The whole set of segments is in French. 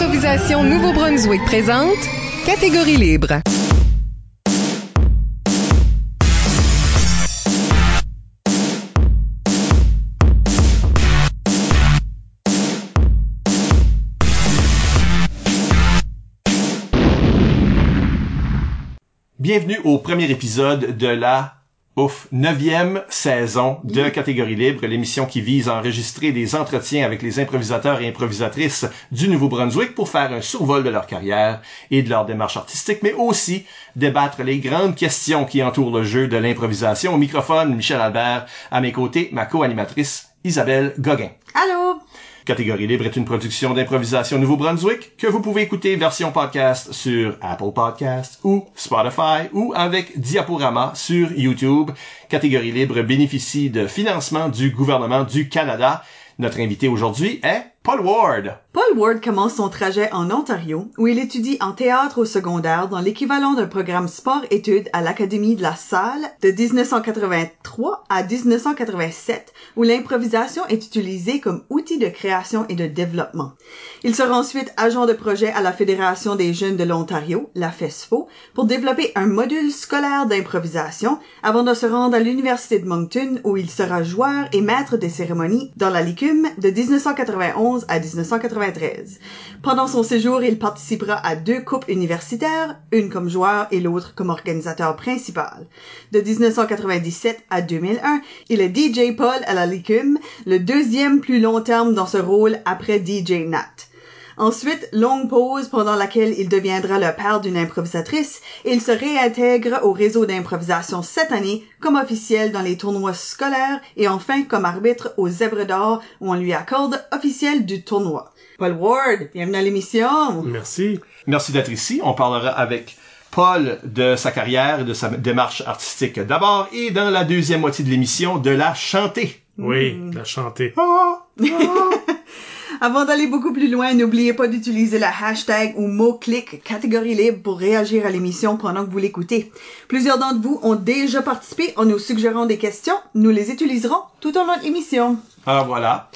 Improvisation Nouveau-Brunswick présente Catégorie libre. Bienvenue au premier épisode de la Ouf, neuvième saison de Catégorie Libre, l'émission qui vise à enregistrer des entretiens avec les improvisateurs et improvisatrices du Nouveau-Brunswick pour faire un survol de leur carrière et de leur démarche artistique, mais aussi débattre les grandes questions qui entourent le jeu de l'improvisation. Au microphone, Michel Albert, à mes côtés, ma co-animatrice Isabelle Gauguin. Allô? Catégorie libre est une production d'improvisation Nouveau-Brunswick que vous pouvez écouter version podcast sur Apple Podcasts ou Spotify ou avec Diaporama sur YouTube. Catégorie libre bénéficie de financement du gouvernement du Canada. Notre invité aujourd'hui est Paul Ward. Paul Ward commence son trajet en Ontario, où il étudie en théâtre au secondaire dans l'équivalent d'un programme sport-études à l'Académie de la Salle de 1983 à 1987, où l'improvisation est utilisée comme outil de création et de développement. Il sera ensuite agent de projet à la Fédération des jeunes de l'Ontario, la FESFO, pour développer un module scolaire d'improvisation avant de se rendre à l'Université de Moncton, où il sera joueur et maître des cérémonies dans la Licume de 1991 à 1993. Pendant son séjour, il participera à deux coupes universitaires, une comme joueur et l'autre comme organisateur principal. De 1997 à 2001, il est DJ Paul à la Licume, le deuxième plus long terme dans ce rôle après DJ Nat. Ensuite, longue pause pendant laquelle il deviendra le père d'une improvisatrice et il se réintègre au réseau d'improvisation cette année comme officiel dans les tournois scolaires et enfin comme arbitre aux Zèbres d'Or où on lui accorde officiel du tournoi. Paul Ward, bienvenue à l'émission. Merci. Merci d'être ici. On parlera avec Paul de sa carrière et de sa démarche artistique d'abord et dans la deuxième moitié de l'émission de la chanter. Oui, la chanter. Avant d'aller beaucoup plus loin, n'oubliez pas d'utiliser le hashtag ou mot-clic catégorie libre pour réagir à l'émission pendant que vous l'écoutez. Plusieurs d'entre vous ont déjà participé en nous suggérant des questions. Nous les utiliserons tout au long de l'émission. Alors voilà.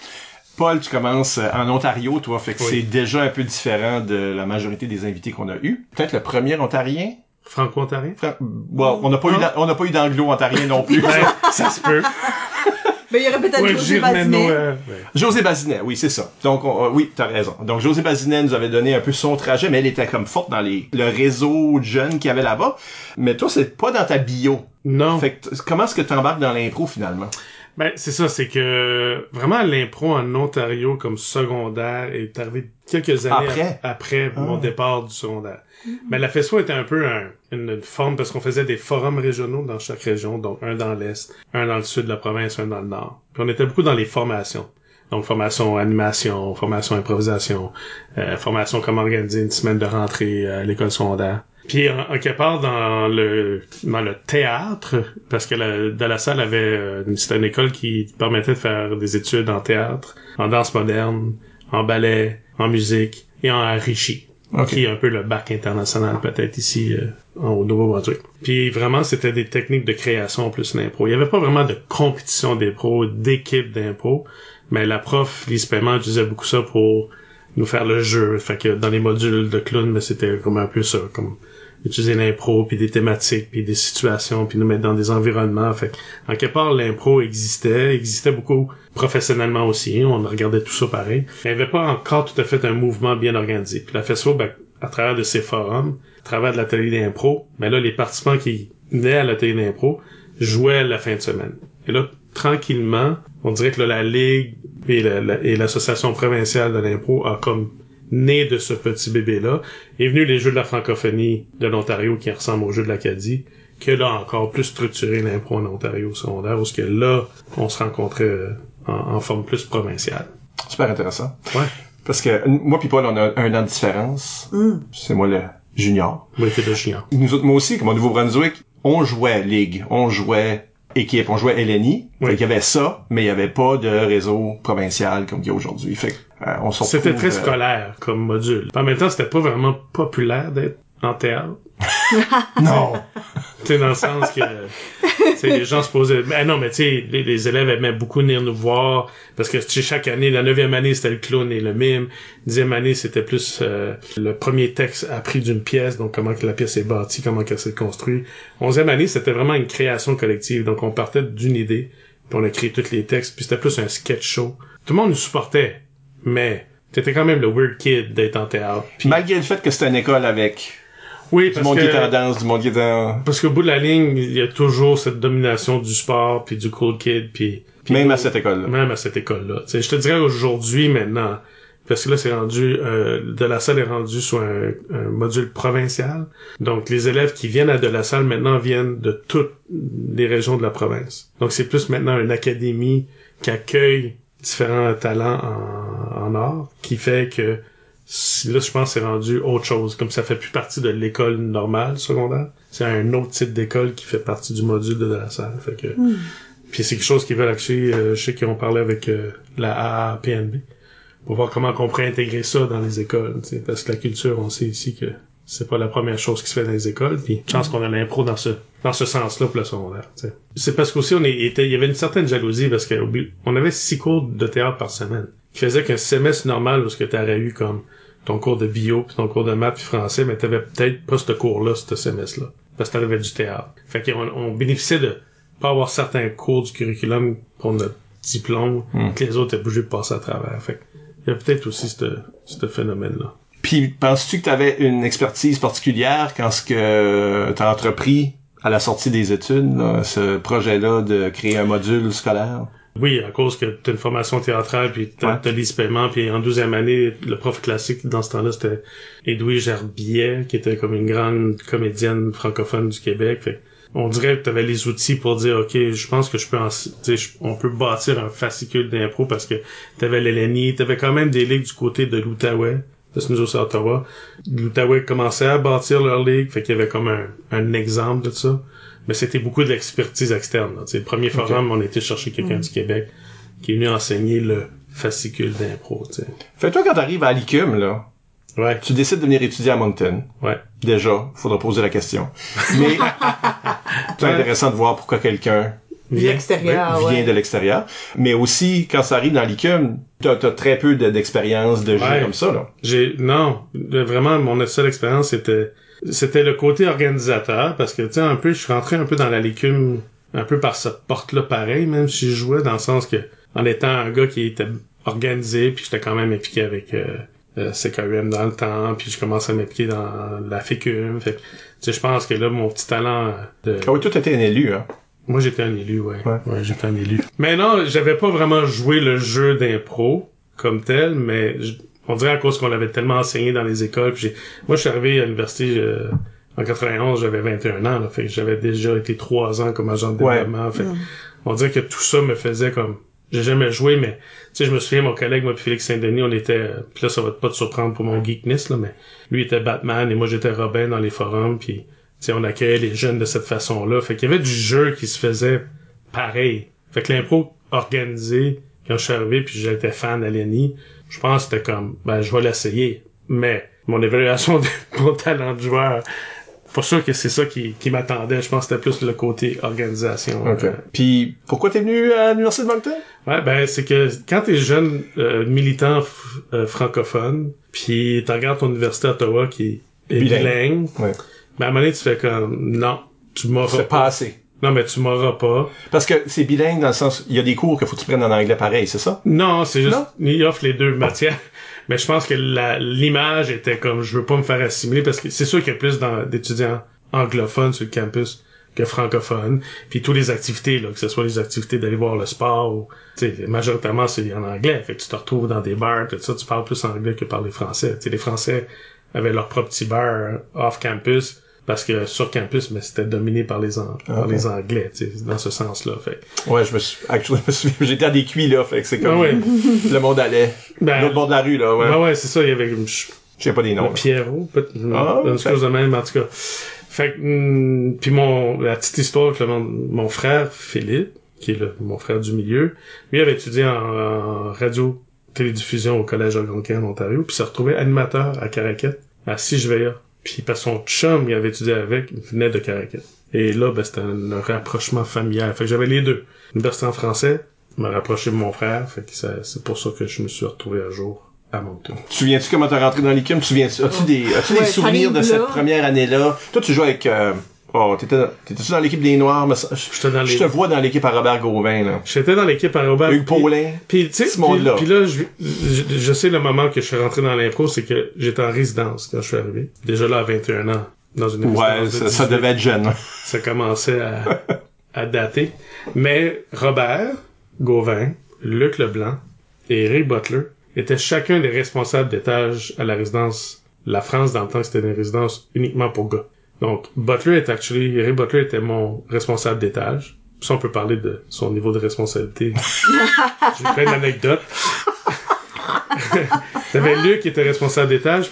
Paul, tu commences en Ontario, toi, fait que Oui. c'est déjà un peu différent de la majorité des invités qu'on a eus. Peut-être le premier ontarien? Franco-ontarien? Fra- Bon, on n'a pas eu pas d'anglo-ontarien non plus. Ben, ça se peut. Ben, il y aurait peut-être Ouais, José Bazinet. euh, ouais. José Bazinet, oui, c'est ça. Donc, on- euh, oui, t'as raison. Donc, José Bazinet nous avait donné un peu son trajet, mais elle était comme forte dans les, le réseau de jeunes qu'il y avait là-bas. Mais toi, c'est pas dans ta bio. Non. Fait que, comment est-ce que tu embarques dans l'impro, finalement? Ben, c'est ça, c'est que vraiment l'impro en Ontario comme secondaire est arrivé quelques années Après? a- après? Ah. mon départ du secondaire. Mais la FESFO était un peu un- une, une forme parce qu'on faisait des forums régionaux dans chaque région, donc un dans l'Est, un dans le sud de la province, un dans le Nord. Puis on était beaucoup dans les formations. Donc formation animation, formation improvisation, euh, formation comment organiser une semaine de rentrée à l'école secondaire. Puis en, en quelque part dans le dans le théâtre, parce que la, dans la salle avait euh, c'était une école qui permettait de faire des études en théâtre, en danse moderne, en ballet, en musique et en enrichi Ok. qui est un peu le bac international peut-être ici euh, au Nouveau-Brunswick. Puis vraiment, c'était des techniques de création plus l'impro. Il y avait pas vraiment de compétition d'impro, d'équipe d'impro, mais la prof, Lise Paiement, utilisait beaucoup ça pour nous faire le jeu. Fait que dans les modules de clown, mais c'était comme un peu ça, comme utiliser l'impro, puis des thématiques, puis des situations, puis nous mettre dans des environnements. Fait en quelque part, l'impro existait, existait beaucoup professionnellement aussi. On regardait tout ça pareil. Mais il n'y avait pas encore tout à fait un mouvement bien organisé. Puis la FESFO, ben, à travers de ses forums, à travers de l'atelier d'impro, mais là, les participants qui venaient à l'atelier d'impro jouaient la fin de semaine. Et là, tranquillement, on dirait que là, la Ligue et la- la- l'association provinciale de l'impro a comme né de ce petit bébé-là, est venu les Jeux de la francophonie de l'Ontario qui ressemblent aux Jeux de l'Acadie, que là encore plus structuré l'impro en Ontario au secondaire, où ce que là, on se rencontrait euh, en, en forme plus provinciale. Super intéressant. Ouais. Parce que moi puis Paul, on a un an de différence. Hmm. C'est moi le junior. Moi, j'étais de chien. Nous autres, moi aussi, comme au Nouveau-Brunswick, on jouait ligue, on jouait équipe, on jouait LNI. Oui. Fait qu'il y avait ça, mais il y avait pas de réseau provincial comme il y a aujourd'hui. Fait que, on se C'était très euh, scolaire comme module. En même temps, c'était pas vraiment populaire d'être en théâtre. Non. Tu sais, dans le sens que, les gens se posaient, ben non, mais tu sais, les, les élèves aimaient beaucoup venir nous voir, parce que, chaque année, la neuvième année, c'était le clown et le mime. Dixième année, c'était plus euh, le premier texte appris d'une pièce, donc comment que la pièce est bâtie, comment qu'elle s'est construite. Onzième année, c'était vraiment une création collective, donc on partait d'une idée, puis on a créé tous les textes, puis c'était plus un sketch show. Tout le monde nous supportait, mais t'étais quand même le weird kid d'être en théâtre. Puis, Malgré le fait que c'était une école avec oui, du parce monde qui était en danse, du monde qui était en... parce qu'au bout de la ligne, il y a toujours cette domination du sport, puis du cool kid, puis... puis Même à cette école-là. Même à cette école-là. Je te dirais aujourd'hui, maintenant, parce que là, c'est rendu, euh, de la salle est rendu sur un, un module provincial. Donc, les élèves qui viennent à de la salle maintenant viennent de toutes les régions de la province. Donc, c'est plus maintenant une académie qui accueille différents talents en, en art, qui fait que si- là, je pense c'est rendu autre chose. Comme ça fait plus partie de l'école normale secondaire. C'est un autre type d'école qui fait partie du module de la salle. Fait que, puis c'est quelque chose qu'ils veulent actually, euh, je sais qu'ils ont parlé avec euh, la AAPNB pour voir comment on pourrait intégrer ça dans les écoles, tu sais, parce que la culture, on sait ici que c'est pas la première chose qui se fait dans les écoles, puis chance qu'on a l'impro dans ce dans ce sens-là pour le secondaire. tu sais. C'est parce qu'aussi on était, il y avait une certaine jalousie parce qu'on avait six cours de théâtre par semaine, qui faisait qu'un semestre normal où ce que t'aurais eu comme ton cours de bio, puis ton cours de maths, puis français, mais t'avais peut-être pas ce cours-là, ce semestre-là, parce que t'avais du théâtre. Fait qu'on on bénéficiait de pas avoir certains cours du curriculum pour notre diplôme, que les autres étaient obligés de passer à travers. Fait il y a peut-être aussi ce ce phénomène-là. Puis, penses-tu que tu avais une expertise particulière quand ce que t'as entrepris à la sortie des études, là, ce projet-là de créer un module scolaire? Oui, à cause que t'as une formation théâtrale, puis t'as Ouais. Paiement, puis en douzième année, le prof classique dans ce temps-là, c'était Edouard Gerbier, qui était comme une grande comédienne francophone du Québec. Fait on dirait que t'avais les outils pour dire, OK, je pense que je peux en, on peut bâtir un fascicule d'impro parce que t'avais l'Eleni, t'avais quand même des ligues du côté de l'Outaouais, parce que nous aussi à Ottawa. L'Outaouais commençait à bâtir leur ligue, fait qu'il y avait comme un, un exemple de ça. Mais c'était beaucoup de l'expertise externe. là. Tu sais, le premier forum, on a été chercher quelqu'un du Québec qui est venu enseigner le fascicule d'impro. tu sais. Fait que toi, quand t'arrives à l'ICUM, là, Ouais, tu décides de venir étudier à Moncton. ouais. Déjà, faudra poser la question. Mais, c'est intéressant de voir pourquoi quelqu'un De Bien. l'extérieur, vient ouais. de l'extérieur. Mais aussi, quand ça arrive dans l'ICUM, t'as, t'as très peu de- d'expérience de jeu Ouais. comme ça, là. J'ai non, vraiment mon seule expérience c'était c'était le côté organisateur parce que tu sais un peu je suis rentré un peu dans la légume un peu par cette porte-là pareil même si je jouais dans le sens que en étant un gars qui était organisé puis j'étais quand même impliqué avec euh, euh, CKUM dans le temps puis je commence à m'impliquer dans la FECUM fait que, tu sais je pense que là mon petit talent de Ah oui, toi, t'étais un élu, hein. Moi, j'étais un élu, ouais. Ouais. Ouais, j'étais un élu. Mais non, j'avais pas vraiment joué le jeu d'impro comme tel, mais je- on dirait à cause qu'on l'avait tellement enseigné dans les écoles. puis moi, je suis arrivé à l'université euh, en 91, j'avais 21 ans, là, fait que j'avais déjà été trois ans comme agent de Ouais. développement. Fait que on dirait que tout ça me faisait comme j'ai jamais joué, mais tu sais, je me souviens, mon collègue, moi, puis Félix Saint-Denis, on était, puis là, ça va pas te surprendre pour mon geekness, là, mais lui était Batman et moi, j'étais Robin dans les forums, puis tu sais, on accueillait les jeunes de cette façon-là. Fait qu'il y avait du jeu qui se faisait pareil. Fait que l'impro organisé, quand je suis arrivé, puis j'étais fan d'Aleni, je pense que c'était comme, ben, je vais l'essayer. Mais, mon évaluation de mon talent de joueur, pas sûr que c'est ça qui, qui m'attendait. Je pense que c'était plus le côté organisation. OK. Euh, Puis, pourquoi t'es venu à l'Université de Moncton? Ouais, ben c'est que quand t'es jeune euh, militant euh, francophone, puis tu regardes ton université à Ottawa qui est Bilingue. bilingue, Ouais. À un moment donné, tu fais comme non, tu m'auras C'est pas assez. Non, mais tu m'auras pas. Parce que c'est bilingue dans le sens, il y a des cours qu'il faut que tu prennes en anglais pareil, c'est ça? Non, c'est juste il offre les deux matières. Mais je pense que l'image était comme je veux pas me faire assimiler parce que c'est sûr qu'il y a plus d'étudiants anglophones sur le campus que francophones. Puis toutes les activités, là, que ce soit les activités d'aller voir le sport ou tu sais, majoritairement c'est en anglais. Fait que tu te retrouves dans des bars, tout ça, tu parles plus anglais que par les Français. Tu sais, les Français avaient leur propre petit bar off campus parce que sur campus, mais c'était dominé par les, An- par Ok. les Anglais, tu sais, dans ce sens-là. Fait que- Ouais, je me suis, j'étais à des cuits, là, fait que c'est comme, Ah ouais. le monde allait. Ben, L'autre bord de la rue, là, ouais. Ouais, ouais, c'est ça, il y avait, je sais pas des noms. là. Pierrot, peut Ah, une chose de même, en tout cas. Fait que, hum, puis mon, la petite histoire que mon, mon frère, Philippe, qui est le, mon frère du milieu, lui avait étudié en, en radio télédiffusion au collège algonquin en Ontario, puis s'est retrouvé animateur à Caraquette, à Sigevea. Puis parce que son chum, il avait étudié avec, il venait de Caracat. Et là, ben, c'était un, un rapprochement familial. Fait que j'avais les deux. L'université en français, me rapprocher de mon frère. Fait que c'est pour ça que je me suis retrouvé un jour à Moncton. Tu souviens-tu comment t'es rentré dans l'équipe? Tu te souviens, as-tu des, as-tu Ouais, des souvenirs de cette première année-là? Toi, tu jouais avec, euh, oh, t'étais, t'étais-tu dans l'équipe des Noirs? Mais ça- J'étais dans je te vois dans l'équipe à Robert Gauvin, là. J'étais dans l'équipe à Robert. Hugues puis- Paulin. Puis, tu sais, Ce puis, monde-là. puis là, je, je, je sais le moment que je suis rentré dans l'impro, c'est que j'étais en résidence quand je suis arrivé. Déjà là, à 21 ans, dans une Ouais, résidence de ça, ça 18. devait être jeune. ça commençait à, à dater. Mais Robert Gauvin, Luc Leblanc et Ray Butler étaient chacun des responsables d'étage à la résidence La France dans le temps que c'était une résidence uniquement pour gars. Donc Butler est actually Ray Butler était mon responsable d'étage. Ça on peut parler de son niveau de responsabilité. J'ai plein d'anecdotes. T'avais Luc qui était responsable d'étage.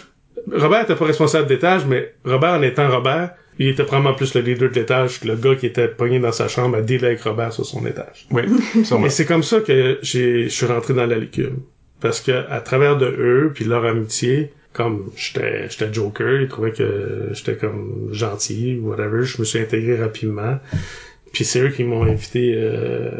Robert était pas responsable d'étage, mais Robert en étant Robert, il était probablement plus le leader de l'étage que le gars qui était pogné dans sa chambre à dealer avec Robert sur son étage. Oui, sûrement. Et c'est comme ça que j'ai, je suis rentré dans la licume. Parce que à travers de eux, puis leur amitié, comme j'étais, j'étais Joker, ils trouvaient que j'étais comme gentil, whatever, je me suis intégré rapidement. Puis c'est eux qui m'ont invité euh,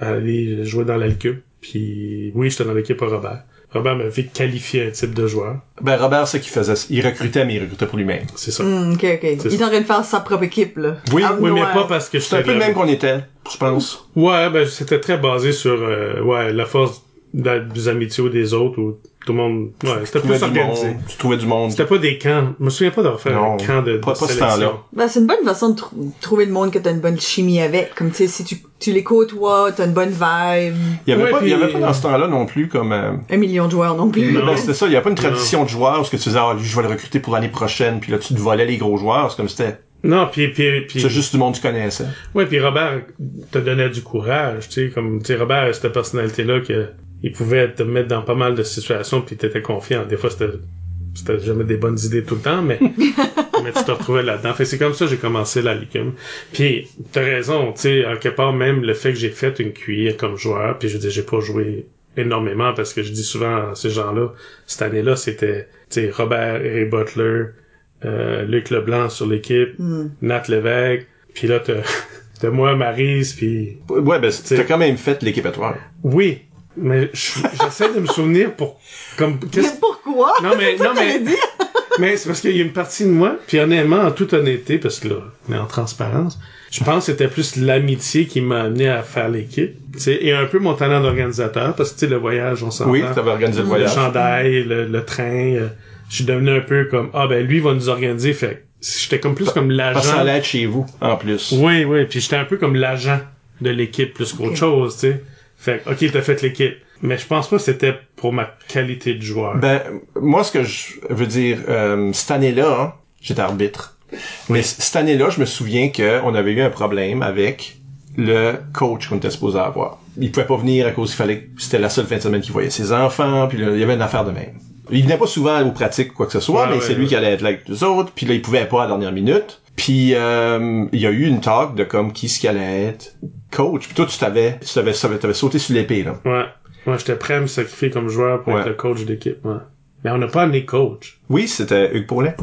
à aller jouer dans la licume. Puis oui, j'étais dans l'équipe à Robert. Robert m'avait qualifié un type de joueur. Ben, Robert, ce qu'il faisait, il recrutait, mais il recrutait pour lui-même. C'est ça. Hmm, ok, ok. Il est en train de faire sa propre équipe, là. Oui, of Oui, mais pas parce que C'est un j'étais peu le même qu'on était, je pense. Ouais, ben c'était très basé sur euh, ouais la force des amitiés ou des autres ou tout le monde. Ouais, c'était plus organisé. monde. Tu trouvais du monde. C'était pas des camps. Je me souviens pas d'avoir fait Non, un camp de, de pas- pas ce sélection. temps-là. Ben, c'est une bonne façon de trou- trouver le monde que t'as une bonne chimie avec. Comme, tu sais, si tu, tu les côtoies, t'as une bonne vibe. Il y avait Ouais, pas, il y avait pas dans ce temps-là non plus comme, euh, Un million de joueurs non plus. Non. ben, c'était ça, il y avait pas une tradition de joueurs où ce que tu disais, ah, lui, je vais le recruter pour l'année prochaine, puis là, tu te volais les gros joueurs, c'est comme c'était, Non, puis puis puis c'est juste du monde que tu connaissais. ouais, puis Robert te donnait du courage, tu sais comme tu sais Robert a cette personnalité là que il pouvait te mettre dans pas mal de situations puis t'étais confiant. Des fois c'était c'était jamais des bonnes idées tout le temps, mais mais tu te retrouvais là-dedans. Fait c'est comme ça que j'ai commencé la licume. Puis t'as raison, tu sais, en quelque part même le fait que j'ai fait une cuillère comme joueur, puis je veux dire j'ai pas joué énormément parce que je dis souvent à ces gens-là, cette année-là c'était tu sais Robert et Butler, euh, Luc Leblanc sur l'équipe, Hmm. Nat Lévesque, puis là t'as t'as moi Marise puis Ouais, ben, t'as quand même fait l'équipe à toi. oui, mais je- j'essaie de me souvenir pour comme qu'est-ce Mais pourquoi? non mais non mais mais c'est parce qu'il y a une partie de moi puis honnêtement en toute honnêteté parce que là on est en transparence je pense que c'était plus l'amitié qui m'a amené à faire l'équipe tu sais et un peu mon talent d'organisateur parce que tu sais le voyage on s'entend Oui, t'avais organisé le le voyage. chandail le, le train euh, je suis devenu un peu comme ah ben lui va nous organiser fait que j'étais comme plus comme Parce que ça l'agent allait être chez vous, en plus. oui, oui, puis j'étais un peu comme l'agent de l'équipe plus qu'autre chose, tu sais. Fait que, ok, t'as fait l'équipe. Mais je pense pas que c'était pour ma qualité de joueur. Ben, moi, ce que je veux dire, euh, cette année-là, hein, j'étais arbitre. Mais cette année-là, je me souviens qu'on avait eu un problème avec le coach qu'on était supposé avoir. Il pouvait pas venir à cause qu'il fallait, c'était la seule fin de semaine qu'il voyait ses enfants, puis là, il y avait une affaire de même. Il venait pas souvent aux pratiques ou quoi que ce soit, Ouais, mais ouais, c'est lui qui allait être là avec les autres, puis là, il pouvait pas à la dernière minute. Puis euh, il y a eu une talk de comme qui ce qui allait être coach. Puis toi, tu t'avais, tu t'avais, t'avais sauté sur l'épée, là. Ouais. Moi, j'étais prêt à me sacrifier comme joueur pour Ouais. être le coach d'équipe, ouais. Mais on n'a pas amené coach. Oui, c'était Hugues Paulin.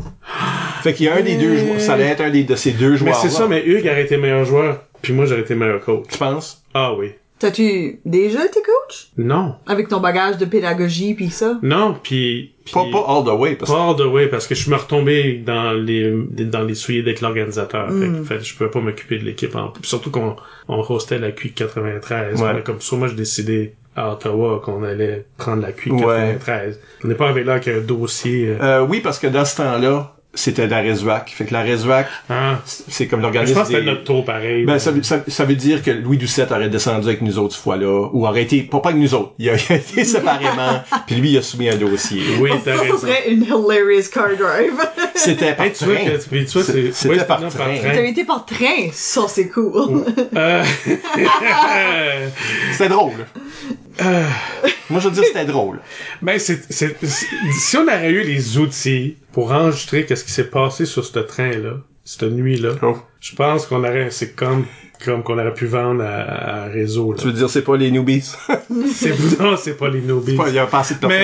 Fait qu'il y a un des deux joueurs, ça allait être un des, de ces deux Mais joueurs c'est ça, mais Hugues aurait été meilleur joueur, puis moi, j'aurais été meilleur coach. Tu penses? Ah oui. T'as-tu déjà été coach? Non. Avec ton bagage de pédagogie pis ça? Non, puis... Pas, pas all the way, parce que Pas all the way, parce que je suis me retombé dans les dans les souliers d'être l'organisateur. Fait que- fait que je pouvais pas m'occuper de l'équipe. En... Surtout qu'on on hostait la QI 93. Ouais. A comme sur moi, j'ai décidé à Ottawa qu'on allait prendre la QI Ouais. 93. On n'est pas avec là avec un dossier. euh, Euh, oui, parce que dans ce temps-là, c'était la Résuac. Fait que la Résuac, hein. c'est comme Je l'organisme pense que c'était notre tour pareil. Ben, ça, veut- ça, ça veut dire que Louis Doucette aurait descendu avec nous autres ce fois-là, ou aurait été, pas pas avec nous autres, il a, il a été séparément, puis lui, il a soumis un dossier. Oui, t'as Ça raison. serait une hilarious car drive. C'était par Hey, tu vois train. que tu vois, c'est C'était par train. T'avais été par train. Ça, c'est cool. Euh, C'était drôle. Moi, je veux dire, c'était drôle. Ben, c'est, si on aurait eu les outils pour enregistrer qu'est-ce qui s'est passé sur ce train-là, cette nuit-là, Oh. je pense qu'on aurait, c'est comme, comme qu'on aurait pu vendre à, à réseau, là. Tu veux dire, c'est pas les newbies? C'est, non, c'est pas les newbies. il y a pas assez de personnes.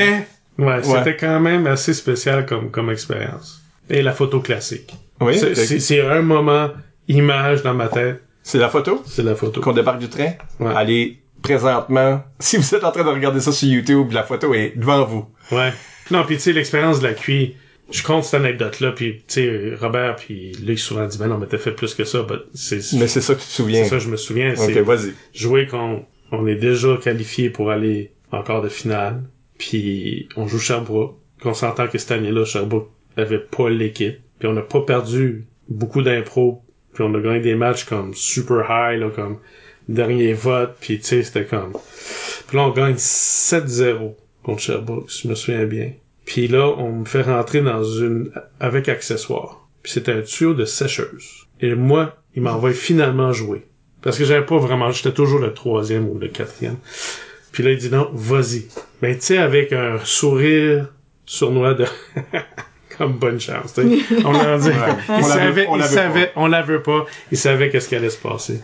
Mais, ouais, Ouais. c'était quand même assez spécial comme, comme expérience. et la photo classique. Oui, c'est un moment image dans ma tête, c'est la photo? C'est la photo. qu'on débarque du train? Ouais. Allez, présentement, si vous êtes en train de regarder ça sur YouTube, la photo est devant vous. Ouais. Non, puis tu sais, l'expérience de la QI, je compte cette anecdote-là, puis tu sais, Robert puis Luc souvent dit, ben non, mais t'as fait plus que ça, but c'est Mais c'est ça que tu te souviens. c'est ça, je me souviens, Ok, vas-y. jouer qu'on on est déjà qualifié pour aller encore de finale, puis on joue Sherbrooke, qu'on s'entend que cette année-là, Sherbrooke avait pas l'équipe, puis on n'a pas perdu beaucoup d'impro, puis on a gagné des matchs comme super high, là, comme dernier vote, puis tu sais, c'était comme... Puis là, on gagne 7-0 contre Sherbrooke, si je me souviens bien. Puis là, on me fait rentrer dans une... avec accessoires. Puis c'était un tuyau de sécheuse. Et moi, il m'envoie finalement jouer. Parce que j'avais pas vraiment... J'étais toujours le troisième ou le quatrième. Puis là, il dit non, vas-y. Ben, tu sais, avec un sourire sournois de... Comme bonne chance. On l'a dit. Ouais. Il On la veut- savait, on il la veut savait, on la veut pas. Il savait qu'est-ce qui allait se passer.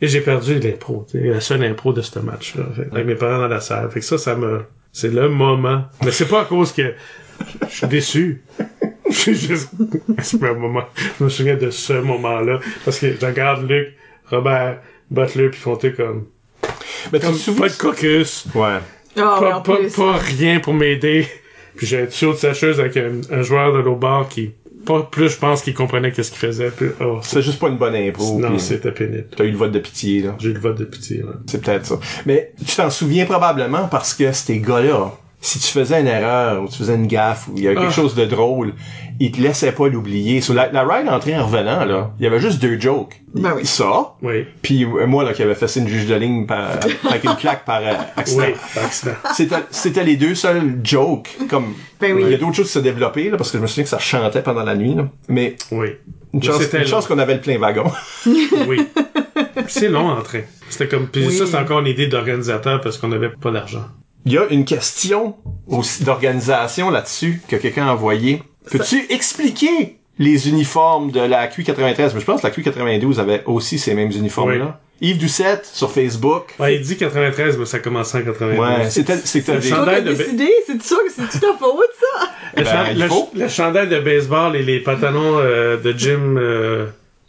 Et j'ai perdu l'impro, tu sais, la seule impro de ce match-là. Fait que Avec mes parents dans la salle. Fait que ça, ça me, c'est le moment. Mais c'est pas à cause que je suis déçu. Je suis juste, c'est pas un moment. Je me souviens de ce moment-là. Parce que je regarde Luc, Robert, Butler, puis ils font tout comme, Mais tu comme souviens? pas de caucus, Ouais. Ouais, pas, pas, pas rien pour m'aider. Puis j'ai un tuyau de sacheuse avec un, un joueur de l'autre bord qui, pas plus, je pense qu'il comprenait qu'est-ce qu'il faisait. Puis, oh, C'est juste pas une bonne impro. non, c'était pénible. T'as eu le vote de pitié, là. J'ai eu le vote de pitié, là. C'est peut-être ça. Mais tu t'en souviens probablement parce que ces gars-là, si tu faisais une erreur ou tu faisais une gaffe ou il y avait quelque Ah. chose de drôle, ils te laissaient pas l'oublier. Sur la, la ride entrée en revenant, là, il y avait juste deux jokes. Ben oui. Ça, Oui. puis euh, moi, là, qui avait fait une juge de ligne par, avec une claque par euh, accident. Oui, par accident. C'était, c'était les deux seuls jokes. Comme, Ben oui. il y a d'autres choses qui se développaient, là, parce que je me souviens que ça chantait pendant la nuit, là. Mais, Oui. une chance, C'était une long. chance qu'on avait le plein wagon. Oui. C'est long en train. C'était comme, puis Oui. ça, c'est encore une idée d'organisateur parce qu'on n'avait pas d'argent. Il y a une question aussi d'organisation là-dessus que quelqu'un a envoyé. Peux-tu expliquer les uniformes de la Q93? Mais je pense que la Q92 avait aussi ces mêmes uniformes-là. Yves Doucette sur Facebook. Ouais, il dit 93, mais ça commençait en 92. Ouais, c'était, c'était Le chandail de décidé, c'est sûr que c'est tout ta faute, ça? Le, Ben, chan- il le, faut. le chandail de baseball et les pantalons euh, de gym euh,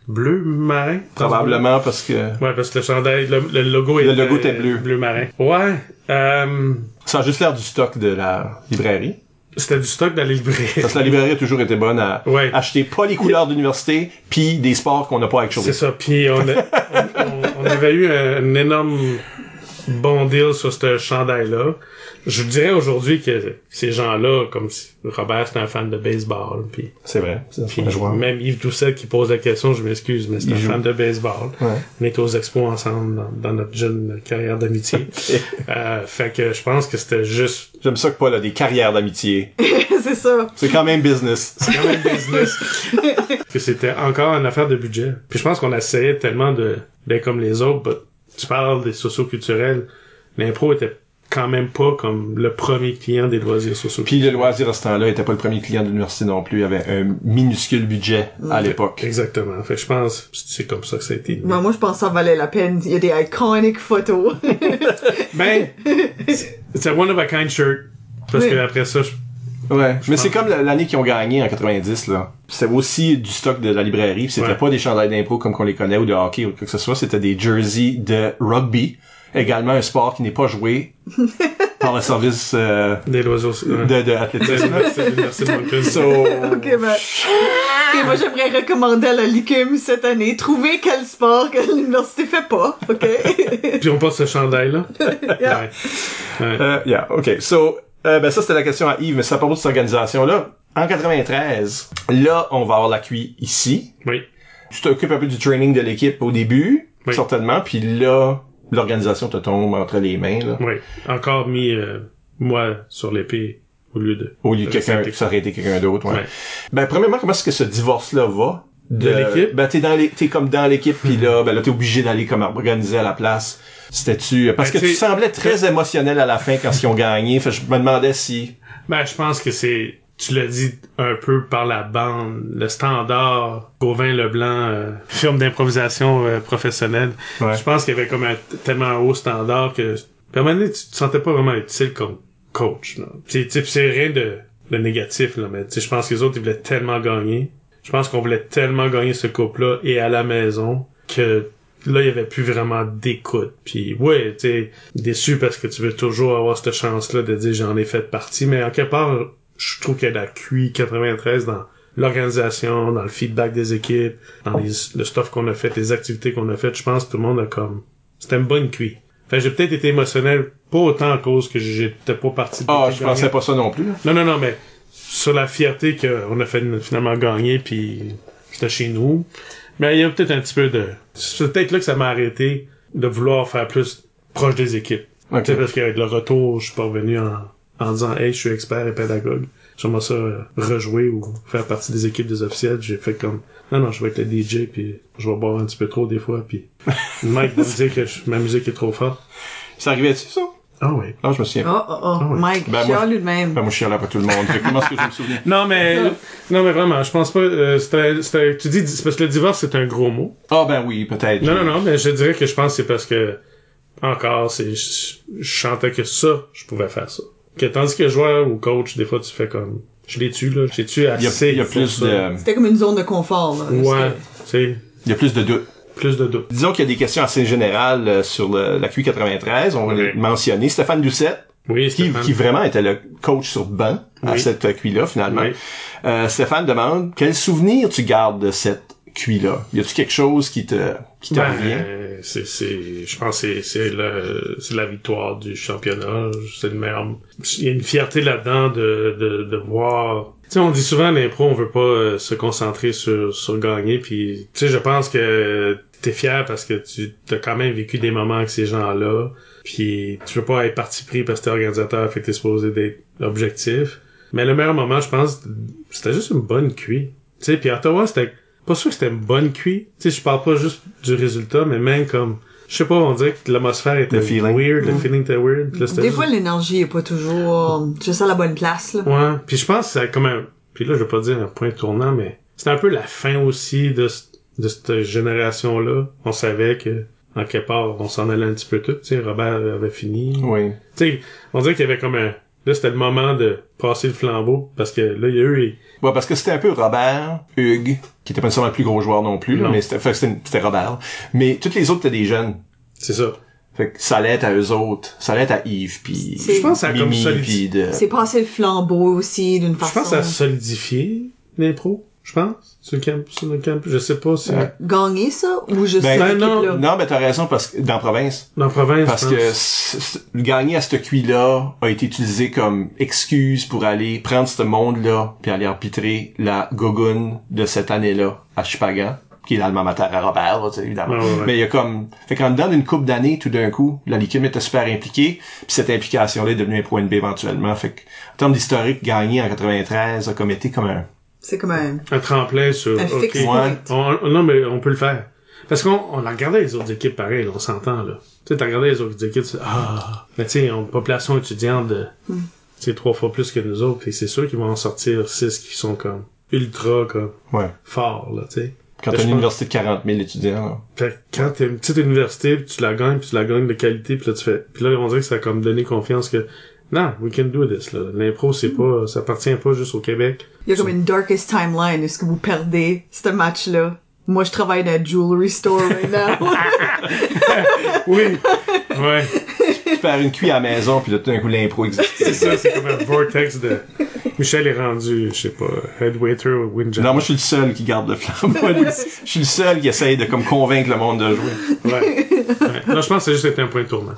bleu marin. Probablement parce que Ouais, parce que le chandail, le, le logo Le était, logo était bleu. bleu marin. Ouais. Euh, ça a juste l'air du stock de la librairie. c'était du stock dans les librairies. Parce que la librairie a toujours été bonne à Ouais. acheter pas les couleurs d'université puis des sports qu'on n'a pas avec C'est ça. Puis on, a- on, on- on avait eu un énorme bon deal sur ce chandail-là. Je dirais aujourd'hui que ces gens-là, comme si Robert c'était un fan de baseball, puis, C'est vrai. C'est puis un joueur. même Yves Doucet qui pose la question, je m'excuse, mais c'est un joue. fan de baseball. Ouais. On était aux expos ensemble dans, dans notre jeune carrière d'amitié. euh, fait que je pense que c'était juste J'aime ça que Paul a des carrières d'amitié. c'est ça. C'est quand même business. C'est quand même business. que c'était encore une affaire de budget. Puis je pense qu'on essayait tellement de d'être comme les autres. but tu parles des socioculturels. L'impro était quand même pas comme le premier client des loisirs sociaux. Puis le loisir à ce temps-là était pas le premier client de l'université non plus. Il y avait un minuscule budget à l'époque. Exactement. Fait que je pense que c'est comme ça que ça a été. Ben, moi, je pense que ça valait la peine. Il y a des iconic photos. Ben, c'est un one of a kind shirt. Parce Oui. que après ça, je- Ouais. Mais c'est comme l'année qu'ils ont gagné en 90, là. C'était aussi du stock de la librairie. C'était Ouais. pas des chandails d'impro comme qu'on les connaît ou de hockey ou quoi que ce soit. C'était des jerseys de rugby. Également un sport qui n'est pas joué par le service euh, des loisirs. de, de De athlétisme. l'université de l'Université de Moncton. So, ok, ben. Ok, moi, j'aimerais recommander à la LICUM cette année. Trouver quel sport que l'université fait pas. Ok? Puis on passe ce chandail-là. Yeah. Ouais. Ouais. Euh, yeah, ok. So, euh, ben ça c'était la question à Yves, mais ça parle de cette organisation-là. En 93, là, on va avoir la QI ici. Oui. Tu t'occupes un peu du training de l'équipe au début, Oui. certainement, puis là, l'organisation te tombe entre les mains, là. Oui. Encore mis, euh, moi, sur l'épée au lieu de... Au lieu de quelqu'un, ça aurait été quelqu'un d'autre, ouais. Ouais. Ben, premièrement, comment est-ce que ce divorce-là va? De l'équipe? Ben, t'es dans les, t'es comme dans l'équipe, puis là, ben là, t'es obligé d'aller comme organiser à la place. C'était-tu, parce Ben, que tu semblais très émotionnel à la fin quand ils ont gagné, fait je me demandais si, Ben, je pense que c'est... Tu l'as dit un peu par la bande, le standard Gauvin Leblanc, euh, film d'improvisation euh, professionnelle. Ouais. Je pense qu'il y avait comme un tellement un haut standard que, à un moment donné, tu te sentais pas vraiment utile comme coach. C'est tu sais, c'est rien de le négatif, là, mais tu sais, je pense que les autres, ils voulaient tellement gagner. Je pense qu'on voulait tellement gagner ce couple-là et à la maison que là, il y avait plus vraiment d'écoute. Puis ouais, sais, déçu parce que tu veux toujours avoir cette chance-là de dire j'en ai fait partie, mais en quelque part, je trouve qu'il y a la QI 93 dans l'organisation, dans le feedback des équipes, dans les, le stuff qu'on a fait, les activités qu'on a faites. Je pense que tout le monde a comme... C'était une bonne QI. Fait j'ai peut-être été émotionnel, pas autant à cause que j'étais pas parti de Ah, je pensais pas ça non plus. Non, non, non, mais sur la fierté qu'on a fait finalement gagner, puis c'était chez nous. Mais il y a peut-être un petit peu de... C'est peut-être là que ça m'a arrêté de vouloir faire plus proche des équipes. Ok. Tu sais, parce qu'avec le retour, je suis pas revenu en, en disant « Hey, je suis expert et pédagogue. J'aimerais ça euh, rejouer ou faire partie des équipes des officiels. » J'ai fait comme « Non, non, je vais être le DJ, puis je vais boire un petit peu trop des fois, puis Mike va me dire que je- ma musique est trop forte. Ça arrivait-tu, ça? Ah oui. Non, je me souviens. Oh, oh, oh, oui. Mike, Ben, moi, chiale lui de même. Ben, moi, je suis là pas tout le monde. Comment est-ce que je me souviens? Non, mais, non, mais vraiment, je pense pas, euh, c'était, c'était, tu dis, c'est parce que le divorce, c'est un gros mot. Ah, ben oui, peut-être. Non, non, non, mais je dirais que je pense que c'est parce que, encore, c'est, je, je chantais que ça, je pouvais faire ça. Que, tandis que joueur ou coach, des fois, tu fais comme, je l'ai tu là, j'ai tu Il y a, assez. il y a plus de, C'était comme une zone de confort, là. Ouais, tu sais, il y a plus de doutes. Plus de doute. Disons qu'il y a des questions assez générales euh, sur le- la QI93. On va Oui. les mentionner. Stéphane Doucette, Oui, qui, qui vraiment était le coach sur banc à Oui. cette QI-là, finalement. Oui. Euh, Stéphane demande, quel souvenir tu gardes de cette QI-là? Y a-tu quelque chose qui te, qui te Ben, revient? c'est, c'est, je pense que c'est, c'est la victoire du championnat. C'est le meilleur. Il y a une fierté là-dedans de, de, de voir. Tu sais, on dit souvent l'impro, on veut pas euh, se concentrer sur, sur gagner. Puis, tu sais, je pense que t'es fier parce que tu as quand même vécu des moments avec ces gens-là. Puis, tu veux pas être parti pris parce que t'es organisateur, fait que t'es supposé d'être objectif. Mais le meilleur moment, je pense, c'était juste une bonne cuit. Tu sais, puis à Ottawa, c'était pas sûr que c'était une bonne cuit. Tu sais, je parle pas juste du résultat, mais même comme, je sais pas, on dirait que l'atmosphère était Le feeling. weird, le feeling était weird. Là, Des juste- fois, l'énergie est pas toujours juste à la bonne place, là. Ouais, puis je pense que c'est comme un... Puis là, je vais pas dire un point tournant, mais c'était un peu la fin aussi de, de cette génération-là. On savait que, en quelque part, on s'en allait un petit peu tout. Tu sais, Robert avait fini. Oui. Tu sais, on dirait qu'il y avait comme un... Là, c'était le moment de passer le flambeau, parce que là, il y a eu... Ouais, parce que c'était un peu Robert, Hugues, qui était pas nécessairement le plus gros joueur non plus, là, Non. mais c'était, c'était, c'était Robert. Mais toutes les autres étaient des jeunes. C'est ça. Fait que ça allait être à eux autres. Ça allait être à Yves, puis C'est- Je pense que ça a comme Mimi, solidifié... puis de... C'est passer le flambeau aussi, d'une Je façon. pense que ça a solidifié l'impro, je pense, sur le camp, sur le camp. Je sais pas si... Ouais. Gagner ça, ou juste Ben, non, équipe-là? Non, mais t'as raison, parce que, dans province, Dans province, Parce je que gagner à cette QI-là a été utilisé comme excuse pour aller prendre ce monde-là puis aller arbitrer la gogoune de cette année-là à Chupagan, qui est l'alma mater à Robert, là, tu sais, évidemment. Ouais, ouais. Mais il y a comme... Fait qu'en dedans d'une couple d'années, tout d'un coup, la liquide était super impliquée, puis cette implication-là est devenue un point de B éventuellement. Fait que, en termes d'historique, gagner en 93 a comme été comme un... C'est comme un, Un tremplin sur... un ok. fixe Ouais. On- non, mais on peut le faire. Parce qu'on on a regardé les autres équipes pareil, là, on s'entend, là. Tu sais, t'as regardé les autres équipes, tu ah, mais tu sais, on a une population étudiante de, tu sais, trois fois plus que nous autres, et c'est sûr qu'ils vont en sortir six qui sont comme ultra, comme, Ouais. forts, là, tu sais. Quand t'as une université de 40 000 étudiants, là. Fait que quand t'es une petite université, puis tu la gagnes, puis tu la gagnes de qualité, puis là, tu fais, puis là, on dirait que ça a comme donné confiance que, non, we can do this, là. L'impro, c'est pas, ça appartient pas juste au Québec. Il y a comme une darkest timeline. Est-ce que vous perdez ce match-là? Moi, je travaille dans un jewelry store right now. Oui! ouais. Faire une QI à la maison, puis là, tout d'un coup, l'impro existe. C'est ça, c'est comme un vortex de, Michel est rendu, je sais pas, head waiter au Windjammer. Non, moi, je suis le seul qui garde le flambeau. je suis le seul qui essaye de comme convaincre le monde de jouer. Ouais. Ouais. Non, je pense que ça a juste été un point tournant.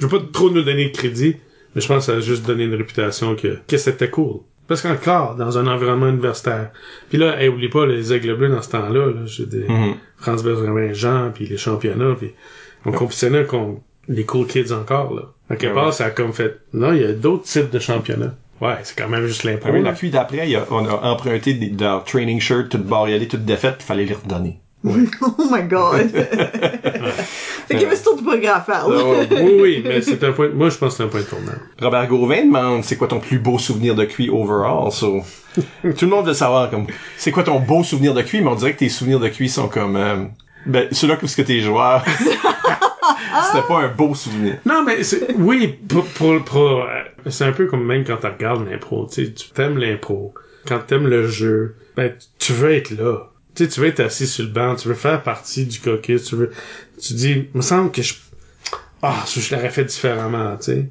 Je veux pas trop nous donner de crédit, mais je pense que ça a juste donné une réputation que, que c'était cool. Parce qu'encore, dans un environnement universitaire. Puis là, hey, oublie pas les aigles bleus dans ce temps-là, là. J'ai des Mhm. France Benjamin Jean, puis les championnats, puis on compétitionnait contre les cool kids encore, là. À quelque Ouais, part, ça a comme fait, non, il y a d'autres types de championnats. Ouais, c'est quand même juste l'impro. Ah oui, la d'après, on a emprunté des, de leur training shirt, toutes bariolées, toutes défaites, puis fallait les redonner. oh my god. fait qu'il y avait ce tour du progrès à faire, là. Oh. oui, oui, mais c'est un point, moi, je pense que c'est un point tournant. Robert Gauvin demande c'est quoi ton plus beau souvenir de QI overall? So, tout le monde veut savoir comme c'est quoi ton beau souvenir de QI, mais on dirait que tes souvenirs de QI sont comme euh, ben ceux-là que ce que tes joueurs C'était pas un beau souvenir. Non, mais c'est, oui, pour, pour, pour, euh, c'est un peu comme même quand tu regardes l'impro, tu sais, tu t'aimes l'impro. Quand t'aimes le jeu, ben, tu veux être là. Tu sais, tu veux être assis sur le banc, tu veux faire partie du caucus, tu veux, tu dis, me semble que je, ah, je l'aurais fait différemment, tu sais.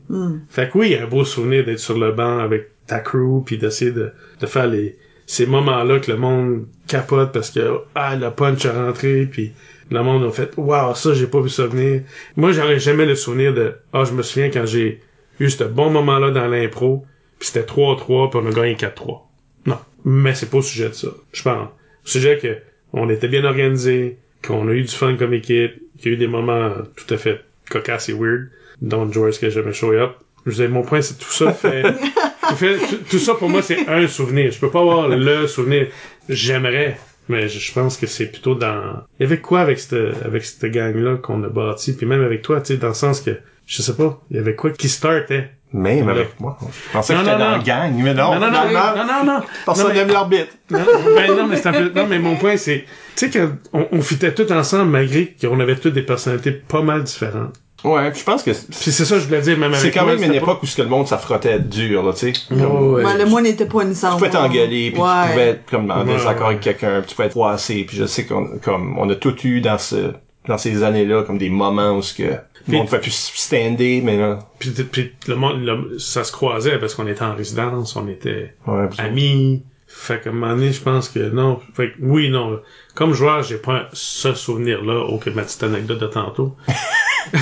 Fait que oui, il y a un beau souvenir d'être sur le banc avec ta crew puis d'essayer de, de faire les, ces moments-là que le monde capote parce que, ah, le punch est rentré puis le monde a fait, waouh, ça, j'ai pas vu ça venir. Moi, j'aurais jamais le souvenir de, ah, je me souviens quand j'ai eu ce bon moment-là dans l'impro puis c'était 3-3 puis on a gagné 4-3. Non. Mais c'est pas au sujet de ça. Je pense. Au sujet que on était bien organisé, qu'on a eu du fun comme équipe, qu'il y a eu des moments tout à fait cocasses et weird, dont George que jamais show up. Je dire, mon point, c'est tout ça fait, fait- tout, ça pour moi, c'est un souvenir. Je peux pas avoir le souvenir. J'aimerais, mais je, je pense que c'est plutôt dans, il y avait quoi avec cette, avec cette gang-là qu'on a bâti, puis même avec toi, tu sais, dans le sens que, je sais pas, il y avait quoi qui startait? Même Ouais. avec moi. Je pensais Non, que j'étais dans non. la gang, mais non. non, non, non, non, non, non. Personne n'aime l'arbitre. Non, ben non, mais c'est un peu, non, mais mon point, c'est, tu sais, quand on, on fitait tous ensemble, malgré qu'on avait toutes des personnalités pas mal différentes. Ouais, puis je pense que Puis c'est ça, que je voulais dire, même avec c'est quand même une époque où ce que le monde s'affrontait dur, là, tu sais. Oh, ouais. Ouais, le mois n'était pas une Tu pouvais t'engueuler, puis Ouais. tu pouvais être comme en Ouais, désaccord ouais. avec quelqu'un, puis tu pouvais être froissé, puis je sais qu'on comme on a tout eu dans ce dans ces années-là comme des moments où ce que le monde pouvait plus stander, mais là, Puis, puis le monde, le- ça se croisait parce qu'on était en résidence, on était ouais, amis. Fait qu'à un moment donné, je pense que non. Fait que oui, non. Comme joueur, j'ai pas ce souvenir-là, au que ma petite anecdote de tantôt.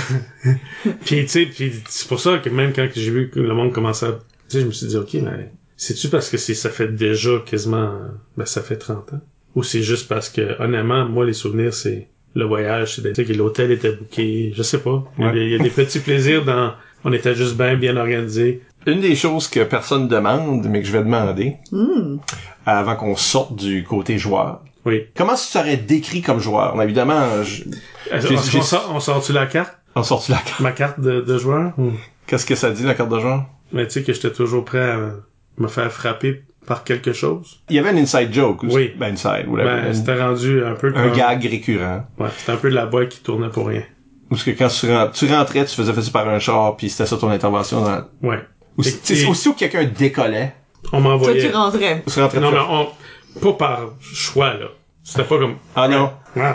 puis tu sais, puis c'est pour ça que même quand j'ai vu que le monde commençait à... Tu sais, je me suis dit, OK, mais c'est-tu parce que c'est ça fait déjà quasiment... Ben, ça fait 30 ans? Ou c'est juste parce que, honnêtement, moi, les souvenirs, c'est le voyage, c'est d'être... tu sais, que l'hôtel était booké, je sais pas. Il y a Ouais. des- il y, a des petits plaisirs dans... On était juste bien, bien organisé. Une des choses que personne demande, mais que je vais demander, Hmm. avant qu'on sorte du côté joueur. Oui. Comment tu serais décrit comme joueur? Évidemment, je... Qu'on j'ai- sort, on sort-tu la carte? on sorti la carte? Ma carte de, de joueur? ou- Qu'est-ce que ça dit, la carte de joueur? Mais tu sais que j'étais toujours prêt à me faire frapper par quelque chose. Il y avait un inside joke. ou- Oui. Ben, inside, la- Ben, c'était rendu un peu un comme... gag récurrent. Ouais, c'était un peu de la boîte qui tournait pour rien. Ou ce que quand tu, ren- tu rentrais, tu faisais passer par un char, puis c'était ça ton intervention dans... Ouais. Ou, Et- tu sais, et- aussitôt que quelqu'un décollait, On Toi, m'envoyait... tu rentrais. tu rentrais Non, mais on... Pas par choix, là. C'était pas comme... Ah non. Ouais.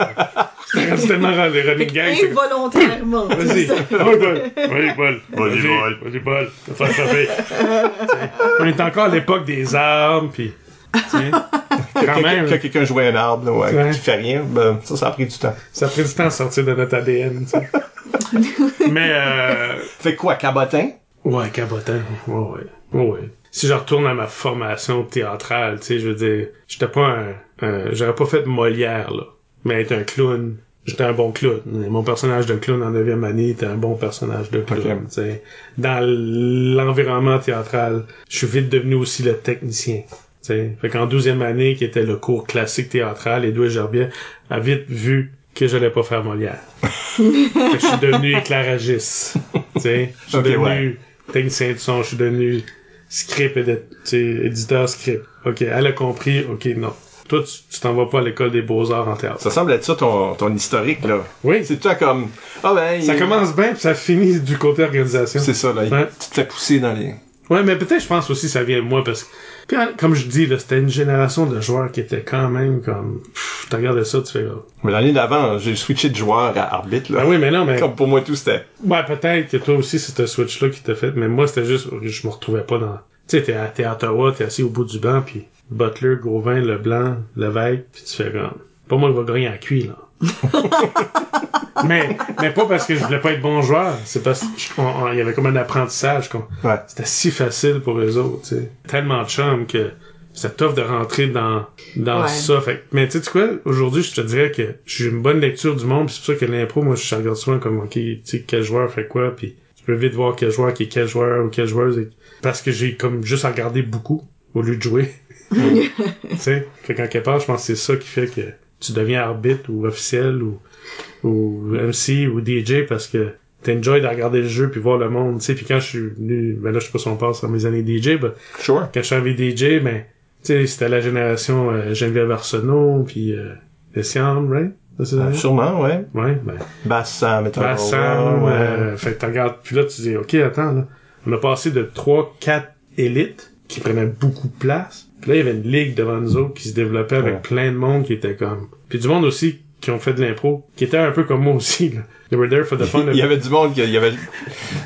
C'était rendu tellement les running gags. c'est Involontairement. Vas-y. Oui, Paul. Vas-y, Paul. Vas-y, Paul. Va te faire frapper. T'sais, on est encore à l'époque des armes, puis... t'sais, Quand Quelqu'un- même... Quand quelqu'un jouait un arbre, là, ouais, Ouais. qui fait rien, ben, ça, ça a pris du temps. Ça a pris du temps à sortir de notre ADN, tu sais. Mais, euh, Fait quoi, cabotin? ouais, cabotin. Ouais, ouais. Ouais, ouais. Si je retourne à ma formation théâtrale, tu sais, je veux dire, j'étais pas un, un- j'aurais pas fait Molière, là. Mais être un clown, j'étais un bon clown. Mon personnage de clown en neuvième année était un bon personnage de clown, Ok. tu sais. Dans l'environnement théâtral, je suis vite devenu aussi le technicien. tu sais. Fait qu'en douzième année, qui était le cours classique théâtral, Edouard Gerbier a vite vu que j'allais pas faire Molière. fait que je suis devenu éclairagiste. Je suis Ok, devenu ouais. technicien de son, je suis devenu script éditeur script. Ok, elle a compris, ok, non. Toi, tu t'en vas pas à l'école des beaux-arts en théâtre. Ça semble être ça ton, ton historique, là. Oui, C'est temps comme, ah ben, ça il- commence bien, puis ça finit du côté organisation. C'est ça, là. Ouais. Tu te fais pousser dans les... Ouais, mais peut-être, je pense aussi, ça vient de moi, parce que, puis, hein, comme je dis, là, c'était une génération de joueurs qui étaient quand même comme, tu regardais ça, tu fais, oh. Mais l'année d'avant, j'ai switché de joueur à arbitre, là. ben oui, mais non, mais, Comme pour moi, tout, c'était... ouais, peut-être que toi aussi, c'était ce switch-là qui t'a fait, mais moi, c'était juste, je me retrouvais pas dans, tu sais, t'es à, t'es à Ottawa, t'es assis au bout du banc, puis Butler, Gauvin, Leblanc, Lévesque, puis tu fais comme, pas moi qui va gagner à cuit, là. mais, mais pas parce que je voulais pas être bon joueur, c'est parce qu'il y avait comme un apprentissage, qu'on, Ouais. c'était si facile pour eux autres, tu sais. Tellement de chums que c'était tough de rentrer dans, dans Ouais. ça. Fait, que- mais tu sais quoi, aujourd'hui, je te dirais que j'ai une bonne lecture du monde, pis c'est pour ça que l'impro, moi, je regarde souvent comme, ok, tu sais, quel joueur fait quoi, puis tu peux vite voir quel joueur qui est quel joueur ou quelle joueuse, et- parce que j'ai comme juste à regarder beaucoup au lieu de jouer. tu sais, fait qu'en quelque part, je pense que c'est ça qui fait que tu deviens arbitre ou officiel ou, ou MC ou DJ parce que t'enjoy de regarder le jeu puis voir le monde, tu sais, puis quand je suis venu, ben là, je sais pas si on passe à mes années DJ, ben, Sure. quand je suis arrivé DJ, ben, tu sais, c'était la génération euh, Geneviève Arsenault, puis euh, right? années? Sûrement, ouais. Ouais, ben. Bassam, Metal Bassam, ouais. euh, fait que tu regardes, puis là, tu dis, OK, attends, là. On a passé de 3, 4 élites qui prenaient beaucoup de place. Puis là, il y avait une ligue devant nous autres qui se développait avec Ouais. plein de monde qui était comme... Puis du monde aussi qui ont fait de l'impro, qui était un peu comme moi aussi, là. They were there for the fun. Il y avait du monde qui il y avait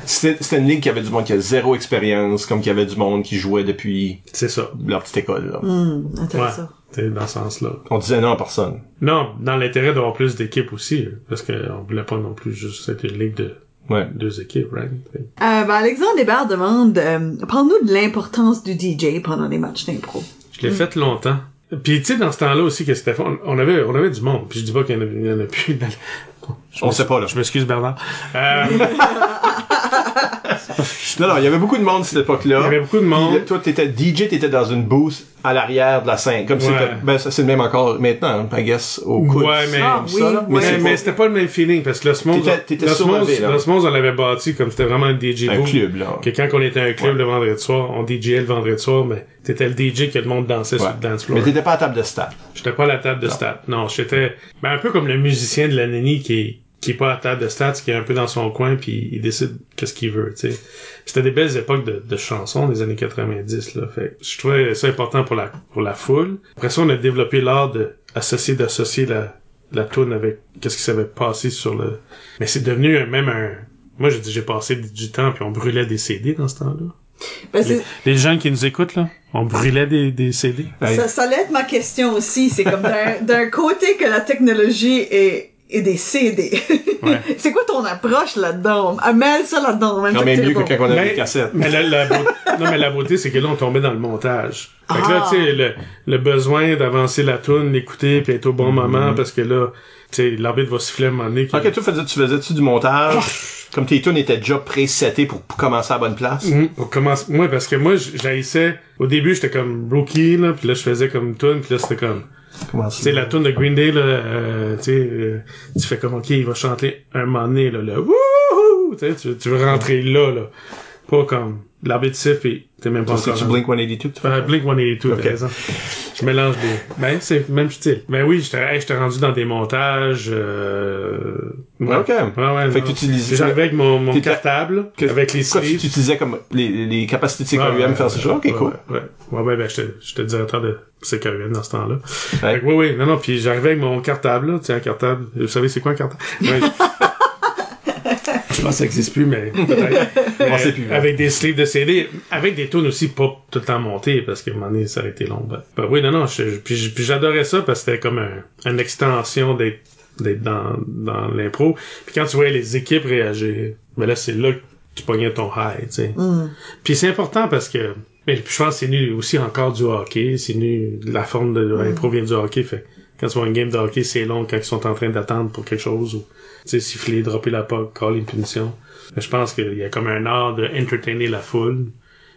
c'était c'était une ligue qui avait du monde qui a zéro expérience comme qu'il y avait du monde qui jouait depuis C'est ça. leur petite école là. Ouais. intéressant. C'est dans ce sens-là. On disait non à personne. Non, dans l'intérêt d'avoir plus d'équipes aussi, là, parce qu'on voulait pas non plus juste être une ligue de Ouais. deux équipes, right? Euh, ben, Alexandre Hébert demande, euh, parle-nous de l'importance du DJ pendant les matchs d'impro. Je l'ai fait longtemps. Puis tu sais, dans ce temps-là aussi, que c'était? Fun, on avait, on avait du monde. Puis je dis pas qu'il y en a, il y en a plus. dans le- Je On sait pas, là. Je m'excuse Bernard. Euh, Non, non, il y avait beaucoup de monde à cette époque-là. il y avait beaucoup de monde. Puis, Toi, t'étais DJ, t'étais dans une booth à l'arrière de la scène. Comme Ouais. c'était, ben, ça, c'est le même encore maintenant, hein, I guess, au coude. Ouais, mais- Ah, Ça, oui, oui. mais, pas- mais c'était pas le même feeling parce que l'osmose, T'étais- t'étais l'osmose, on l'avait bâti comme c'était vraiment un DJ un booth. club, là. Que quand on était un club Ouais. le vendredi soir, on DJait le vendredi soir, mais t'étais le DJ que le monde dansait sur le dance floor. Mais t'étais pas à table de stat. J'étais pas à la table de stats. Non, j'étais ben, un peu comme le musicien de la Nini qui est qui est pas à table de stats, qui est un peu dans son coin puis il décide qu'est-ce qu'il veut, tu sais. C'était des belles époques de, de chansons des années 90 là. Fait que je trouvais ça important pour la pour la foule. Après ça, on a développé l'art de associer d'associer la la tune avec qu'est-ce qui s'avait passé sur le mais c'est devenu même un moi j'ai dit j'ai passé du temps puis on brûlait des CD dans ce temps-là. Ben, Les, les gens qui nous écoutent là, on brûlait des, des CD. ça, ça allait être ma question aussi. C'est comme d'un- d'un côté que la technologie est, est des CD. Ouais. c'est quoi ton approche là-dedans? Ah, Mêle ça là-dedans. Même que t'es mieux que quand on avait Mais- des cassettes. Mais la, la beauté, non, mais la beauté, c'est que là, on tombait dans le montage. Fait que là, Ah. tu sais, le, le besoin d'avancer la tune, l'écouter, puis être au bon moment, parce que là, tu sais, l'arbitre va siffler à un moment donné. que- Ok, tu faisais, tu faisais-tu du montage? Comme tes tunes étaient déjà pré-setées pour, pour commencer à la bonne place? Mhm. On commence, moi, parce que moi, j'haïssais, au début, j'étais comme rookie, là, puis là, je faisais comme une tune, puis là, c'était comme, Comment tu sais, la tune de Green Day, là, euh, tu sais, euh, tu fais comme, ok, il va chanter un moment donné, là, le wouhou, tu sais, tu, tu veux rentrer là, là. Pas comme, l'arbitre siffle et t'es même pas C'est encore tu rentré. Blink 182 que tu fais? Euh, Blink 182, Ok. t'as raison. Je mélange des... Ben, c'est le même style. Ben oui, j'étais hey, j'étais rendu dans des montages... Euh... Ouais. Ok. Ouais, ouais. Fait non. que t'utilisais- J'arrivais avec mon, mon cartable, Que- avec les Quoi, tu, sleeves. tu utilisais comme les, les capacités de CKUM faire ce genre? Ok, ouais, cool. Ouais, ouais, ouais, ben, j'étais j'étais directeur de CKUM dans ce temps-là. Ouais. Fait que oui, oui, non, non, puis j'arrivais avec mon cartable, là, tu sais, un cartable. Vous savez, c'est quoi un cartable? Ça existe plus, mais peut-être. Mais sait plus. Avec des sleeves de CD, avec des tunes aussi pas tout le temps montées, parce qu'à un moment donné, ça aurait été long. Ben, ben oui, non, non, je- puis, j'adorais ça, parce que c'était comme un, une extension d'être dans, dans l'impro. Puis quand tu voyais les équipes réagir, ben là, c'est là que tu pognais ton high, tu sais. Hmm. Puis c'est important parce que mais je pense que c'est nu aussi encore du hockey, c'est nu la forme de l'impro vient du hockey fait quand tu vois une game de hockey, c'est long quand ils sont en train d'attendre pour quelque chose ou tu sais siffler, dropper la puck, caller une punition. Mais je pense qu'il y a comme un art de entertainer la foule.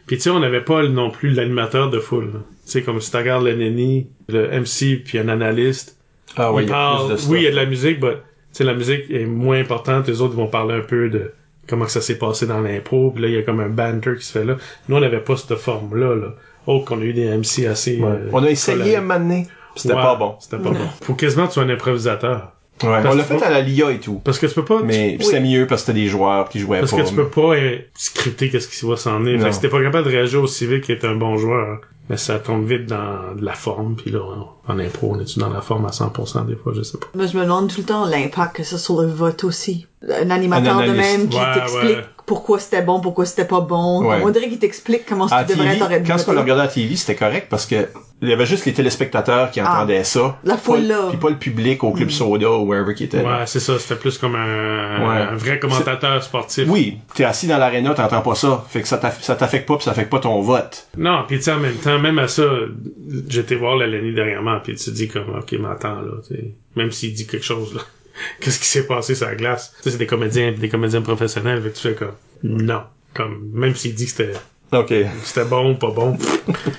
Puis tu sais, on n'avait pas non plus l'animateur de foule. Tu sais comme si tu regardes le Nenny, le MC puis un analyste, Ah ils il ça. oui, il y a de la musique, mais tu sais, la musique est moins importante. Les autres vont parler un peu de comment que ça s'est passé dans l'impro. Puis là, il y a comme un banter qui se fait là. Nous, on n'avait pas cette forme-là. Là. Autre qu'on a eu des MC assez... Ouais. euh, On a essayé à un moment donné, puis c'était Ouais, pas bon. C'était pas bon. Faut quasiment que tu sois un improvisateur. Ouais, Parce on l'a fait à la LIA et tout. Parce que tu peux pas... Mais tu- c'était mieux parce que c'était des joueurs qui jouaient Parce pas. que tu peux pas euh, scripter qu'est-ce qui va s'en venir. Fait que si t'es pas capable de réagir aussi vite qu'il est un bon joueur, mais ça tombe vite dans de la forme. Puis là, en impro, on est-tu dans la forme à 100% des fois? Je sais pas. Moi, je me demande tout le temps l'impact que ça sur le vote aussi. Un animateur Un de même qui Ouais, t'explique ouais. pourquoi c'était bon, pourquoi c'était pas bon. Ouais. On dirait qu'il t'explique comment tu devrais dû quand on le regardait à la TV, c'était correct parce que il y avait juste les téléspectateurs qui Ah. entendaient ça. La foule, là. Puis pas le public au club soda ou wherever qui était. Ouais, c'est ça. C'était plus comme un, Ouais. un vrai commentateur sportif. Oui, t'es assis dans l'aréna, t'entends pas ça. Fait que ça t'aff- ça t'affecte pas puis ça affecte pas ton vote. Non, puis tu sais, en même temps, même à ça, j'étais voir la Lenny derrière moi, puis tu te dis comme, ok, mais attends, là, tu sais, même s'il dit quelque chose, là, qu'est-ce qui s'est passé sur la glace? Tu sais, c'est des comédiens, des comédiens professionnels, fait que tu fais comme, non. Comme, même s'il dit que c'était, OK. c'était bon ou pas bon.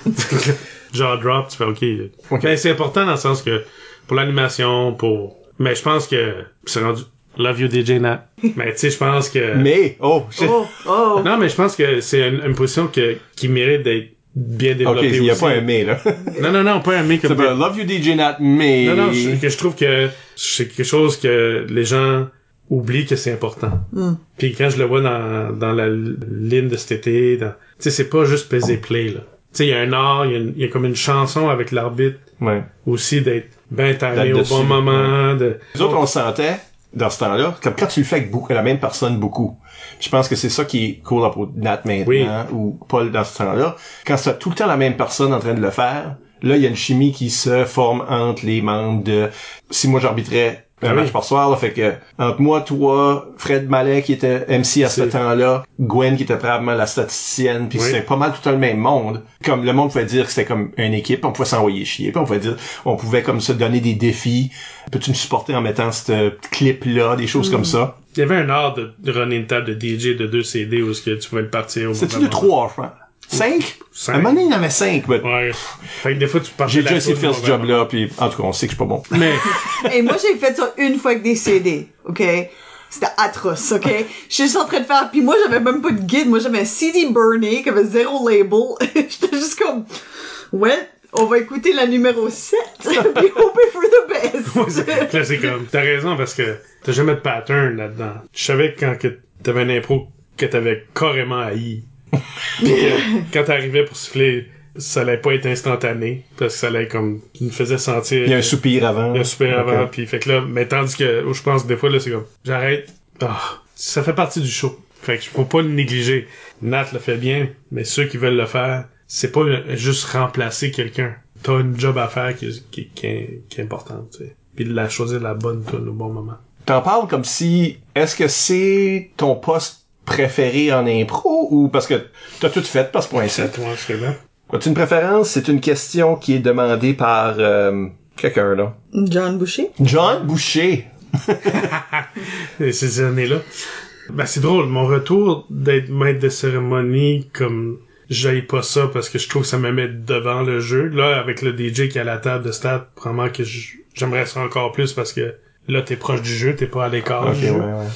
Jaw drop, tu fais ok. Ok. Ben, c'est important dans le sens que, pour l'animation, pour, mais je pense que, c'est rendu, love you DJ Nat. mais tu sais, je pense que, Mais, oh. Oh, oh. non, mais je pense que c'est une, une position que, qui mérite d'être bien Ok, développé il y a pas un mais, là. Non, non, non, pas un mais C'est comme... pas love you DJ Nat, mais... Non, non, je, que je trouve que c'est quelque chose que les gens oublient que c'est important. Mm. Puis quand je le vois dans, dans la ligne de cet été, dans- tu sais, c'est pas juste peser play, là. Tu sais, il y a un art, il y a, une- il y a comme une chanson avec l'arbitre Ouais. aussi d'être bien timé au dessus, bon moment, de... Nous autres, on se sentait, dans ce temps-là, comme quand tu le fais avec beaucoup, la même personne beaucoup. Je pense que c'est ça qui est cool pour Nat maintenant, Oui. ou Paul dans ce temps-là. Quand c'est tout le temps la même personne en train de le faire, là, il y a une chimie qui se forme entre les membres de... Si moi, j'arbitrais un match par soir, là, fait que entre moi, toi, Fred Mallet qui était MC à ce temps-là, Gwen qui était probablement la statisticienne, puis Oui. c'était pas mal tout le temps le même monde. Comme le monde pouvait dire que c'était comme une équipe, on pouvait s'envoyer chier, puis on pouvait dire, on pouvait comme se donner des défis. Peux-tu me supporter en mettant ce clip-là, des choses comme ça? Il y avait un art de, runner une table de DJ de deux CD où est-ce que tu pouvais le partir au C'était-tu moment- de trois, je pense? Cinq? Cinq. À un moment donné, il y en avait cinq, mais Ouais. Fait que des fois, tu partais j'ai déjà essayé de faire ce job-là, puis en tout cas, on sait que je suis pas bon. Mais, Et moi, j'ai fait ça une fois avec des CD, ok? C'était atroce, ok? Je suis juste en train de faire, puis moi, j'avais même pas de guide. Moi, j'avais un CD burné, qui avait zéro label. J'étais juste comme, ouais, on va écouter la numéro 7, puis hoping for the best. là, c'est comme, t'as raison parce que t'as jamais de pattern là-dedans. Je savais que quand que t'avais une impro que t'avais carrément haï. Que quand t'arrivais pour siffler, ça allait pas être instantané parce que ça allait comme, tu me faisais sentir. Il y a un soupir avant. Il y a un super avant, puis fait que là, mais tandis que, je pense des fois, là, c'est comme, j'arrête. Ah, ça fait partie du show. Fait que faut pas le négliger. Nat le fait bien, mais ceux qui veulent le faire, c'est pas euh, juste remplacer quelqu'un. T'as une job à faire qui, qui, qui est, qui est importante, tu sais. Puis de la choisir la bonne tune au bon moment. T'en parles comme si, est-ce que c'est ton poste préféré en impro, ou parce que t'as tout fait par ce point-ci? C'est toi, c'est bien. As-tu une préférence? C'est une question qui est demandée par euh, quelqu'un, là. John Boucher. John Boucher. Ces années-là. Ben, c'est drôle. Mon retour d'être maître de cérémonie, comme, j'aille pas ça parce que je trouve que ça me met devant le jeu. Là, avec le DJ qui est à la table de stade, probablement que j'aimerais ça encore plus parce que là, t'es proche du jeu, t'es pas à l'écart du ouais, jeu. ouais.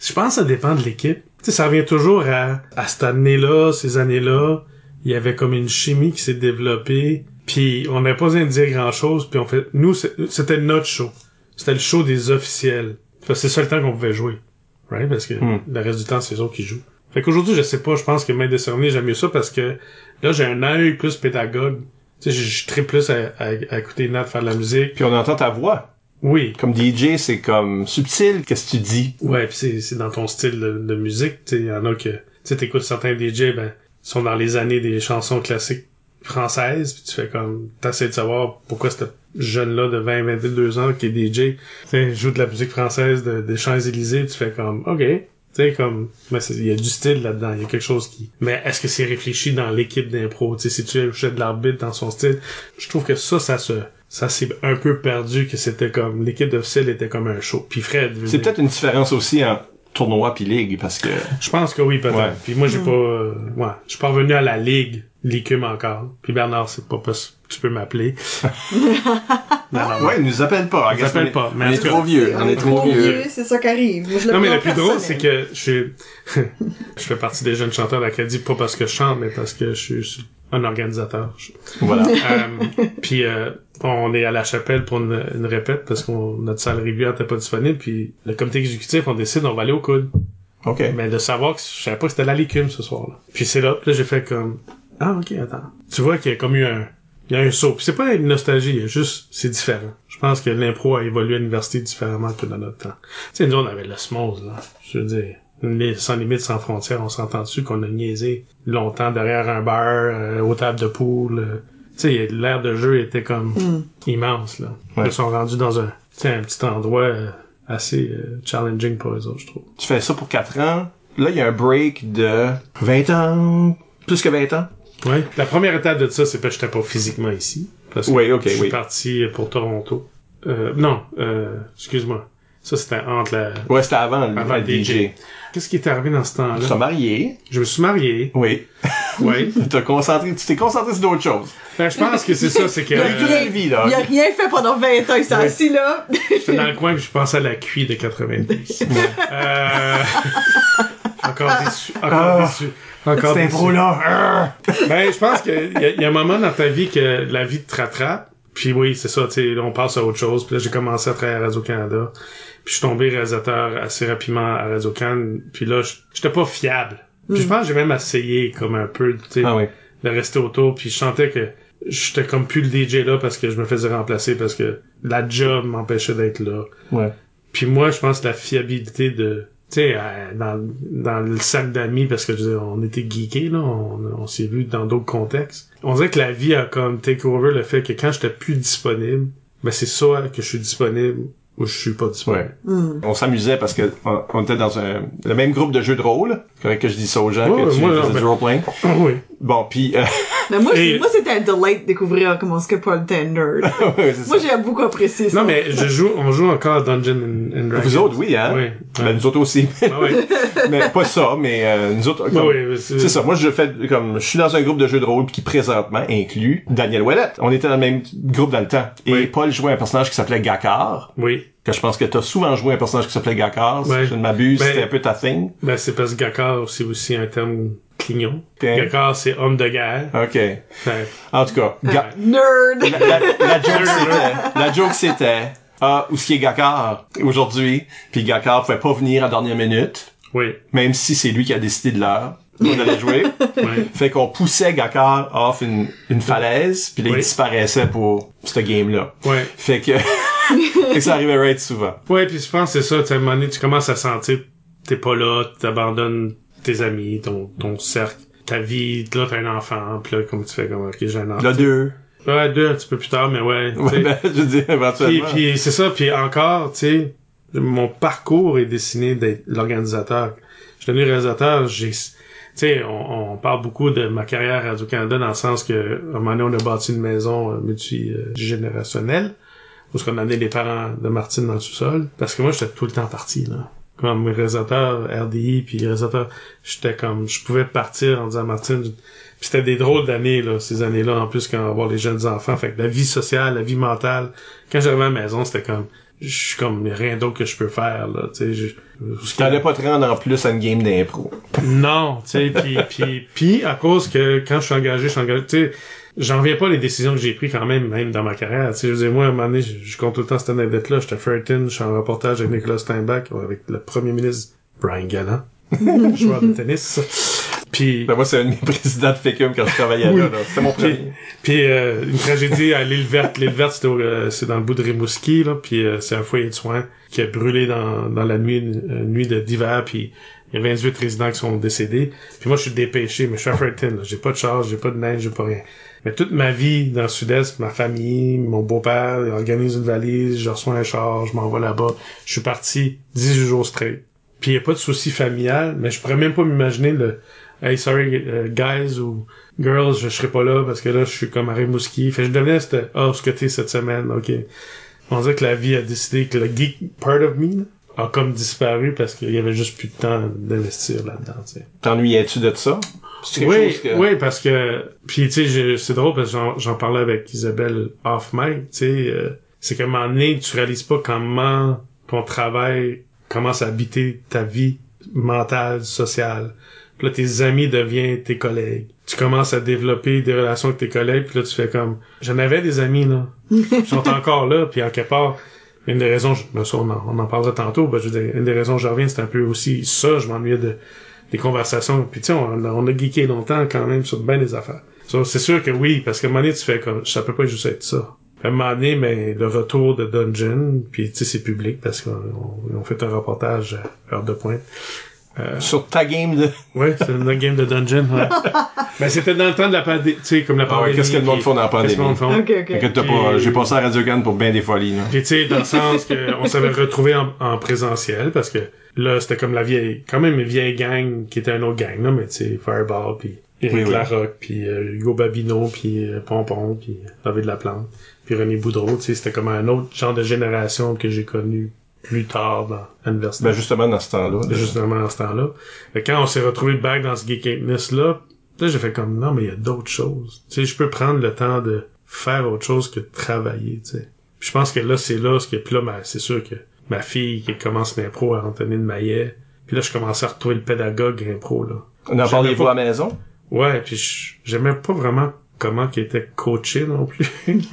Je pense que ça dépend de l'équipe. Sais, ça revient toujours à, à cette année-là, ces années-là. Il y avait comme une chimie qui s'est développée. Puis on n'avait pas besoin de dire grand-chose. Puis on fait... Nous, c'était notre show. C'était le show des officiels. C'est ça le temps qu'on pouvait jouer. Right? Parce que Hmm. le reste du temps, c'est eux autres qui jouent. Fait qu'aujourd'hui, je sais pas, je pense que maître de cérémonie, j'aime mieux ça parce que là, j'ai un œil plus pédagogue. Tu sais, je, je tripe plus à, à, à écouter Nat faire de la musique. Puis on entend ta voix. Oui. Comme DJ, c'est comme subtil, qu'est-ce que tu dis? Ouais, puis c'est, c'est dans ton style de, de musique. Tu y en a que... Tu sais, t'écoutes certains DJ, ben, sont dans les années des chansons classiques françaises, puis tu fais comme... T'essaies de savoir pourquoi ce jeune-là de 20, 22 ans qui est DJ, tu sais, joue de la musique française de, des Champs-Élysées, tu fais comme... OK. Tu sais, comme... Mais c'est- il y a du style là-dedans, il y a quelque chose qui... Mais est-ce que c'est réfléchi dans l'équipe d'impro? Tu sais, si tu achètes de l'arbitre dans son style, je trouve que ça, ça se... Ça s'est un peu perdu, que c'était comme... L'équipe d'officiel était comme un show. Puis Fred... C'est peut-être une différence aussi en tournoi puis ligue, parce que... je pense que oui, peut-être. Ouais. Puis moi, j'ai pas... euh, ouais, je suis pas revenu à la Ligue, l'ICUM encore. Puis Bernard, c'est pas que tu peux m'appeler. non, non, Ouais, il nous appelle pas. Ils nous appellent pas, mais on est trop vieux. On est trop vieux. c'est ça qui arrive. Non, mais le plus drôle, c'est que je suis... je fais partie des jeunes chanteurs d'Acadie, pas parce que je chante, mais parce que je suis un organisateur. Voilà. Euh, puis euh, on est à la chapelle pour une, une répète parce que notre salle régulière n'était pas disponible. Puis le comité exécutif, on décide, on va aller au coude. OK. Mais de savoir que je savais pas que c'était la l'écume ce soir-là. Puis c'est là, puis là j'ai fait comme ah ok attends. Tu vois qu'il y a comme eu un il y a un saut. Puis c'est pas une nostalgie, il y a juste c'est différent. Je pense que l'impro a évolué à l'université différemment que dans notre temps. Tu sais nous on avait l'osmose là. Je veux dire sans limite, sans frontières, on s'entend dessus qu'on a niaisé longtemps derrière un bar, euh, aux tables de poule. euh. Tu sais, l'air de jeu était comme immense, là. Ouais. Ils sont rendus dans un, tu sais, un petit endroit euh, assez euh, challenging pour eux autres, je trouve. Tu fais ça pour 4 ans. Là, il y a un break de 20 ans. Plus que 20 ans. Ouais. La première étape de ça, c'est que j'étais pas physiquement ici. Parce que Oui, je suis oui. parti pour Toronto. Euh, non, euh, excuse-moi. Ça, c'était entre la... Ouais, c'était avant, le Avant le DJ. DJ. Qu'est-ce qui est arrivé dans ce Tu t'es temps-là? marié. Je me suis marié. Oui. Ouais. Tu t'es concentré, tu t'es concentré sur d'autres choses. ben, je pense que c'est ça, c'est que... Il a vie, là. Il a rien fait pendant 20 ans, il s'est Ouais. assis là. J'étais dans le coin puis je pensais à la QI de 90. euh... Encore encore déçu. Encore déçu. Encore impro-là. Ben, je pense qu'il y, a- il y a un moment dans ta vie que la vie te rattrape. Puis oui, c'est ça, tu sais, on passe à autre chose. Puis là, j'ai commencé à travailler à Radio-Canada. Puis je suis tombé réalisateur assez rapidement à Radio-Can. Puis là, j'étais pas fiable. Puis je pense que j'ai même essayé comme un peu, tu sais, Ah oui. de rester autour. Puis je sentais que j'étais comme plus le DJ là parce que je me faisais remplacer parce que la job m'empêchait d'être là. Ouais. Puis moi, je pense que la fiabilité de sais, euh, dans, dans le sac d'amis, parce que je veux dire, on était geekés, là, on, on s'est vu dans d'autres contextes. On dirait que la vie a comme take over le fait que quand j'étais plus disponible, ben c'est soit que je suis disponible ou je suis pas disponible. On s'amusait parce que on, on était dans un, le même groupe de jeux de rôle. C'est correct que je dis ça aux gens Ouais, que tu moi, faisais du role-playing. oui. Bon, puis euh, Mais moi, Et- moi c'était un delight de découvrir comment ce que Paul c'est moi, j'ai beaucoup apprécié ça. Non, mais je joue, on joue encore à Dungeon and, and Dragons. vous autres, oui, hein? Oui. Ben, nous autres aussi. Ah ouais. mais pas ça, mais euh, nous autres. Comme- oui, c'est- ça. Moi, je fais comme je suis dans un groupe de jeux de rôle qui présentement inclut Daniel Ouellette. On était dans le même groupe dans le temps. Et Oui. Paul jouait un personnage qui s'appelait Gakar. Oui. Que je pense que t'as souvent joué un personnage qui s'appelait Gakar. Si Ouais. je ne m'abuse, Ben- c'était un peu ta thing. Ben, c'est parce que Gakar, c'est aussi un terme clignon. Gakar, c'est homme de guerre. Ok. En tout cas, Ga- Nerd! la, la- la joke c'était, la joke c'était, ah, où ce qui est Gakar aujourd'hui, puis Gakar pouvait pas venir à la dernière minute, oui. même si c'est lui qui a décidé de l'heure. On allait jouer. Ouais. Fait qu'on poussait Gakar off une, une falaise, puis là, il Oui. disparaissait pour ce game-là. Ouais. Fait que, que ça arrivait right souvent. Ouais, puis je pense que c'est ça, tu sais, à un moment donné, tu commences à sentir que t'es pas là, t'abandonnes tes amis, ton, ton cercle, ta vie, là t'as un enfant, puis là, comme tu fais comme, ok, j'ai un enfant. Le 2. Ouais, deux un petit peu plus tard, mais ouais. Ouais, ben, je veux dire, éventuellement. puis c'est ça, puis encore, tu sais, mon parcours est destiné d'être l'organisateur. Je suis devenu réalisateur, j'ai... Tu sais, on, on parle beaucoup de ma carrière à Radio-Canada dans le sens que, à un moment donné, on a bâti une maison euh, multigénérationnelle où ce qu'on a amené les parents de Martine dans le sous-sol. Parce que moi, j'étais tout le temps parti, là. Comme réalisateur RDI, puis réalisateur, j'étais comme, je pouvais partir en disant à Martine, puis c'était des drôles d'années, là, ces années-là, en plus, quand on voir les jeunes enfants. Fait que la vie sociale, la vie mentale, quand j'arrivais à la maison, c'était comme, je suis comme, rien d'autre que je peux faire, là, tu sais, je- T'allais pas te rendre en plus à une game d'impro. non, tu sais, puis puis puis à cause que quand je suis engagé, je suis engagé, tu sais, j'en reviens pas les décisions que j'ai prises quand même, même dans ma carrière. Tu sais, je veux dire, moi, à un moment donné, je, je compte tout le temps cette anecdote-là. J'étais à Ferriton, je suis en reportage avec Nicolas Steinbach, avec le premier ministre Brian Gallant, joueur de tennis. Puis Ben, moi, c'est un de mes présidents de FECUM quand je travaillais Oui. là, là. C'était mon puis, premier. puis euh, une tragédie à l'île verte. L'île verte, c'était au- euh, c'est dans le bout de Rimouski, là. Puis euh, c'est un foyer de soins qui a brûlé dans, dans la nuit, une, une nuit de- d'hiver. Puis il y a 28 résidents qui sont décédés. Puis moi, je suis dépêché, mais je suis à. J'ai pas de charge, j'ai pas de neige, j'ai pas rien. Mais toute ma vie dans le sud-est, ma famille, mon beau-père il organise une valise, je reçois un char, je m'envoie là-bas. Je suis parti 18 jours straight. Puis il y a pas de souci familial, mais je pourrais même pas m'imaginer le Hey, sorry, euh, guys ou girls, je serai pas là parce que là, je suis comme à Rimouski. Fait je devenais cette, oh, ce t'es cette semaine, ok. On dirait que la vie a décidé que le geek part of me, a comme disparu parce qu'il y avait juste plus de temps d'investir là-dedans. T'ennuyais-tu de ça? Oui, chose que- oui, parce que, puis tu sais, je- c'est drôle parce que j'en- parlais avec Isabelle off mic, tu sais, euh, c'est qu'à un moment donné, tu réalises pas comment ton travail commence à habiter ta vie mentale, sociale. Puis là, tes amis deviennent tes collègues. Tu commences à développer des relations avec tes collègues, puis là, tu fais comme... J'en avais des amis, là. Ils sont encore là, puis en quelque part... Une des raisons, je- ben ça, on en, on en parlera tantôt, ben, je veux dire, une des raisons je reviens, c'est un peu aussi ça, je m'ennuyais de des conversations. Puis tu sais, on, a- on a geeké longtemps quand même sur bien des affaires. So, c'est sûr que oui, parce qu'à un moment donné, tu fais comme... Ça peut pas juste être ça. À un moment donné, mais le retour de Dungeon, puis tu sais, c'est public parce qu'on on- on fait un reportage à heure de pointe. Sur ta game de... Ouais, c'est une game de Dungeon, ouais. ben, c'était dans le temps de la pandémie, tu sais, comme la Ah ouais, pandémie. qu'est-ce que le monde fait dans la qu'est-ce que le monde pandémie? fait? Ok, ok. Inquiète-toi Puis- pas, j'ai passé à Radio Cannes pour bien des folies, là. Puis tu sais, dans le sens que on s'avait retrouvé en, en présentiel parce que là, c'était comme la vieille, quand même une vieille gang qui était un autre gang, là, mais tu sais, Fireball, puis Éric Oui, oui. Larocque, puis euh, Hugo Babineau, puis euh, Pompon, puis David Laplante, puis René Boudreau, tu sais, c'était comme un autre genre de génération que j'ai connu plus tard dans l'université. Ben, justement, dans ce temps-là. justement à ce temps-là. Quand on s'est retrouvé back dans ce geekness là, là j'ai fait comme non mais il y a d'autres choses. Tu sais, je peux prendre le temps de faire autre chose que de travailler, tu sais. Puis je pense que là c'est là ce que puis là ben, c'est sûr que ma fille qui commence l'impro à Antonine Maillet, Puis là, je commençais à retrouver le pédagogue impro, là. On en parliez-vous pas- à la maison? Ouais, puis j'aimais pas vraiment comment qu'il était coaché non plus.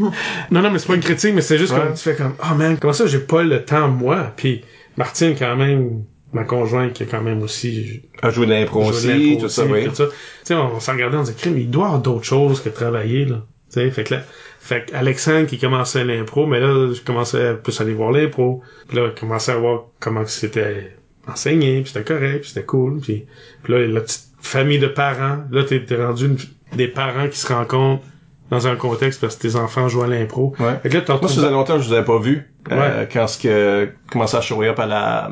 non, non, mais c'est pas une critique, mais c'est juste Ouais. comme tu fais comme, oh man, comment ça j'ai pas le temps moi? Puis Martine quand même, ma conjointe qui est quand même aussi À jouer de l'impro joué aussi, tout ça, oui. tout ça. Tu sais, on, s'en regardait, on disait, crime, il doit avoir d'autres choses que travailler, là. Tu sais, fait que là, fait que Alexandre qui commençait l'impro, mais là, je commençais à plus aller voir l'impro. Puis là, je commençais à voir comment c'était enseigné, puis c'était correct, puis c'était cool. Puis, puis là, la petite famille de parents, là, t'es rendu une- des parents qui se rencontrent dans un contexte parce que tes enfants jouent à l'impro. Ouais. Fait que là, Moi, ça faisait longtemps que je vous avais pas vu. Euh, quand ce que commençait à show up à la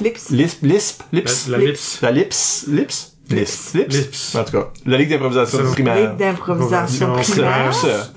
Lips. Lisp, Lisp, Lips, La- la Lips. la Lips, Lips, Lips, Lips, Lips. En tout cas, la Ligue d'improvisation Ça- primaire. Ligue d'improvisation Improvisation primaire.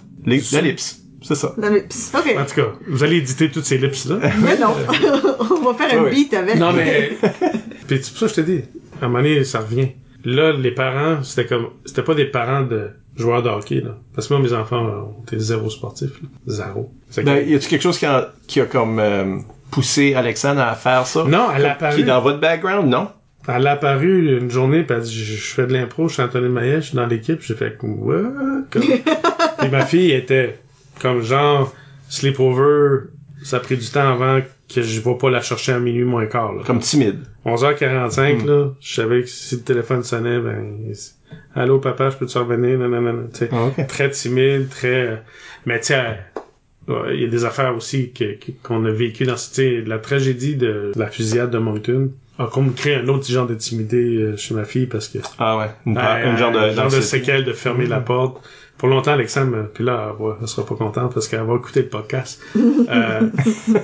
La Lips, c'est ça. La Lips. OK. En tout cas, vous allez éditer toutes ces lips-là. Mais non. On va faire un Ouais, ouais. beat avec. Non, mais. Puis c'est pour ça que je te dis. À un moment donné, ça revient. Là, les parents, c'était comme. C'était pas des parents de joueurs de hockey, là. Parce que moi, mes enfants ont été zéro sportifs, là. Zéro. Ben, y a-tu quelque chose qui a, qui a comme euh, poussé Alexandre à faire ça? Non, elle a Qui est apparu. dans votre background, non? Elle a apparu une journée, puis elle dit, je, je fais de l'impro, je suis Anthony Maillet, je suis dans l'équipe, j'ai fait, what? Comme... Et ma fille était comme genre, sleepover, ça a pris du temps avant que je vais pas la chercher à minuit moins quart, là. Comme timide. 11h45, Hmm. là, je savais que si le téléphone sonnait, ben, allô papa, je peux te revenir, non, non, non, non, tu sais. Ah. Très timide, très, euh, mais sais, euh, il y a des affaires aussi qu'on a vécues dans, la tragédie de la fusillade de Moncton a comme créé un autre genre d'intimidé euh, chez ma fille parce que Ah ouais. Une, euh, une genre de, genre de séquelle de fermer la porte. Pour longtemps, Alexandre, puis là, elle, va- elle sera pas contente parce qu'elle va écouter le podcast. Euh,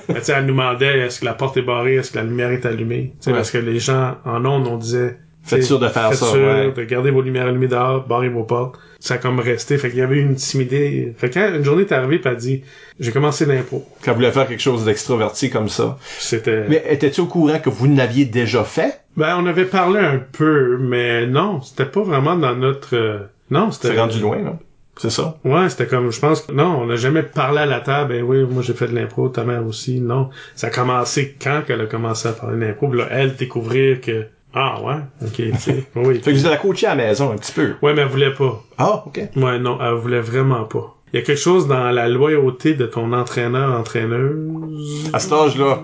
mais tu sais, elle nous demandait est-ce que la porte est barrée, est-ce que la lumière est allumée? Tu sais, Ouais. Parce que les gens en ondes, on disait Faites sûr de faire faites ça, sûr ouais. de garder vos lumières allumées dehors, barrez vos portes. Ça a comme resté. Fait qu'il y avait une timidité. Fait que quand une journée est arrivée, elle dit j'ai commencé l'impro. Quand vous voulez faire quelque chose d'extroverti comme ça. C'était. Mais étais-tu au courant que vous n'aviez déjà fait? Ben, on avait parlé un peu, mais non, c'était pas vraiment dans notre. euh, Non, c'était. C'est rendu loin, là. C'est ça? Ouais, c'était comme, je pense que, non, on n'a jamais parlé à la table, ben oui, moi j'ai fait de l'impro, ta mère aussi, non. Ça a commencé quand qu'elle a commencé à parler d'impro, puis là, elle, découvrir que, ah ouais, ok, tu sais, oui. Fait que vous êtes coaché à la maison un petit peu. Ouais, mais elle voulait pas. Ah, ok. Ouais, non, elle voulait vraiment pas. Il y a quelque chose dans la loyauté de ton entraîneur, entraîneuse? À cet âge-là.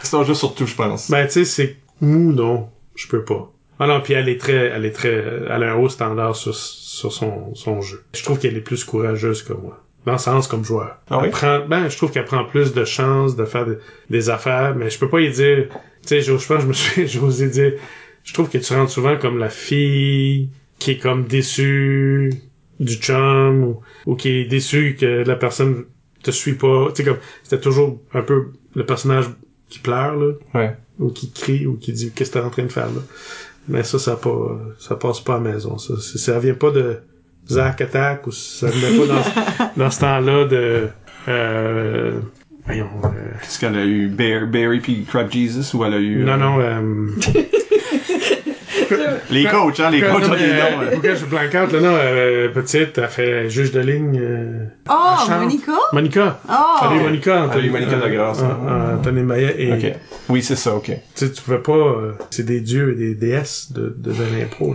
À cet âge-là surtout, je pense. Ben, tu sais, c'est mou, non, je peux pas. Ah non, puis elle est très, elle est très, elle a un haut standard sur, sur son, son jeu. Je trouve qu'elle est plus courageuse que moi. Dans le sens comme joueur. Ah oui? Elle prend, ben, je trouve qu'elle prend plus de chances de faire de- des affaires, mais je peux pas y dire, tu sais, je je pense, je me suis, osé dire, je trouve que tu rentres souvent comme la fille qui est comme déçue du chum ou, ou qui est déçue que la personne te suit pas. Tu sais, comme, c'était toujours un peu le personnage qui pleure, là Ouais. ou qui crie ou qui dit qu'est-ce que t'es en train de faire là? Mais ça, ça pas, ça passe pas à la maison. Ça, ça vient pas de Zack Attack ou ça venait pas dans, ce- dans ce temps-là de, euh, voyons, euh, Est-ce qu'elle a eu Bear- Barry puis Crab Jesus ou elle a eu... non, euh, non, euh, Les coachs, hein, les coachs ont des noms. euh, euh. pourquoi je blank out, là, non, euh, petite, elle fait juge de ligne, euh, Oh. Monica? Monica. Oh! Salut. Monica, Anthony, Salut, Monica de Grasse, euh, euh, Anthony Maillet et, Ok. Oui, c'est ça, ok. tu sais, tu pouvais pas, euh, c'est des dieux et des déesses de, de, de l'impro.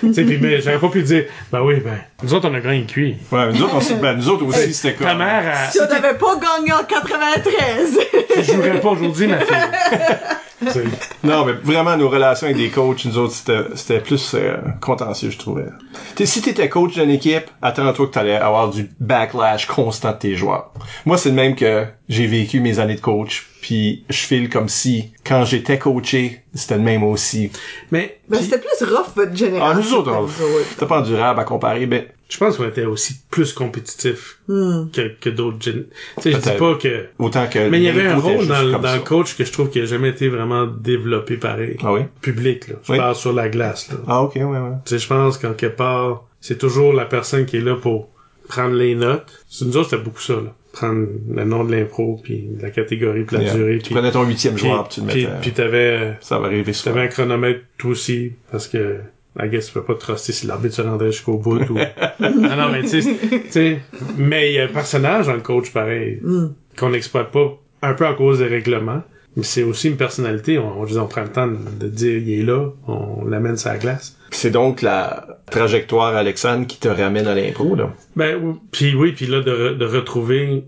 tu sais, mais j'aurais pas pu dire, ben oui, ben, nous autres, on a gagné cuit. Ouais, nous autres, on, ben, nous autres aussi, c'était comme... Ta mère, Si on n'avait pas gagné en 93! elle, tu jouerais pas aujourd'hui, ma fille. Non, mais vraiment, nos relations avec des coachs, nous autres, c'était, c'était plus euh, contentieux, je trouvais. T'sais, si t'étais coach d'une équipe, attends-toi que t'allais avoir du backlash constant de tes joueurs. Moi, c'est le même que j'ai vécu mes années de coach, puis je file comme si, quand j'étais coaché, c'était le même aussi. Mais Ben, c'était plus rough, votre génération. Ah, nous autres. c'était pas endurable à comparer, mais je pense qu'on était aussi plus compétitifs Hmm. que, que d'autres Tu sais, je dis pas que... autant que... Mais il y avait un rôle dans, le coach que je trouve qui a jamais été vraiment développé pareil. Ah oui? Public, là. Je Oui. parle sur la glace, là. Ah, ok, ouais, ouais. Tu sais, je pense qu'en quelque part, c'est toujours la personne qui est là pour prendre les notes. C'est nous autres, c'était beaucoup ça, là. Prendre le nom de l'impro, puis la catégorie, puis la Yeah. durée, Tu puis... prenais ton huitième joueur, puis tu le mettais... puis t'avais... Ça va arriver souvent. T'avais un chronomètre toi aussi, parce que I guess tu peux pas te truster si l'arbitre se rendrait jusqu'au bout ou... ah non, mais tu sais, tu sais, mais il y a un personnage dans le coach pareil, Hmm. qu'on n'exploite pas un peu à cause des règlements, Mais c'est aussi une personnalité. On, on, on prend le temps de dire il est là, on l'amène sur la glace. C'est donc la trajectoire, Alexandre, qui te ramène à l'impro, là. Ben, puis oui, puis là, de, re- de retrouver,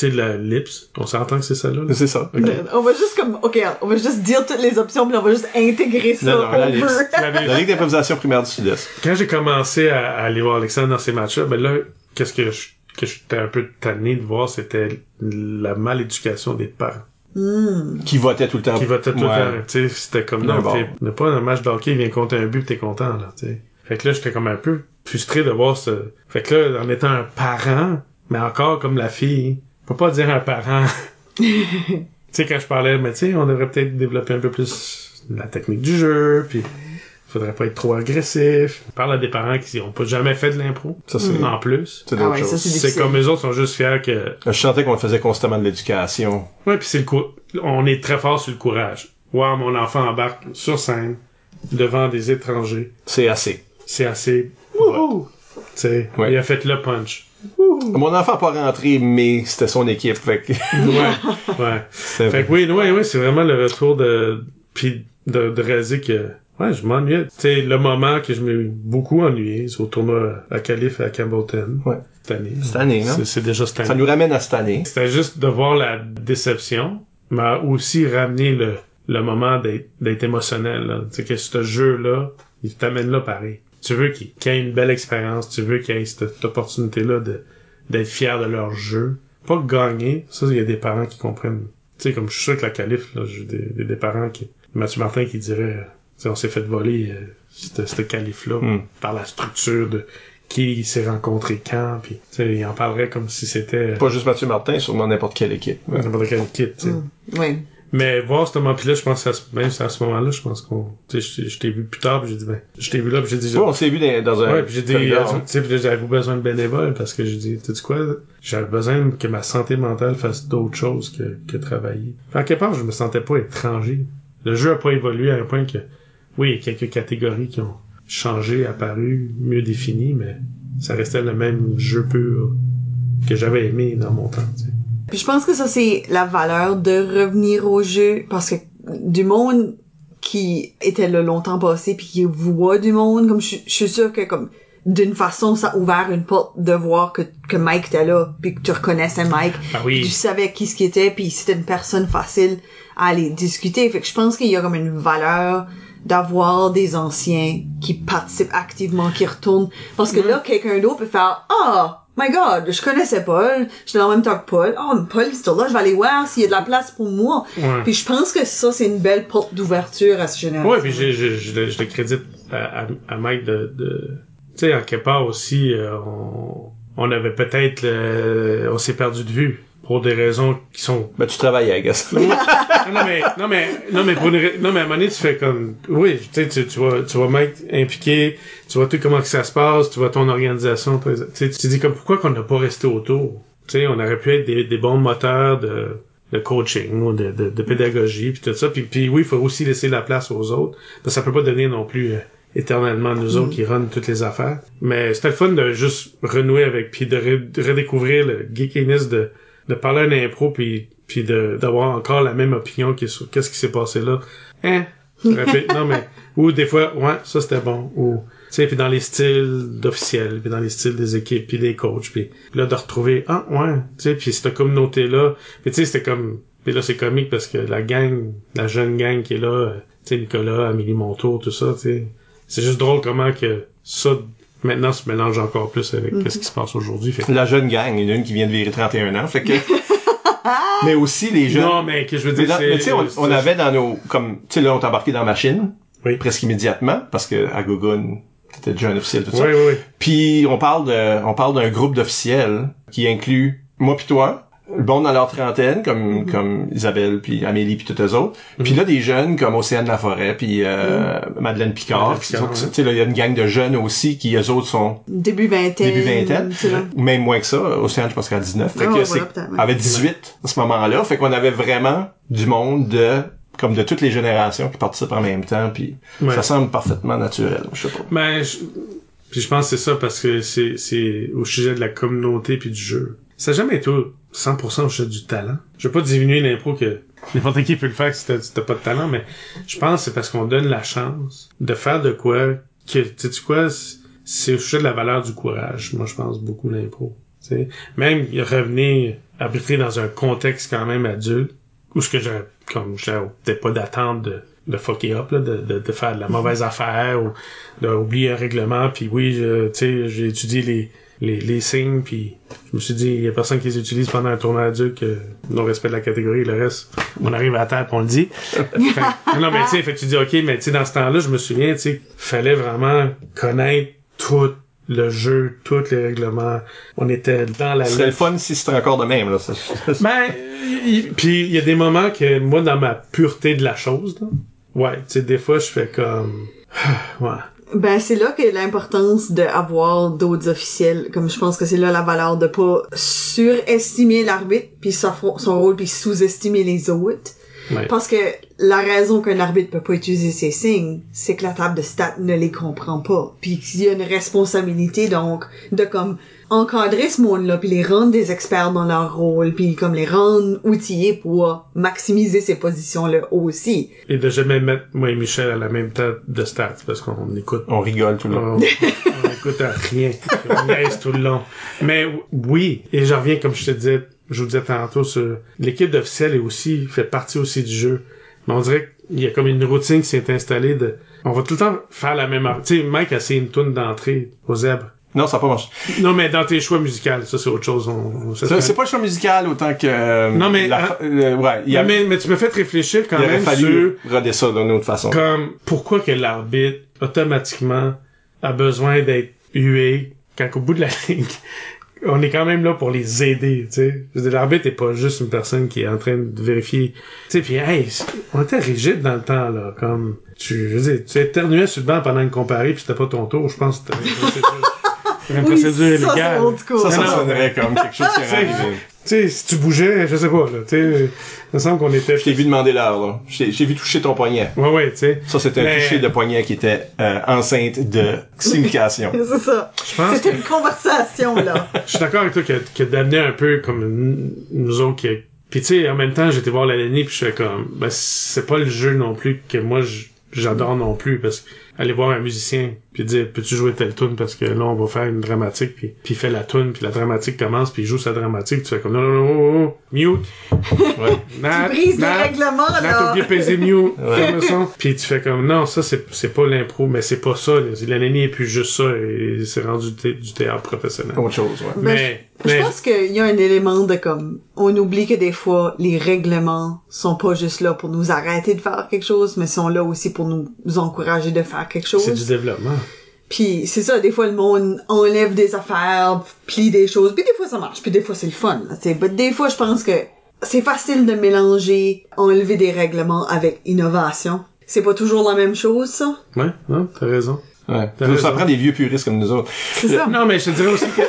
tu sais, de la lips. On s'entend que c'est ça, là? là? C'est ça. Ok. On va juste comme, ok, on va juste dire toutes les options, puis on va juste intégrer ça Non, non, la over. liste. La lips. La Ligue d'improvisation primaire du Sud-Est. Quand j'ai commencé à, à aller voir Alexandre dans ces matchs-là, ben là, qu'est-ce que je, que j'étais un peu tanné de voir, c'était la maléducation des parents. Hmm. Qui votait tout le temps. Qui votaient tout Ouais. le temps. Tu sais, c'était comme, non, n'est pas un match de hockey, il vient compter un but pis t'es content, là, tu sais. Fait que là, j'étais comme un peu frustré de voir ce... Fait que là, en étant un parent, mais encore comme la fille, faut pas dire un parent. tu sais, quand je parlais, mais tu sais, on devrait peut-être développer un peu plus la technique du jeu, puis faudrait pas être trop agressif. Je parle à des parents qui ont pas jamais fait de l'impro. Ça, c'est, En plus. c'est Ah ouais, c'est comme eux autres sont juste fiers que Je sentais qu'on faisait constamment de l'éducation. Ouais, puis c'est le cou- on est très fort sur le courage. Wow, mon enfant embarque sur scène devant des étrangers. C'est assez. C'est assez. Wouhou! Tu sais, Ouais. il a fait le punch. Mon enfant n'a pas rentré, mais c'était son équipe. Fait que Ouais, ouais. c'était- Fait que oui, oui, oui, c'est vraiment le retour de puis de, de réaliser que ouais, je m'ennuyais. Sais, le moment que je m'ai beaucoup ennuyé, c'est au tournoi à Calif et à Campbellton. Ouais. Cette année. Cette année, non? C'est- C'est déjà cette année. Ça nous ramène à cette année. C'était juste de voir la déception, mais aussi ramener le, le moment d'être d'être émotionnel. Tu sais, que ce jeu-là, il t'amène là pareil. Tu veux qu'il qu'il y ait une belle expérience, tu veux qu'il y ait cette, cette opportunité-là de d'être fier de leur jeu. Pas gagner, ça, il y a des parents qui comprennent. Tu sais, comme je suis sûr que la calife, là, j'ai des, des, des parents qui... Mathieu Martin qui dirait, euh, tu sais, on s'est fait voler euh, cette, cette calife-là Hmm. par la structure de qui s'est rencontré quand, puis tu sais, il en parlerait comme si c'était... euh, Pas juste Mathieu Martin, sûrement n'importe quelle équipe. Ouais. n'importe quel kit, tu sais. Hmm. Oui. Mais voir ce moment, puis là, je pense que ce- même à ce moment-là, je pense qu'on, tu sais, je t'ai- vu plus tard, puis j'ai dit, ben, je t'ai vu là, puis j'ai dit, Ouais, on s'est vu dans, dans un ouais, puis j'ai dit, euh, tu sais, j'avais besoin de bénévoles, parce que j'ai dit, tu sais quoi, j'avais besoin que ma santé mentale fasse d'autres choses que, que travailler. En quelque part, je me sentais pas étranger. Le jeu a pas évolué à un point que, oui, il y a quelques catégories qui ont changé, apparu, mieux définies, mais ça restait le même jeu pur que j'avais aimé dans mon temps, tu sais. Puis je pense que ça, c'est la valeur de revenir au jeu, parce que du monde qui était là longtemps passé, puis qui voit du monde, comme je, je suis sûre que comme d'une façon, ça a ouvert une porte de voir que, que Mike était là, puis que tu reconnaissais Mike, Ah oui. tu savais qui ce qui était, puis c'était une personne facile à aller discuter. Fait que je pense qu'il y a comme une valeur d'avoir des anciens qui participent activement, qui retournent. Parce que là, quelqu'un d'autre peut faire « Ah, my God, je connaissais Paul, j'étais en même temps que Paul. Oh, Paul, c'est là, je vais aller voir s'il y a de la place pour moi. Ouais. Puis je pense que ça, c'est une belle porte d'ouverture à ce génération. Ouais, puis je, je, je, le- je le crédite à, à, à Mike de, de tu sais, en quelque part aussi, euh, on, on avait peut-être, le- on s'est perdu de vue pour des raisons qui sont. Ben, tu travaillais, I guess. non, mais, non, mais, non, mais pour une non, mais à un moment donné, tu fais comme, oui, tu sais, tu, tu vois, tu vois Mike impliqué, tu vois tout comment que ça se passe, tu vois ton organisation, tu sais, tu te dis comme pourquoi qu'on n'a pas resté autour? Tu sais, on aurait pu être des, des bons moteurs de, de coaching ou de, de, de pédagogie puis tout ça. Puis, puis oui, il faut aussi laisser la place aux autres. Parce que ça peut pas devenir non plus euh, éternellement nous autres qui run toutes les affaires. Mais c'était le fun de juste renouer avec puis de, re- de redécouvrir le geekiness de, de parler un impro puis puis de d'avoir encore la même opinion qui sur qu'est-ce qui s'est passé là. Hein? Non mais ou des fois ouais ça c'était bon ou tu sais puis dans les styles d'officiels puis dans les styles des équipes puis des coachs puis là de retrouver ah ouais tu sais puis cette communauté là puis tu sais c'était comme puis là c'est comique parce que la gang la jeune gang qui est là euh, tu sais Nicolas Amélie Montour tout ça tu sais c'est juste drôle comment que ça maintenant se mélange encore plus avec ce qui se passe aujourd'hui que- La jeune gang, il y en a une qui vient de virer 31 ans, fait que... mais aussi les jeunes... non mais que je veux dire mais tu sais, on, avait dans nos... Comme, tu sais, là, on t'a embarqué dans la machine, Oui. presque immédiatement, parce que à Gogun, t'étais déjà un officiel, tout ça. oui oui oui Puis on parle de, on parle d'un groupe d'officiels qui inclut moi puis toi, le bon dans leur trentaine comme comme Isabelle puis Amélie puis toutes les autres. Puis là des jeunes comme Océane Laforêt puis euh, Madeleine Picard. Madeleine Picard, sont- ouais. Tu sais là il y a une gang de jeunes aussi qui eux autres sont Début vingtaine. début vingtaine, même moins que ça. Océane je pense qu'elle a 19. Fait Ah, que voilà, ouais. avait 18 à ce moment-là. Fait qu'on avait vraiment du monde de comme de toutes les générations qui participent en même temps puis Ouais. ça semble parfaitement naturel, je sais pas. Ben, je... puis je pense que c'est ça parce que c'est, c'est au sujet de la communauté puis du jeu. Ça n'a jamais été 100% au sujet du talent. Je veux pas diminuer l'impro que n'importe qui peut le faire si t'as si t'as pas de talent, mais je pense que c'est parce qu'on donne la chance de faire de quoi que, tu sais quoi, c'est- au sujet de la valeur du courage. Moi, je pense beaucoup l'impro. tu sais. Même revenir arbitrer dans un contexte quand même adulte, où ce que j'aurais, comme, j'avais peut-être pas d'attente de, de fucker up, là, de, de, de faire de la mauvaise affaire, ou d'oublier un règlement, puis oui, tu sais, j'ai étudié les, les, les signes, puis je me suis dit, il y a personne qui les utilise pendant un tournoi adulte, que non respect de la catégorie, le reste, on arrive à la table, on le dit. Fait non, mais tu sais, fait que tu dis, ok, mais tu sais, dans ce temps-là, je me souviens, tu sais, fallait vraiment connaître tout le jeu, tous les règlements. On était dans la Ce serait le fun si c'était encore de même, là. ça. ben, puis il y a des moments que moi, dans ma pureté de la chose, là, ouais, tu sais, des fois, je fais comme, ouais, Ben, c'est là que l'importance d'avoir d'autres officiels, comme je pense que c'est là la valeur de pas surestimer l'arbitre, puis son, son rôle, puis sous-estimer les autres. ouais. Parce que la raison qu'un arbitre peut pas utiliser ses signes, c'est que la table de stats ne les comprend pas. Puis qu'il y a une responsabilité, donc, de comme encadrer ce monde-là, puis les rendre des experts dans leur rôle, puis comme les rendre outillés pour maximiser ces positions-là aussi. Et de jamais mettre moi et Michel à la même table de stats, parce qu'on écoute On rigole tout le long. On, on écoute à rien. On niaise tout le long. Mais oui, et j'en reviens comme je te disais, je vous disais tantôt, sur l'équipe d'officiels est aussi, fait partie aussi du jeu. Mais on dirait qu'il y a comme une routine qui s'est installée de, on va tout le temps faire la même, tu sais, Mike a essayé une tourne d'entrée aux zèbres. Non, ça n'a pas marché. Non, mais dans tes choix musicaux, ça c'est autre chose. On, ça, c'est- pas le choix musical autant que... euh, Non, mais, la- hein, euh, ouais, y a, mais, mais tu me fais réfléchir quand il même sur fallu roder ça d'une autre façon. comme pourquoi que l'arbitre automatiquement a besoin d'être hué quand au bout de la ligne on est quand même là pour les aider tu sais l'arbitre est pas juste une personne qui est en train de vérifier tu sais puis hey on était rigide dans le temps là comme tu je veux dire tu éternuais sur le banc pendant une comparée puis c'était pas ton tour je pense que une procédure Oui, ça, légale. Ça, ça non. sonnerait comme quelque chose qui arrivé. tu sais si tu bougeais je sais pas là tu sais il me semble qu'on était Je t'ai vu demander l'heure, là. Je t'ai- J'ai vu toucher ton poignet. ouais ouais tu sais Ça, c'était un toucher de poignet qui était euh, enceinte de signification. C'est ça. je pense C'était une conversation, là. Je suis d'accord avec toi que, que d'amener un peu comme nous autres qui puis tu sais en même temps j'étais voir l'année puis je fais comme ben c'est pas le jeu non plus que moi j'adore non plus parce que aller voir un musicien puis dire peux-tu jouer telle tune parce que là on va faire une dramatique puis puis il fait la tune puis la dramatique commence puis il joue sa dramatique tu fais comme non non non, non, non, mute Ouais. Nat, Tu brises les Nat, règlements, Nat, là. t'as oublié de peser mute le son puis tu fais comme non ça c'est c'est pas l'impro mais c'est pas ça l'année est plus juste ça et c'est rendu du, thé- du théâtre professionnel Autre chose, ouais. Ben, mais Je mais pense qu'il y a un élément de comme, on oublie que des fois, les règlements sont pas juste là pour nous arrêter de faire quelque chose, mais sont là aussi pour nous, encourager de faire quelque c'est du chose. développement Puis c'est ça, des fois le monde enlève des affaires, plie des choses, puis des fois ça marche, puis des fois c'est le fun. Là, t'sais. But des fois je pense que c'est facile de mélanger enlever des règlements avec innovation. C'est pas toujours la même chose, ça? Ouais, non, t'as raison. Ouais. Ça, raison. ça prend des vieux puristes comme nous autres. C'est ça. Non, mais je te dirais aussi que,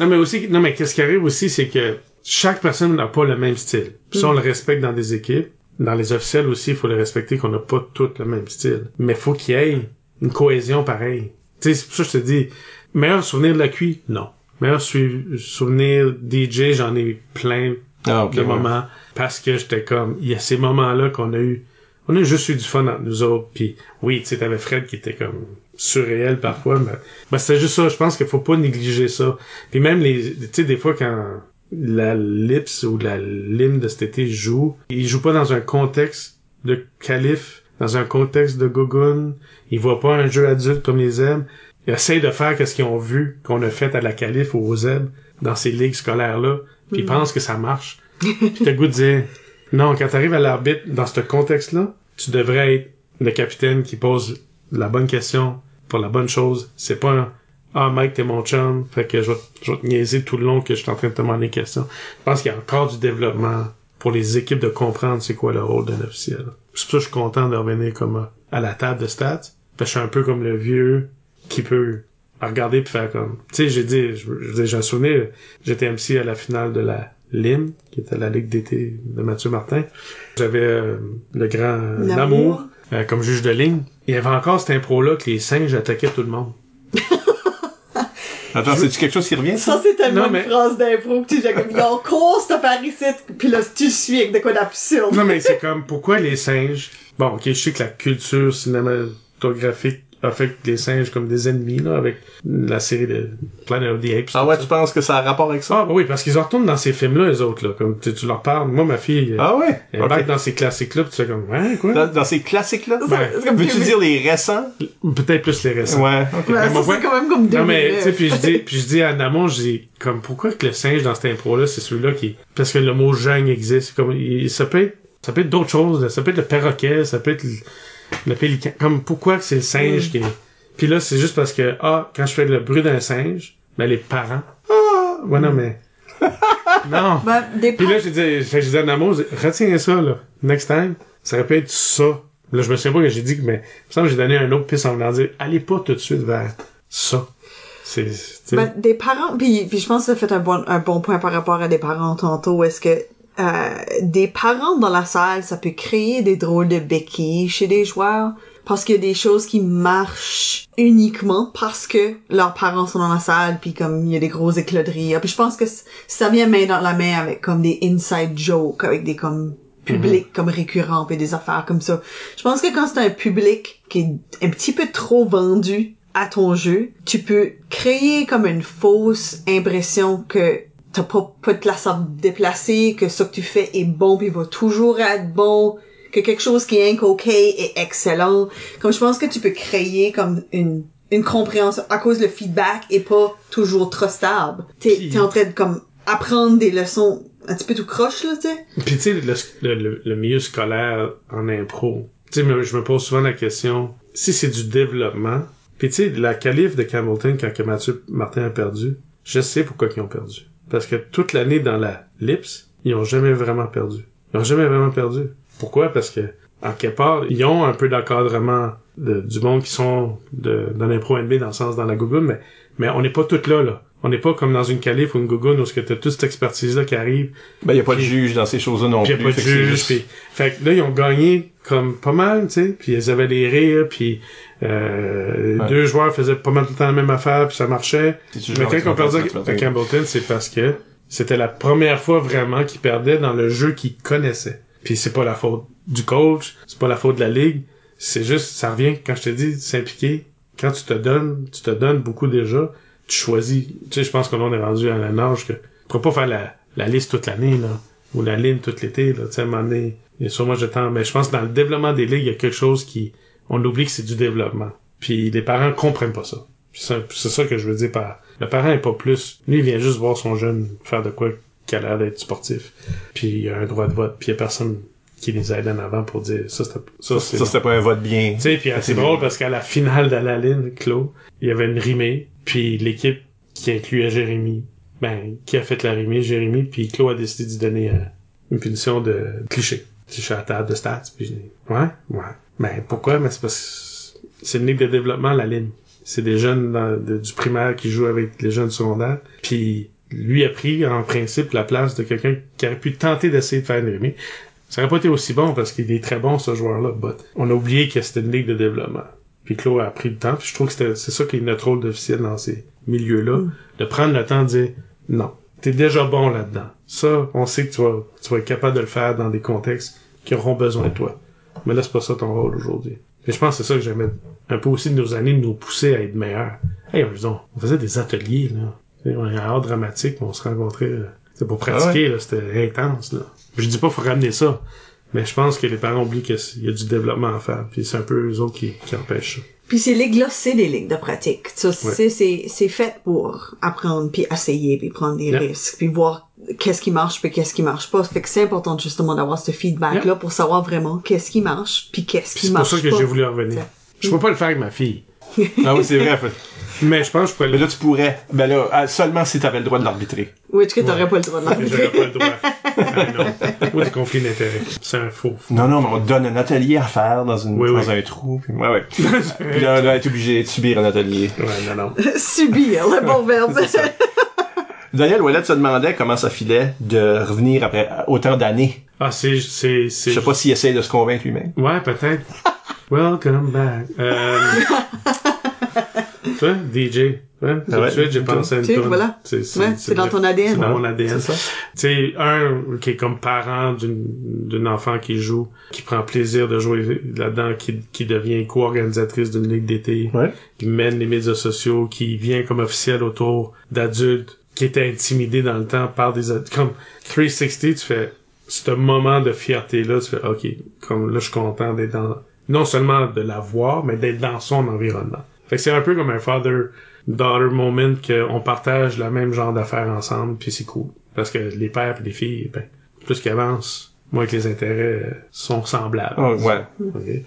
non, mais aussi, non, mais qu'est-ce qui arrive aussi, c'est que chaque personne n'a pas le même style. Puis ça, on le respecte dans des équipes. Dans les officiels aussi, il faut le respecter qu'on n'a pas tous le même style. Mais faut qu'il y ait une cohésion pareille. Tu sais, c'est pour ça que je te dis, meilleur souvenir de la cuit? Non. Meilleur souvenir DJ, j'en ai plein Ah, de ouais. moments parce que j'étais comme il y a ces moments-là qu'on a eu on a juste eu du fun entre nous autres puis oui tu sais t'avais Fred qui était comme surréel parfois mais ben, c'était juste ça je pense qu'il faut pas négliger ça puis même les tu sais des fois quand la lips ou la lime de cet été joue il joue pas dans un contexte de calife dans un contexte de gogun il voit pas un jeu adulte comme les zèbres il essaye de faire qu'est-ce qu'ils ont vu qu'on a fait à la calife ou aux zèbres dans ces ligues scolaires là puis il pense que ça marche. Puis t'as goût de dire, non, quand t'arrives à l'arbitre dans ce contexte-là, tu devrais être le capitaine qui pose la bonne question pour la bonne chose. C'est pas un, ah, Mike, t'es mon chum, fait que je vais, je vais te niaiser tout le long que je suis en train de te demander des questions. Je pense qu'il y a encore du développement pour les équipes de comprendre c'est quoi le rôle d'un officiel. C'est pour ça que je suis content de revenir comme à, la table de stats. Parce que je suis un peu comme le vieux qui peut regarder puis faire comme, tu sais, j'ai dit, je, je- j'ai un souvenir, j'étais MC à la finale de la LIM, qui était la Ligue d'été de Mathieu Martin. J'avais euh, le grand. Lamour euh, comme juge de ligne. Il y avait encore cette impro-là que les singes attaquaient tout le monde. Attends, c'est-tu quelque chose qui revient, ça? Ça, c'est tellement Non, mais- une phrase d'impro que tu comme, on course, t'as par ici, puis là, tu suis avec de quoi d'absurde. Non, mais c'est comme, pourquoi les singes... Bon, ok, je sais que la culture cinématographique a fait les singes comme des ennemis, là, avec la série de Planet of the Apes. Ah ouais, ça. tu penses que ça a rapport avec ça? Ah, bah oui, parce qu'ils en retournent dans ces films-là, les autres, là. Comme tu, tu leur parles. Moi, ma fille, Ah ouais? elle Ok. embarque dans ces classiques-là, pis tu fais comme, ouais, quoi? Dans, dans ces classiques-là? Ben, comme Veux-tu dire les récents? Peut-être plus les récents. Ouais, ok. Ouais, Mais ça, moi, c'est quand même comme Non, mais, tu sais, 2009. puis je dis, puis je dis à Namon, je dis, comme, pourquoi que le singe dans cette impro-là, c'est celui-là qui, parce que le mot jungle existe, comme, il- ça peut être, ça peut être d'autres choses, ça peut être le perroquet, ça peut être le, pélican, comme, pourquoi que c'est le singe qui est, puis là, c'est juste parce que, ah, quand je fais le bruit d'un singe, ben, les parents, ah, ouais, non, mais, non. Ben, des Puis là, j'ai dit, j'ai dit à Namo, retiens ça, là. Next time, ça aurait pu être ça. Là, je me souviens pas que j'ai dit que, mais, il me semble que j'ai donné un autre piste en voulant dire, allez pas tout de suite vers ça. C'est, tu sais, Ben, des parents, puis, puis je pense que ça fait un bon, un bon point par rapport à des parents tantôt, est-ce que euh, des parents dans la salle, ça peut créer des drôles de béquilles chez des joueurs, parce qu'il y a des choses qui marchent uniquement parce que leurs parents sont dans la salle, puis comme il y a des gros éclats de rire. Puis je pense que ça vient main dans la main avec comme des inside jokes, avec des comme publics comme récurrents et des affaires comme ça. Je pense que quand c'est un public qui est un petit peu trop vendu à ton jeu, tu peux créer comme une fausse impression que t'as pas, pas de place à déplacer, que ce que tu fais est bon puis va toujours être bon, que quelque chose qui est ok est excellent. Comme je pense que tu peux créer comme une une compréhension à cause le feedback est pas toujours trop stable. T'es t'es en train de comme apprendre des leçons un petit peu tout croche là, tu sais. Puis tu sais, le, le, le- milieu scolaire en impro, tu sais, je me pose souvent la question, si c'est du développement, puis tu sais, la qualif de Campbellton, quand que Mathieu Martin a perdu, je sais pourquoi ils ont perdu. Parce que toute l'année dans la Lips, ils ont jamais vraiment perdu. Ils ont jamais vraiment perdu. Pourquoi? Parce que, en quelque part, ils ont un peu d'encadrement de- du monde qui sont de, dans l'impro NB dans le sens dans la Google, mais, mais on n'est pas toutes là, là. On n'est pas comme dans une qualif ou une Google où ce que t'as toute cette expertise-là qui arrive, Ben, y a pas de juge dans ces choses-là non puis y plus. a pas de juge, juste- fait que là ils ont gagné comme pas mal, tu sais, puis ils avaient des rires, puis euh, Ouais. deux joueurs faisaient pas mal tout le temps la même affaire, puis ça marchait. Mais quand on perdait à Campbellton, c'est parce que c'était la première fois vraiment qu'ils perdaient dans le jeu qu'ils connaissaient. Puis c'est pas la faute du coach, c'est pas la faute de la ligue, c'est juste, ça revient, quand je te dis s'impliquer, quand tu te donnes, tu te donnes beaucoup déjà, tu choisis, tu sais, je pense que là, on est rendu à un âge que, tu pourras pas faire la, la liste toute l'année, là, ou la ligne tout l'été, là, tu sais, à un moment donné, il y a sûrement de temps, mais je pense que dans le développement des ligues, il y a quelque chose qui, on oublie que c'est du développement. Puis les parents comprennent pas ça. C'est ça que je veux dire par, le parent est pas plus, lui, il vient juste voir son jeune faire de quoi qui a l'air d'être sportif. Puis il a un droit de vote, puis il y a personne qui les aide en avant pour dire, ça, c'était, ça, c'est Ça, c'était pas un vote bien. tu sais, puis c'est drôle parce qu'à la finale de la ligne, Claude, il y avait une rimée, puis l'équipe qui incluait Jérémy, ben, qui a fait la rimée, Jérémy, puis Claude a décidé d'y donner euh, une punition de cliché. Cliché à la table de stats, puis je dis, ouais, ouais. Ben, pourquoi? Mais c'est parce que c'est une ligue de développement, la ligne. C'est des jeunes dans- de- du primaire qui jouent avec les jeunes du secondaire, puis lui a pris en principe la place de quelqu'un qui aurait pu tenter d'essayer de faire une rimée. Ça aurait pas été aussi bon parce qu'il est très bon ce joueur-là, but on a oublié que c'était une ligue de développement. Puis Claude a pris le temps, puis je trouve que c'est ça qui est notre rôle d'officiel dans ces milieux-là, de prendre le temps de dire non, t'es déjà bon là-dedans. Ça, on sait que tu vas, tu vas être capable de le faire dans des contextes qui auront besoin de toi. Mais là, c'est pas ça ton rôle aujourd'hui. Et je pense que c'est ça que j'aimais un peu aussi de nos années, de nous pousser à être meilleurs. Hey, on, on faisait des ateliers, là. On est en art dramatique, on se rencontrait, là. C'est pour pratiquer, là, c'était intense, là. Je dis pas qu'il faut ramener ça, mais je pense que les parents oublient qu'il y a du développement à faire, puis c'est un peu eux autres qui, qui empêchent ça. Puis ces ligues-là, c'est des ligues de pratique. Ça, c'est, c'est, c'est fait pour apprendre, puis essayer, puis prendre des Yeah. risques, puis voir qu'est-ce qui marche, puis qu'est-ce qui marche pas. Fait que c'est important justement d'avoir ce feedback-là pour savoir vraiment qu'est-ce qui marche, puis qu'est-ce qui c'est pour marche ça que pas. j'ai voulu revenir. Je peux pas le faire avec ma fille, Ah oui, c'est vrai. mais je pense que je pourrais Mais le là, tu pourrais. Ben là, ah, seulement si t'avais le droit de l'arbitrer. Ou est-ce que t'aurais pas le droit de Mais j'aurais l'arbitrer? pas le droit. Ah, non. Moi, conflits d'intérêts. C'est un faux. Non, non, mais on te donne un atelier à faire dans, une, Oui, dans oui. un trou. Puis, ouais, ouais. puis là, on va être obligé de subir un atelier. Ouais, non, non. Subir, le bon verbe. Daniel Ouellet se demandait comment ça filait de revenir après autant d'années. Ah, c'est, c'est, c'est... Je sais pas s'il essaie de se convaincre lui-même. Ouais, peut-être. Welcome back. Euh, Tu vois, DJ. Ouais, tout ouais, de suite, j'ai pensé à une Tu sais, tune. voilà. C'est, c'est, Ouais, c'est dans ton ADN. C'est dans mon ADN. c'est ça. Tu sais, un qui est comme parent d'une, d'une enfant qui joue, qui prend plaisir de jouer là-dedans, qui, qui devient co-organisatrice d'une ligue d'été, Ouais. qui mène les médias sociaux, qui vient comme officiel autour d'adultes, qui étaient intimidés dans le temps par des ad- comme 360, tu fais ce moment de fierté là, tu fais OK, comme là je suis content d'être dans non seulement de la voir, mais d'être dans son environnement. Fait que c'est un peu comme un father daughter moment qu'on partage le même genre d'affaires ensemble, puis c'est cool parce que les pères et les filles, ben, plus qu'ils avancent, moins que les intérêts sont semblables. Oh, ouais.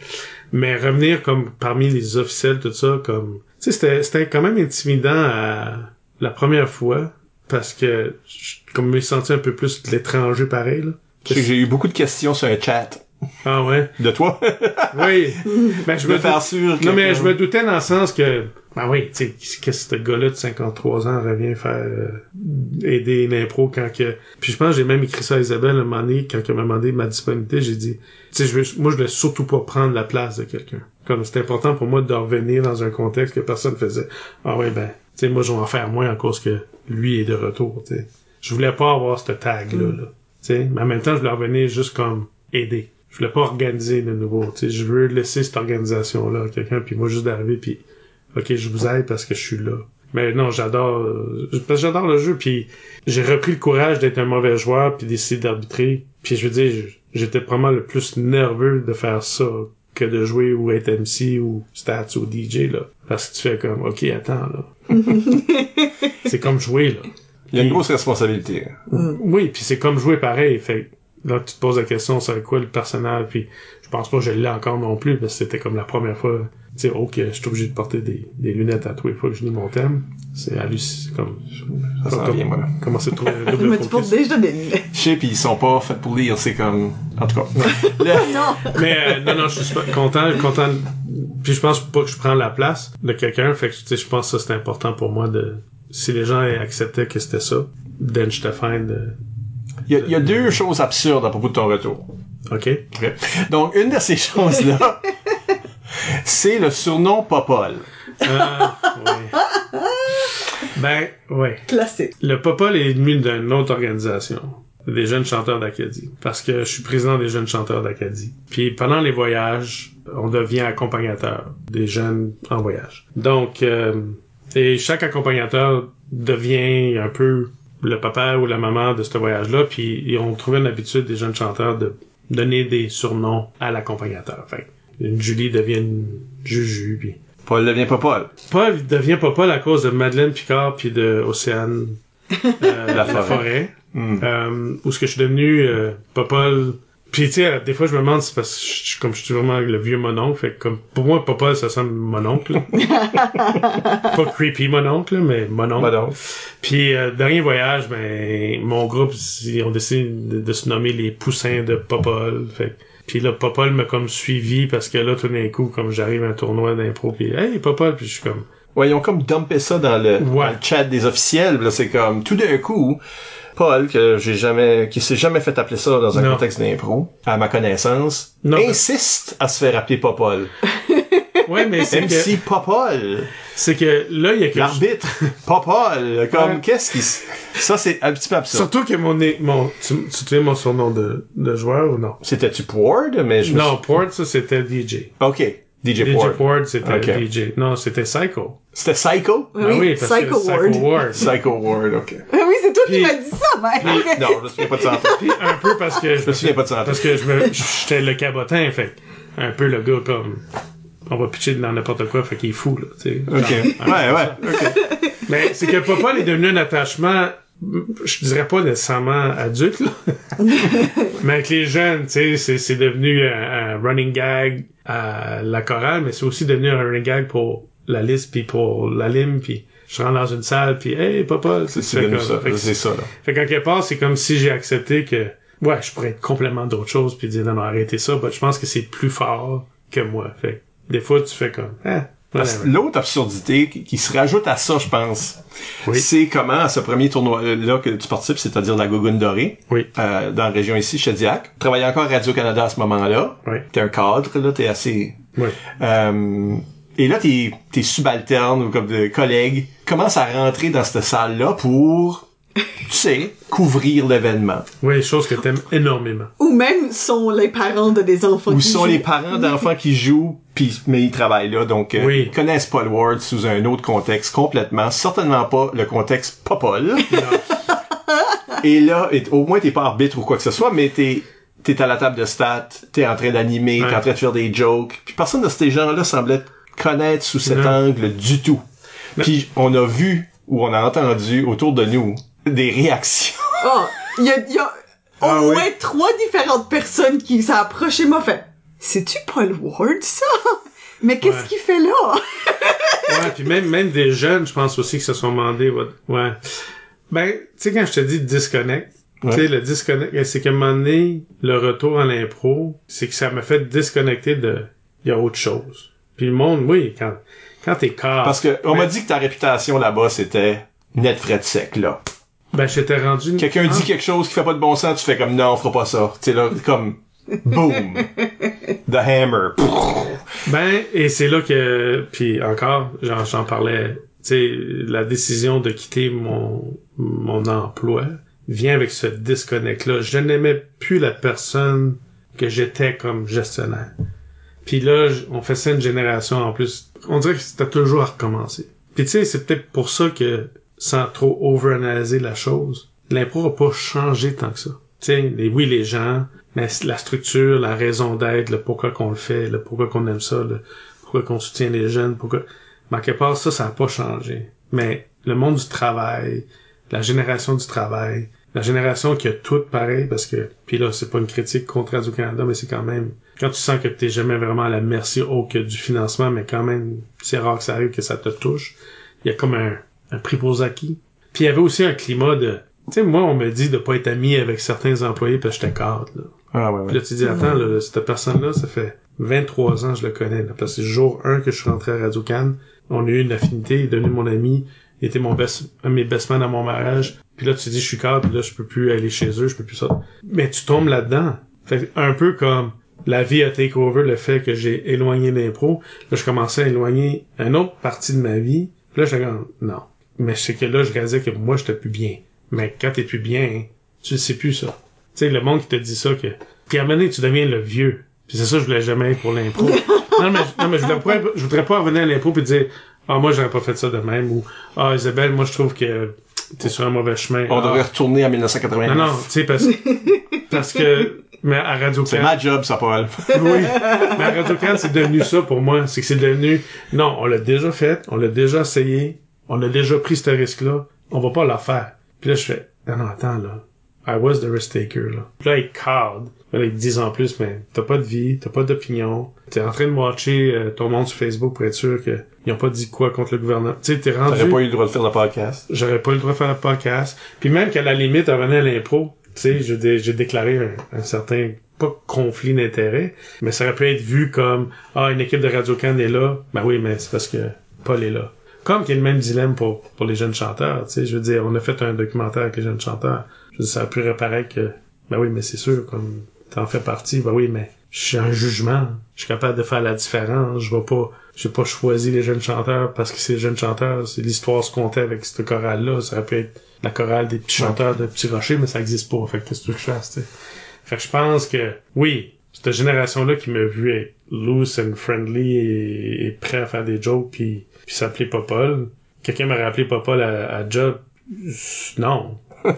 Mais revenir comme parmi les officiels, tout ça, comme... Tu sais, c'était, c'était quand même intimidant à la première fois, parce que je, comme je me sentais un peu plus de l'étranger pareil, là. J'ai eu beaucoup de questions sur un chat. Ah ouais? De toi? Oui! ben, je de me faire sûr. Non, mais je me doutais dans le sens que... Ah oui, tu sais, qu'est-ce que ce gars-là de 53 ans revient faire euh, aider l'impro quand que... Puis je pense que j'ai même écrit ça à Isabelle un moment donné, quand elle m'a demandé ma disponibilité, j'ai dit, tu sais, je veux, moi, je voulais surtout pas prendre la place de quelqu'un. Comme c'était important pour moi de revenir dans un contexte que personne faisait. Ah ouais, ben, sais, moi, je vais en faire moins en cause que lui est de retour, tu sais. Je voulais pas avoir ce tag-là, là. Tu sais, mais en même temps, je voulais revenir juste comme aider. Je voulais pas organiser de nouveau, tu sais. Je veux laisser cette organisation-là à quelqu'un, puis moi, juste d'arriver, puis OK, je vous aide parce que je suis là. Mais non, j'adore euh, parce que j'adore le jeu puis j'ai repris le courage d'être un mauvais joueur puis d'essayer d'arbitrer. Puis je veux dire, j'étais vraiment le plus nerveux de faire ça que de jouer ou être MC ou stats ou DJ là parce que tu fais comme OK, attends là. c'est comme jouer là. Il y a une grosse responsabilité. Oui, puis c'est comme jouer pareil. Fait que là, tu te poses la question, c'est quoi le personnage, puis pense pas que je l'ai encore non plus, parce que c'était comme la première fois, tu sais, ok, je suis obligé de porter des, des lunettes à tous les fois que je lis mon thème. C'est hallucinant, comme, Ça s'en comme- vient, moi. commencer à trouver un double Mais tu portes déjà des lunettes. Je sais, pis ils sont pas faits pour lire, c'est comme... En tout cas. Le- Non. Mais euh, non, non, je suis super content, content. Puis je pense pas que je prends la place de quelqu'un, fait que tu sais, je pense que ça c'est important pour moi de. Si les gens acceptaient que c'était ça, then j'étais fine de. Il y, a, il y a deux choses absurdes à propos de ton retour. Ok. Ok? Donc, une de ces choses-là, c'est le surnom Popol. Ah, ouais. Ben, ouais. Classique. Le Popol est venu d'une autre organisation, des jeunes chanteurs d'Acadie, parce que je suis président des jeunes chanteurs d'Acadie. Puis pendant les voyages, on devient accompagnateur des jeunes en voyage. Donc, euh, et chaque accompagnateur devient un peu le papa ou la maman de ce voyage-là, puis ils ont trouvé une habitude des jeunes chanteurs de donner des surnoms à l'accompagnateur. Fait une Julie devient une Juju, puis Paul devient Popol. Paul devient pas Paul à cause de Madeleine Picard puis de Océane euh, La la, forêt. forêt. Hmm. Euh, où ce que je suis devenu euh, pas Paul. Puis tu sais, des fois je me demande si c'est parce que je suis comme je suis vraiment le vieux mononcle, fait que comme pour moi Popol ça sonne mononcle. pas creepy mononcle, mais mononcle. Bah donc. Puis euh, dernier voyage, ben mon groupe ils ont décidé de, de se nommer les poussins de Popol. Fait que- puis là Popol m'a comme suivi parce que là tout d'un coup comme j'arrive à un tournoi d'impro puis hey Popol puis je suis comme Ouais, ils ont comme dumpé ça dans le, Ouais. dans le chat des officiels. Là, c'est comme, tout d'un coup, Paul, que j'ai jamais, qui s'est jamais fait appeler ça dans un Non. contexte d'impro, à ma connaissance, Non. insiste à se faire appeler Popol. ouais mais c'est que MC Popol. c'est que là il y a que L'arbitre. Popol. Comme, Ouais. qu'est-ce qui, ça c'est un petit peu absurde. surtout que mon é- mon tu, tu te souviens mon surnom de de joueur ou non? C'était-tu Pord, mais je me Non Port ça c'était DJ Ok. DJ, DJ Pord. Port c'était Ok. DJ non c'était Psycho C'était Psycho? Oui, Ah oui parce Psycho que Ward. Psycho Ward Psycho Ward, ok. Oui, c'est toi qui Puis- m'as dit ça, mec. Non, je me souviens pas de ça. Puis un peu parce que je me souviens pas de ça. Parce que je me j'étais le cabotin fait que un peu le gars comme on va pitcher dans n'importe quoi fait qu'il est fou là tu sais Ok. Genre, Ouais, ouais. Ok. mais c'est que Popol est devenu un attachement je dirais pas nécessairement adulte là. mais avec les jeunes tu sais c'est c'est devenu un, un running gag à la chorale mais c'est aussi devenu un running gag pour la liste puis pour la lime puis je rentre dans une salle puis hey Popol C'est ça. fait que C'est ça, là. fait qu'en quelque part, c'est comme si j'ai accepté que, ouais, je pourrais être complètement d'autres choses puis dire non, non, arrêtez ça. Mais je pense que c'est plus fort que moi. Fait que des fois, tu fais comme, ah. L'autre absurdité qui se rajoute à ça, je pense, Oui. c'est comment à ce premier tournoi-là que tu participes, c'est-à-dire la Gougoune Dorée, Oui. euh, dans la région ici, Chediac. Tu travaillais encore à Radio-Canada à ce moment-là. Oui. T'es un cadre, là, t'es assez... Oui. Euh, Et là, tes, tes subalternes ou comme des collègues commencent à rentrer dans cette salle-là pour, tu sais, couvrir l'événement. Oui, chose que t'aimes énormément. Ou même sont les parents de des enfants qui sont jouent. les parents d'enfants qui jouent, puis mais ils travaillent là, donc euh, Oui. ils connaissent Paul Ward sous un autre contexte complètement, certainement pas le contexte pas Paul. et là, et- au moins t'es pas arbitre ou quoi que ce soit, mais t'es t'es à la table de stats, t'es en train d'animer, Ouais. t'es en train de faire des jokes, puis personne de ces gens-là semblait connaître sous cet Non. angle du tout. Puis on a vu ou on a entendu autour de nous des réactions. Oh, il y a, il y a au Ah oui. moins trois différentes personnes qui s'approchent et m'ont fait C'est-tu Paul Ward, ça? Mais qu'est-ce Ouais. qu'il fait là? Ouais, puis même, même des jeunes, je pense aussi que se sont demandé, ouais. ouais. Ben, tu sais, quand je te dis disconnect, Ouais. tu sais, le disconnect, c'est qu'à un moment donné, le retour à l'impro, c'est que ça m'a fait disconnecter de, il y a autre chose. Puis le monde, oui, quand, quand t'es calme. Parce que on m'a dit que ta réputation là-bas c'était net frais de sec là. Ben, j'étais rendu... Quelqu'un dit quelque chose qui fait pas de bon sens, tu fais comme non, on fera pas ça. Tu sais là, comme boom, the hammer. Ben, et c'est là que, puis encore, j'en, j'en parlais, tu sais, la décision de quitter mon, mon emploi vient avec ce disconnect-là. Je n'aimais plus la personne que j'étais comme gestionnaire. Puis là, on fait ça une génération en plus. On dirait que c'était toujours à recommencer. Puis tu sais, c'est peut-être pour ça que, sans trop overanalyser la chose, l'impro a pas changé tant que ça. Tu sais, les- oui, les gens, mais la structure, la raison d'être, le pourquoi qu'on le fait, le pourquoi qu'on aime ça, le pourquoi qu'on soutient les jeunes, pourquoi... Mais quelque part, ça, ça a pas changé. Mais le monde du travail, la génération du travail, la génération qui a tout pareil, parce que, puis là, c'est pas une critique contre Radio-Canada, mais c'est quand même, quand tu sens que t'es jamais vraiment à la merci au que du financement, mais quand même, c'est rare que ça arrive que ça te touche, il y a comme un, un prix pour acquis. Puis il y avait aussi un climat de, tu sais, moi, on me dit de pas être ami avec certains employés parce que j'étais cadre, là. Ah ouais Puis là, tu dis, attends, là, cette personne-là, ça fait 23 ans que je le connais. Là, parce que c'est le jour 1 que je suis rentré à Radio Cannes, on a eu une affinité, il est devenu mon ami, il était mon best, un de mes best men à mon mariage. Puis là, tu dis, je suis cadre, puis là, je peux plus aller chez eux, je peux plus ça. Mais tu tombes là-dedans. Fait que un peu comme la vie a take over le fait que j'ai éloigné l'impro. Là, je commençais à éloigner une autre partie de ma vie. Puis là, j'étais comme, non. Mais c'est que là, je réalisais que moi, j'étais plus bien. Mais quand t'es plus bien, tu le sais plus, ça. Tu sais, le monde qui te dit ça, que... Puis à un moment donné, tu deviens le vieux. Puis c'est ça, je voulais jamais être pour l'impro. non, mais, non, mais je voudrais pas, je voudrais pas revenir à l'impro puis dire, ah, moi, j'aurais pas fait ça de même, ou, ah, Isabelle, moi, je trouve que t'es sur un mauvais chemin. On Ah. devrait retourner en 1989. Non, non, tu sais, parce, parce que, mais à Radio C'est ma job, ça, Paul. oui. Mais à Radio c'est devenu ça pour moi. C'est que c'est devenu, non, on l'a déjà fait, on l'a déjà essayé, on a déjà pris ce risque-là, on va pas le faire. Puis là, je fais, non, non, attends, là. I was the risk taker, là. Puis là, ils cadrent. Là, ils disent en plus, mais t'as pas de vie, t'as pas d'opinion. T'es en train de watcher euh, ton monde sur Facebook pour être sûr que ils ont pas dit quoi contre le gouvernement. Tu sais, t'es rendu T'aurais pas eu le droit de faire le podcast. j'aurais pas eu le droit de faire un podcast. Puis même qu'à la limite, à revenir à l'impro, tu sais, j'ai dé- j'ai déclaré un, un certain, pas conflit d'intérêt, mais ça aurait pu être vu comme, ah, une équipe de Radio Can est là. Ben oui, mais c'est parce que Paul est là. Comme qu'il y a le même dilemme pour, pour les jeunes chanteurs, tu sais, je veux dire, on a fait un documentaire avec les jeunes chanteurs. Je veux dire, ça a pu reparaître que, ben oui, mais c'est sûr, comme, t'en fais partie, ben oui, mais je suis un jugement. Je suis capable de faire la différence. Je vais pas, j'ai pas choisi les jeunes chanteurs parce que c'est les jeunes chanteurs, c'est l'histoire se comptait avec cette chorale-là. Ça aurait pu être la chorale des petits chanteurs de petits rochers, mais ça existe pas. Fait que qu'est-ce que je fasse, tu sais? Fait que je pense que, oui, cette génération-là qui m'a vu être loose and friendly et, et prêt à faire des jokes puis, puis s'appeler Popol. Quelqu'un m'aurait appelé Popol à, à job. Non. non.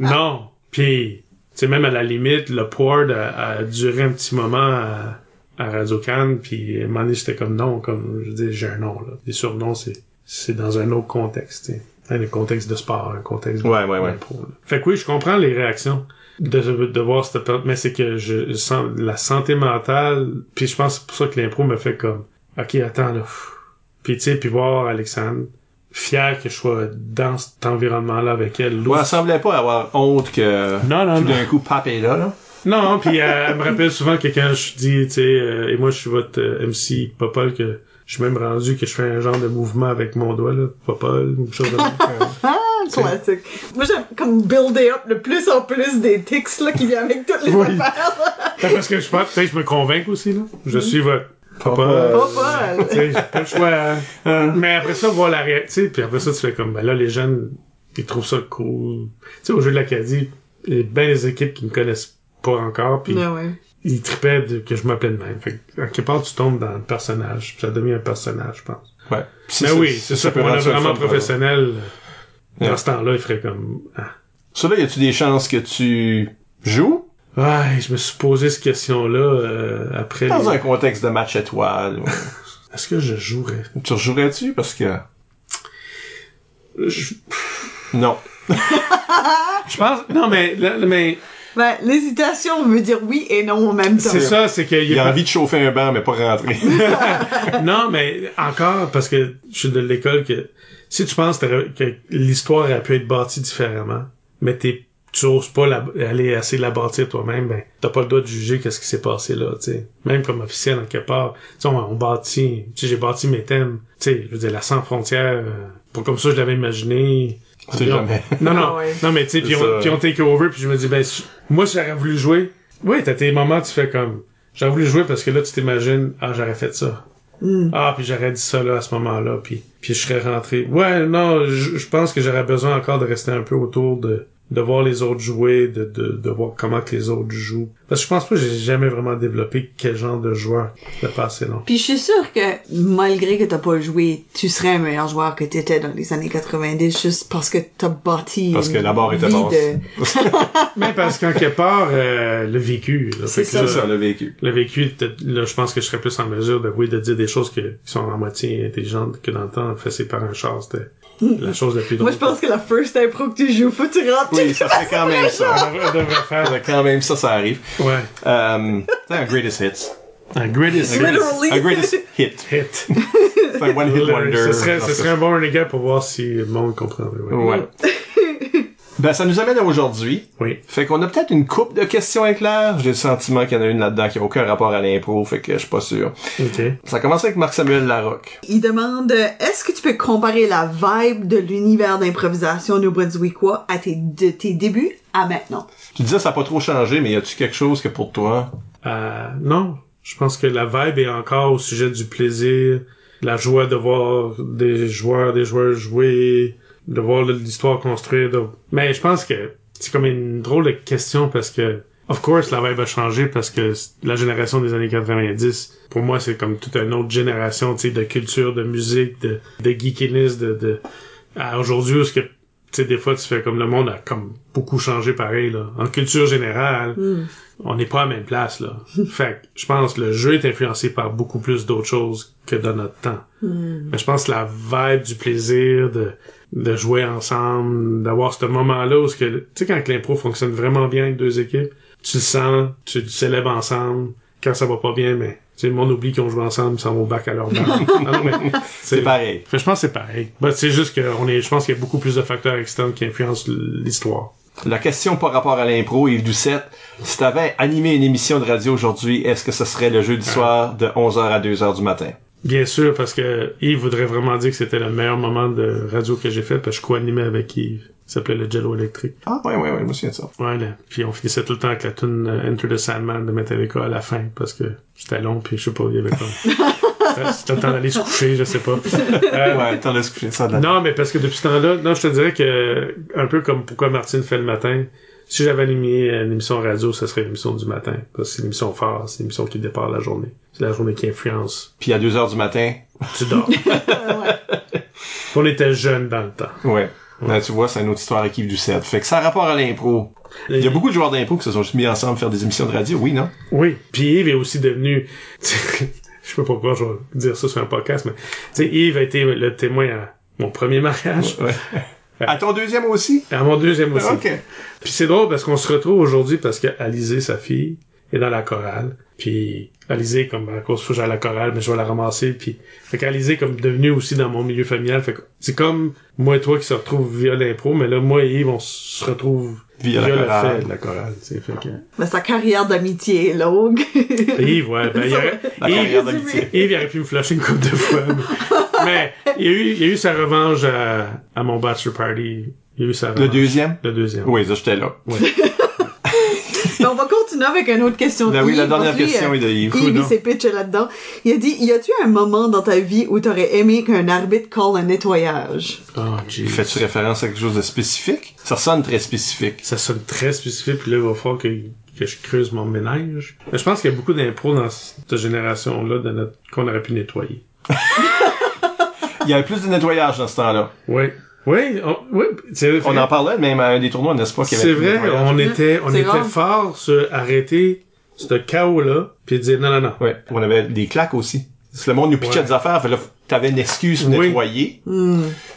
Non. Puis, tu sais, même à la limite, le Pord a, a duré un petit moment à, à Radio Cannes, puis à un j'étais comme non, comme, je dis, j'ai un nom, là. Les surnoms, c'est, c'est dans un autre contexte, tu sais. Un contexte de sport, un contexte de Ouais, ouais, ouais. Fait que oui, je comprends les réactions de, de voir cette perte, mais c'est que je sens la santé mentale, puis je pense que c'est pour ça que l'impro me fait comme, ok, attends, là. Puis tu sais, puis voir Alexandre, fier que je sois dans cet environnement-là avec elle. Ouais, elle semblait pas avoir honte que Non, non, tout non. d'un coup, Pap est là, là. Non, puis elle me rappelle souvent que quand je dis, tu sais, euh, et moi je suis votre euh, MC Popol, que Je suis même rendu que je fais un genre de mouvement avec mon doigt, là. Pas une chose de même. Ah, classique. Moi, j'aime comme builder up le plus en plus des tics, là, qui viennent avec toutes les Oui. affaires. Ben, parce que je pense, peut-être je me convainc aussi, là. Je suis votre mal. Tu sais, j'ai pas le choix. hein. Mais après ça, voir la réaction, puis après ça, tu fais comme, ben là, les jeunes, ils trouvent ça cool. Tu sais, au jeu de l'Acadie, il y a bien des équipes qui me connaissent pas encore, puis Ah ouais. Ils tripaient de, que je m'appelais de même. Fait que, en quelque part, tu tombes dans le personnage, puis ça devient un personnage, je pense. Ouais. Mais oui, c'est ça, peut pour un rendre ça le vraiment professionnel, dans Ouais. ce temps-là, il ferait comme, ah. Ça là, y a-tu des chances que tu joues? Ouais, je me suis posé cette question-là, euh, après dans les- un contexte de match étoile? ou- Est-ce que je jouerais? tu rejouerais-tu? Parce que... Je, Non. je pense, non, mais, mais, Ben, l'hésitation veut dire oui et non en même temps. c'est ça, c'est qu'il Il y a a envie de chauffer un banc, mais pas rentrer. non, mais encore, parce que je suis de l'école que si tu penses que que l'histoire a pu être bâtie différemment, mais t'es, tu oses pas la, aller assez la bâtir toi-même, ben, t'as pas le droit de juger qu'est-ce qui s'est passé là, tu sais. Même comme officiel, en quelque part. Tu sais, on, on bâtit, tu sais, j'ai bâti mes thèmes, tu sais, je veux dire, la sans frontières, euh, pas comme ça je l'avais imaginé. On sait jamais. Non, non, Ah ouais. non, mais tu sais, puis on, puis on take over, puis je me dis, ben, moi, j'aurais voulu jouer, oui, t'as tes moments, tu fais comme, j'aurais voulu jouer parce que là, tu t'imagines, ah, j'aurais fait ça. Hmm. Ah, puis j'aurais dit ça là à ce moment-là, puis puis je serais rentré. Ouais, non, je pense que j'aurais besoin encore de rester un peu autour de de voir les autres jouer, de, de, de voir comment que les autres jouent. Parce que je pense pas que j'ai jamais vraiment développé quel genre de joueur de pas assez long. Puis je suis sûre que malgré que t'as pas joué, tu serais un meilleur joueur que t'étais dans les années 90 juste parce que t'as bâti Parce que la barre était basse. de- Mais parce qu'en quelque part, euh, le vécu. là, C'est fait que C'est là, ça, le vécu. le vécu, là, je pense que je serais plus en mesure de, oui, de dire des choses que, qui sont à moitié intelligentes que dans le temps, fait par un char, c'était la chose la plus drôle. Moi, je pense que la first impro que tu joues, faut que tu rentres. Oui, ça fait quand même ça. On devrait, Ça faire, fait quand même ça, ça arrive. ouais, Euh, c'est un greatest hits. un greatest Un greatest, Literally. un greatest hit. hit. C'est un one hit wonder. ce serait, ce serait un bon renegade pour voir si le monde comprendrait. Ouais. Ouais. Ben, ça nous amène à aujourd'hui. Oui. Fait qu'on a peut-être une coupe de questions éclairs. J'ai le sentiment qu'il y en a une là-dedans qui a aucun rapport à l'impro, fait que je suis pas sûr. OK. Ça commence avec Marc-Samuel Larocque. Il demande est-ce que tu peux comparer la vibe de l'univers d'improvisation new-brunswickois à tes, de tes débuts à maintenant? Tu disais ça n'a pas trop changé, mais y a-tu quelque chose que pour toi... Euh, non. Je pense que la vibe est encore au sujet du plaisir, la joie de voir des joueurs, des joueurs jouer, de voir l'histoire construire. de- Mais je pense que c'est comme une drôle de question parce que, of course, la vibe a changé parce que la génération des années 90, pour moi, c'est comme toute une autre génération, tu sais, de culture, de musique, de, de geekiness, de, de, à aujourd'hui, où ce que, tu sais, des fois, tu fais comme le monde a comme beaucoup changé pareil, là. En culture générale, on n'est pas à la même place, là. fait que, je pense que le jeu est influencé par beaucoup plus d'autres choses que dans notre temps. Mais je pense que la vibe du plaisir de, de jouer ensemble, d'avoir ce moment-là où tu sais, quand que l'impro fonctionne vraiment bien avec deux équipes, tu le sens, tu le célèbres ensemble. Quand ça va pas bien, mais, tu sais, le monde oublie qu'ils ont joué ensemble, ils s'en vont au bac à leur bac. Mais, C'est pareil. fait je pense que c'est pareil. Bah, c'est juste que on est, je pense qu'il y a beaucoup plus de facteurs externes qui influencent l'histoire. La question par rapport à l'impro, Yves Doucette, si t'avais animé une émission de radio aujourd'hui, est-ce que ce serait le jeudi soir de 11h à 2h du matin? Bien sûr, parce que Yves voudrait vraiment dire que c'était le meilleur moment de radio que j'ai fait, parce que je co-animais avec Yves. Ça s'appelait le Jello électrique. Ah, ouais, ouais, ouais, je me souviens de ça. Ouais, là. Puis on finissait tout le temps avec la tune euh, Enter the Sandman de Metallica à la fin, parce que c'était long, puis je sais pas, il y avait comme... C'était- le temps d'aller se coucher, je sais pas. Euh, Ouais, t'en laisses coucher ça de la... Non, mais parce que depuis ce temps-là, non, je te dirais que, un peu comme pourquoi Martine fait le matin, si j'avais animé une émission radio, ça serait l'émission du matin. Parce que c'est l'émission phare, c'est l'émission qui départ la journée. C'est la journée qui influence. Puis à 2h du matin, Tu dors. On était jeunes dans le temps. ouais. Là, tu vois, c'est une autre histoire avec Yves Doucette. Fait que ça a rapport à l'impro. Il y a beaucoup de joueurs d'impro qui se sont mis ensemble faire des émissions de radio, oui, non? Oui. Puis Yves est aussi devenu, je sais pas pourquoi je vais dire ça sur un podcast, mais, tu sais, Yves a été le témoin à mon premier mariage, Ouais. À ton deuxième aussi? à mon deuxième aussi. Ok. Puis c'est drôle parce qu'on se retrouve aujourd'hui parce que sa fille, est dans la chorale. Puis Alizé, comme à cause faut que j'aille à la chorale, mais je vais la ramasser. Puis fait qu'Alizé comme devenu aussi dans mon milieu familial. Fait que c'est comme moi et toi qui se retrouvent via l'impro, mais là moi et Yves on se retrouve Via via, la le chorale. fait de la chorale. tu sais. Fait que... Mais sa carrière d'amitié est longue. Yves, ouais, ben, il aurait, La Yves, carrière d'amitié. Yves, il aurait pu me flasher une couple de fois. Mais, mais il, a eu, il a eu sa revanche à, à mon bachelor party. Il a eu sa revanche. Le deuxième? Le deuxième. Oui, ça, j'étais là. Mais on va continuer avec une autre question. de Ben oui, la Yves, dernière lui, question euh, est de Yves. Yves, il Coudon. s'est pitché là-dedans. Il a dit, y a-tu un moment dans ta vie où t'aurais aimé qu'un arbitre call un nettoyage? Oh, jeez. Fais-tu référence à quelque chose de spécifique? Ça sonne très spécifique. Ça sonne très spécifique, puis là, il va falloir que, que je creuse mon ménage. Mais je pense qu'il y a beaucoup d'impro dans cette génération-là de notre, qu'on aurait pu nettoyer. Il y avait plus de nettoyage dans ce temps-là. Oui. Oui, on, oui, c'est On en parlait même à un des tournois, n'est-ce pas? qu'il y avait C'est vrai, on était, on C'est était grave. fort sur arrêter ce chaos-là, puis dire non, non, non. Ouais. On avait des claques aussi. Si le monde nous piquait Ouais. des affaires, fait là, t'avais une excuse pour Oui. nettoyer.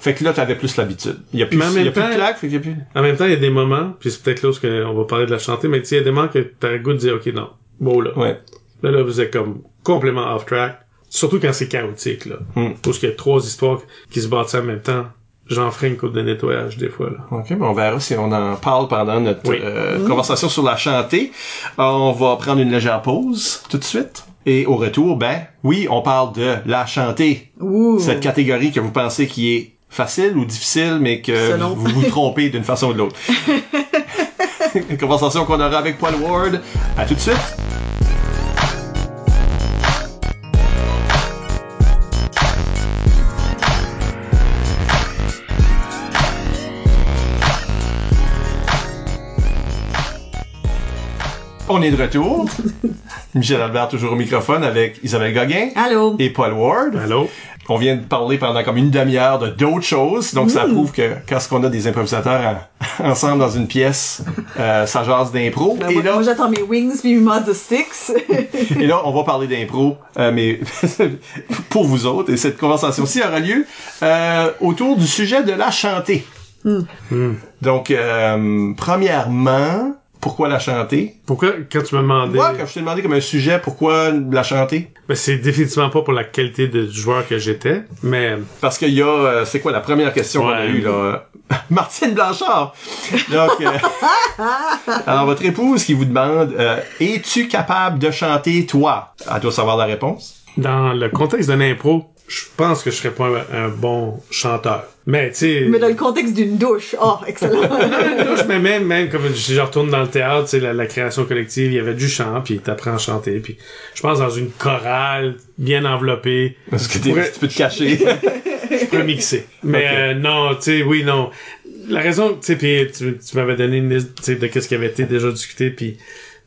Fait que là, t'avais plus l'habitude. Il y a plus, y a même plus de temps- claques, fait qu'il y a plus... En même temps, il y a des moments, puis c'est peut-être là où on va parler de la chanter, mais tu sais, il y a des moments que t'as le goût de dire, ok, non, bon là. Ouais. Là, là, vous êtes comme complètement off track. Surtout quand c'est chaotique, là. Hmm. Parce qu'il y a trois histoires qui se battent en même temps. J'en ferai une coupe de nettoyage, des fois, là. OK, ben on verra si on en parle pendant notre Oui. euh, conversation sur la chantée. On va prendre une légère pause tout de suite. Et au retour, ben oui, on parle de la chantée. Ouh. Cette catégorie que vous pensez qui est facile ou difficile, mais que Selon. vous vous trompez d'une façon ou de l'autre. une conversation qu'on aura avec Paul Ward. À tout de suite. On est de retour. Michel Albert toujours au microphone avec Isabelle Gauguin Allô? et Paul Ward. Allô? On vient de parler pendant comme une demi-heure de d'autres choses, donc ça prouve que quand on a des improvisateurs en- ensemble dans une pièce, euh, ça jase d'impro. Ben, et moi, là, moi, j'attends mes wings puis mes de sticks. et là, on va parler d'impro, euh, mais pour vous autres. Et cette conversation-ci aura lieu euh, autour du sujet de la chantée. Donc, euh, premièrement, pourquoi la chanter? Pourquoi, quand tu m'as demandé, Moi, quand je t'ai demandé comme un sujet, pourquoi la chanter? ben, c'est définitivement pas pour la qualité de joueur que j'étais, mais Parce qu'il y a, euh, c'est quoi la première question qu'on a eue là? Martine Blanchard. Donc, euh, alors votre épouse qui vous demande, euh, es-tu capable de chanter toi? Elle doit savoir la réponse. dans le contexte d'un impro, je pense que je serais pas un, un bon chanteur. Mais, tu sais... Mais dans le contexte d'une douche. Oh, excellent. je mais même, même comme je, je retourne dans le théâtre, tu sais, la, la création collective, il y avait du chant, puis t'apprends à chanter, puis je pense dans une chorale bien enveloppée, Parce que t'es- pourrais- tu peux te cacher. je peux mixer. Mais euh, non, tu sais, oui, non. La raison, tu sais, puis tu, tu m'avais donné une liste, tu sais, de qu'est-ce qui avait été déjà discuté, puis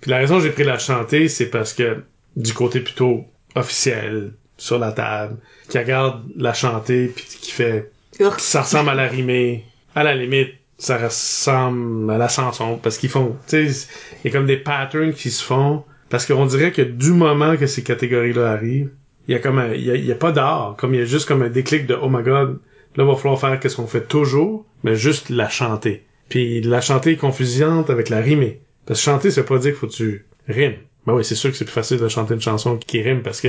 puis la raison que j'ai pris la chanter, c'est parce que du côté plutôt officiel, sur la table, qui regarde la chanter, puis qui fait ça ressemble à la rimée. À la limite, ça ressemble à la chanson parce qu'ils font, tu sais, il y a comme des patterns qui se font parce qu'on dirait que du moment que ces catégories-là arrivent, il y a comme un, il y a, il y a pas d'art, comme il y a juste comme un déclic de oh my god, là va falloir faire qu'est-ce qu'on fait toujours, mais juste la chanter. Puis la chanter est confusante avec la rimer. Parce que chanter, ça veut pas dire qu'il faut que tu rimes. Ben oui, c'est sûr que c'est plus facile de chanter une chanson qui rime parce que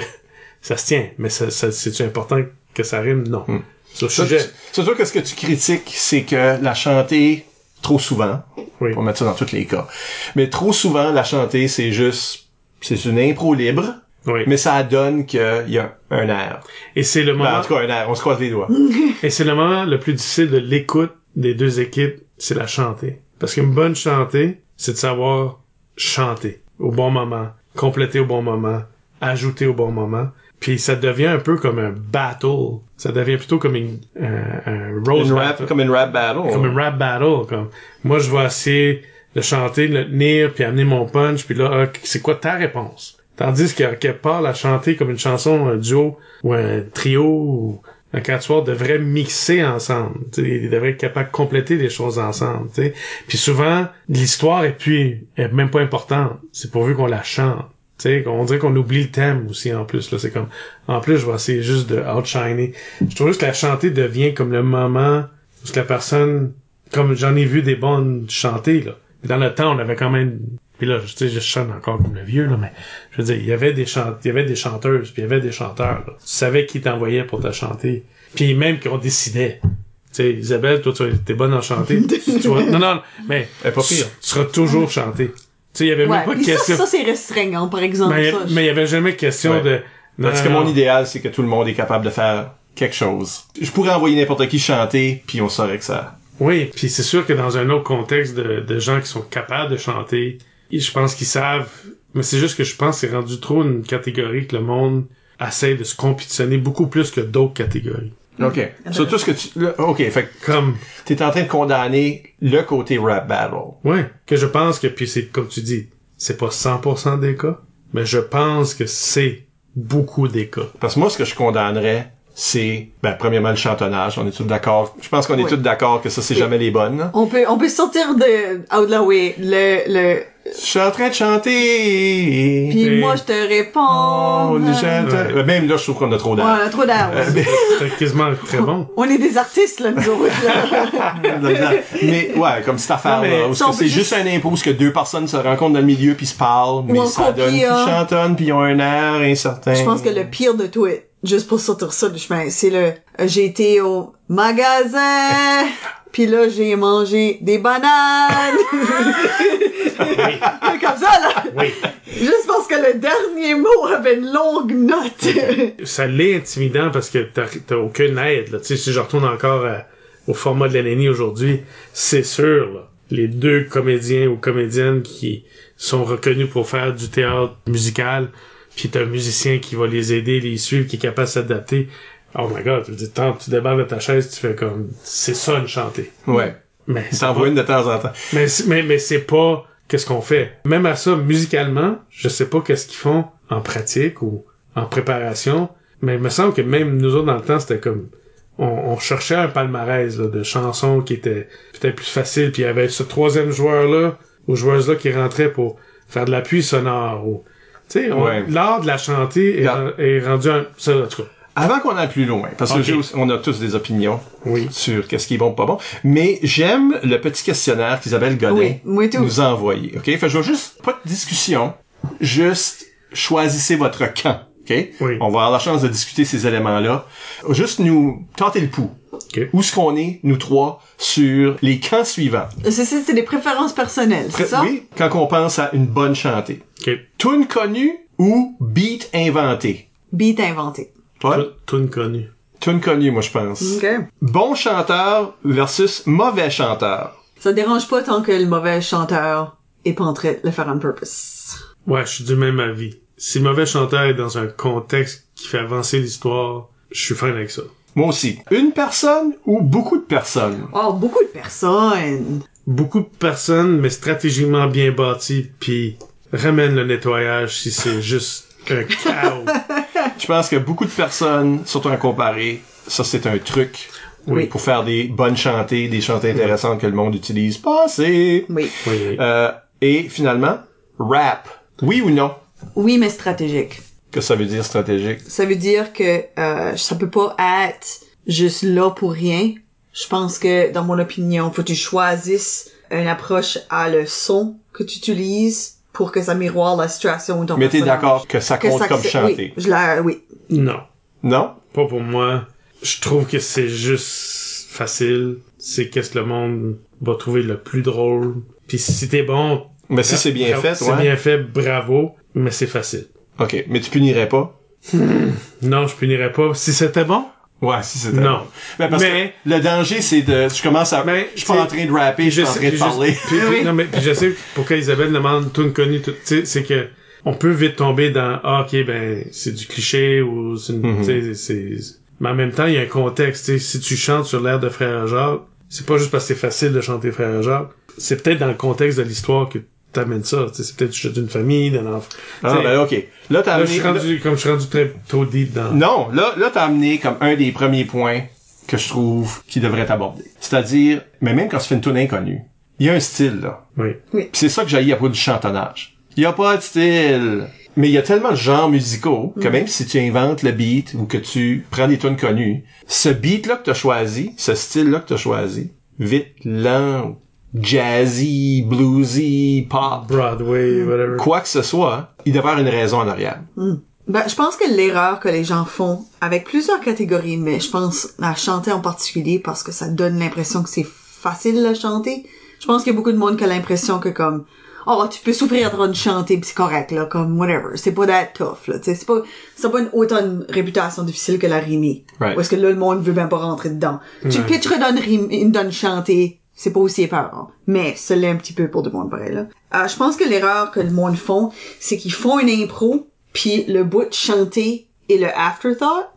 ça se tient, mais ça, ça c'est important que ça rime? Non. Sur le Ça, sujet. tu- C'est sûr que ce que tu critiques, c'est que la chanter trop souvent, Oui. on va mettre ça dans tous les cas, mais trop souvent, la chanter, c'est juste, c'est une impro libre, Oui. mais ça donne qu'il y a un air. Et c'est le Ben, moment, en tout cas, un air, on se croise les doigts. et c'est le moment le plus difficile de l'écoute des deux équipes, c'est la chanter. Parce qu'une bonne chantée, c'est de savoir chanter au bon moment, compléter au bon moment, ajouter au bon moment. Puis ça devient un peu comme un battle. Ça devient plutôt comme une, un, un rose Une battle. rap, comme une rap battle. comme un rap battle. Comme moi, je vais essayer de chanter, de le tenir, puis amener mon punch, puis là, c'est quoi ta réponse? Tandis que quelque part, la chanter comme une chanson, un duo ou un trio ou un quatuor devrait mixer ensemble. Ils devraient être capables de compléter les choses ensemble. t'sais. Puis souvent, l'histoire est plus est même pas importante. C'est pourvu qu'on la chante. T'sais, on dirait qu'on oublie le thème aussi en plus. Là, c'est comme en plus, je vais essayer juste de outshiner. Je trouve juste que la chanter devient comme le moment où la personne, comme j'en ai vu des bonnes chanter là. Dans le temps, on avait quand même Puis là, je, tu sais, je chante encore comme le vieux, là, mais je veux dire, il y avait des il y avait des chanteuses, puis il y avait des chanteurs. Là. Tu savais qui t'envoyait pour te chanter. Puis même qu'on décidait. Tu sais, Isabelle, toi, tu es bonne en chanter. Tu vas- Non, non, mais pas pire. tu seras toujours chanté. Tu sais, il y avait Ouais, même pas de puis ça, question. ça c'est restreignant, par exemple. mais ça, je- mais il y avait jamais question Ouais. de. Non, Parce que non, mon idéal, c'est que tout le monde est capable de faire quelque chose. Je pourrais envoyer n'importe qui chanter, puis on saurait que ça... Oui, puis c'est sûr que dans un autre contexte de, de gens qui sont capables de chanter, je pense qu'ils savent. Mais c'est juste que je pense que c'est rendu trop une catégorie que le monde essaie de se compétitionner beaucoup plus que d'autres catégories. OK. Sur tout ce que tu... là, OK, fait que Comme, t'es en train de condamner le côté rap battle. ouais, que je pense que, puis c'est comme tu dis, c'est pas 100% des cas, mais je pense que c'est beaucoup des cas. Parce que moi, ce que je condamnerais, c'est, ben, premièrement, le chantonnage. On est tous d'accord. Je pense qu'on est Oui. tous d'accord que ça, c'est jamais les bonnes. là. On peut, on peut sortir de out the way le, le, Je suis en train de chanter. puis Et- moi je te réponds. Oh, chante- Ouais. Ben, Même là, je trouve qu'on a trop d'air. Ouais, trop d'air. ouais. Euh, mais- C'est quasiment très bon. On est des artistes, là, nous autres, là. mais ouais, comme cette affaire Non, mais là, où ça, on c'est juste juste- un impôt, où ce que deux personnes se rencontrent dans le milieu puis se parlent, mais ça donne hein. chantonnent puis ils ont un air incertain. Je pense que le pire de tout, juste pour sortir ça du chemin, c'est le, euh, j'ai été au magasin, puis là, j'ai mangé des bananes. Oui, Comme ça, là. oui. Juste parce que le dernier mot avait une longue note. ça l'est intimidant parce que t'as t'as aucune aide. Là. Tu sais, si je retourne encore à- au format de l'année aujourd'hui, c'est sûr, là, les deux comédiens ou comédiennes qui sont reconnus pour faire du théâtre musical, puis t'as un musicien qui va les aider, les suivre, qui est capable de s'adapter. Oh my god, tu veux dire, tant tu débarques de ta chaise, tu fais comme, c'est ça une chanter. Ouais. Mais pas- une de temps en temps. mais, c'est- mais, mais c'est pas qu'est-ce qu'on fait. Même à ça, musicalement, je sais pas qu'est-ce qu'ils font en pratique ou en préparation, mais il me semble que même nous autres dans le temps, c'était comme on, on cherchait un palmarès là, de chansons qui étaient peut-être plus faciles, puis il y avait ce troisième joueur-là ou joueuse-là qui rentrait pour faire de l'appui sonore ou sais, Ouais. l'art de la chanter est, rendu un ça en tout cas. Avant qu'on aille plus loin, parce que Ok. j'ai aussi- on a tous des opinions Oui. sur qu'est-ce qui est bon ou pas bon, mais j'aime le petit questionnaire qu'Isabelle Godin Oui, nous a envoyé. Ok, fait que je veux juste pas de discussion, juste choisissez votre camp. Ok, Oui. on va avoir la chance de discuter ces éléments-là. Juste nous tenter le pouls. Ok. Où est-ce qu'on est, nous trois, sur les camps suivants? C'est, c'est, c'est des préférences personnelles, c'est Pré- ça? Oui, quand on pense à une bonne chantée. OK. Tune connue ou beat inventé? Beat inventé. Paul? Tune connue. Tune connue, moi, je pense. OK. Bon chanteur versus mauvais chanteur. Ça dérange pas tant que le mauvais chanteur est pas en train de le faire on purpose? Ouais, je suis du même avis. Si le mauvais chanteur est dans un contexte qui fait avancer l'histoire, je suis fan avec ça. Moi aussi. Une personne ou beaucoup de personnes? Oh, beaucoup de personnes. Beaucoup de personnes, mais stratégiquement bien bâties, puis ramène le nettoyage si c'est juste un chaos. Je pense que beaucoup de personnes, surtout en comparé, ça c'est un truc Oui. pour faire des bonnes chantées, des chantées intéressantes que le monde utilise. Passé! Oui. Oui. Euh, et finalement, rap. Oui ou non? Oui, mais stratégique. Que ça veut dire stratégique? Ça veut dire que euh, ça peut pas être juste là pour rien. Je pense que, dans mon opinion, faut que tu choisisses une approche à le son que tu utilises pour que ça miroire la situation ton Mais t'es d'accord que ça Que compte ça- comme chanter? Oui, je la, oui. Non. Non? Pas pour moi. Je trouve que c'est juste facile. C'est qu'est-ce que le monde va trouver le plus drôle. Puis si t'es bon, Mais si c'est bien fait, c'est bien fait, bravo, mais c'est facile. OK. Mais tu punirais pas? Non, je punirais pas. Si c'était bon, Ouais, si c'était Non. bon. Mais parce Mais- que le danger, c'est de... Je commence à... Mais, je suis pas en train de rapper, je suis en train de parler. puis- puis- non, mais puis je sais pourquoi Isabelle demande tout tout- tu sais, c'est que on peut vite tomber dans ah ok ben c'est du cliché ou c'est une, tu sais, c'est mais en même temps il y a un contexte, tu sais, si tu chantes sur l'air de Frère Jacques, c'est pas juste parce que c'est facile de chanter Frère Jacques, c'est peut-être dans le contexte de l'histoire que t'amènes ça, c'est peut-être d'une famille, d'un enfant. Ah, ben OK. Là, t'as là, je suis amené... rendu, comme je suis rendu très trop deep dans. Non, là, là, t'as amené comme un des premiers points que je trouve qui devrait être abordé. C'est-à-dire, mais même quand tu fais une tune inconnue, il y a un style, là. Oui. Puis c'est ça que j'ai à propos du chantonnage. Il y a pas de style. Mais il y a tellement de genres musicaux que même si tu inventes le beat ou que tu prends des tunes connues, ce beat-là que t'as choisi, ce style-là que t'as choisi, vite, lent, jazzy, bluesy, pop, Broadway, whatever. quoi que ce soit, il devrait y avoir une raison en arrière. Ben, je pense que l'erreur que les gens font avec plusieurs catégories, mais je pense à chanter en particulier parce que ça donne l'impression que c'est facile à chanter. Je pense qu'il y a beaucoup de monde qui a l'impression que comme oh tu peux souffrir en train de chanter pis c'est correct là comme whatever c'est pas that tough là tu sais c'est pas c'est pas une autant une réputation difficile que la rimer Right. ou est-ce que là le monde veut bien pas rentrer dedans tu pitcherais dans une rime une donne chanter c'est pas aussi épeurant mais ça l'est un petit peu pour du monde pareil là Euh, je pense que l'erreur que le monde font c'est qu'ils font une impro puis le bout de chanter et le afterthought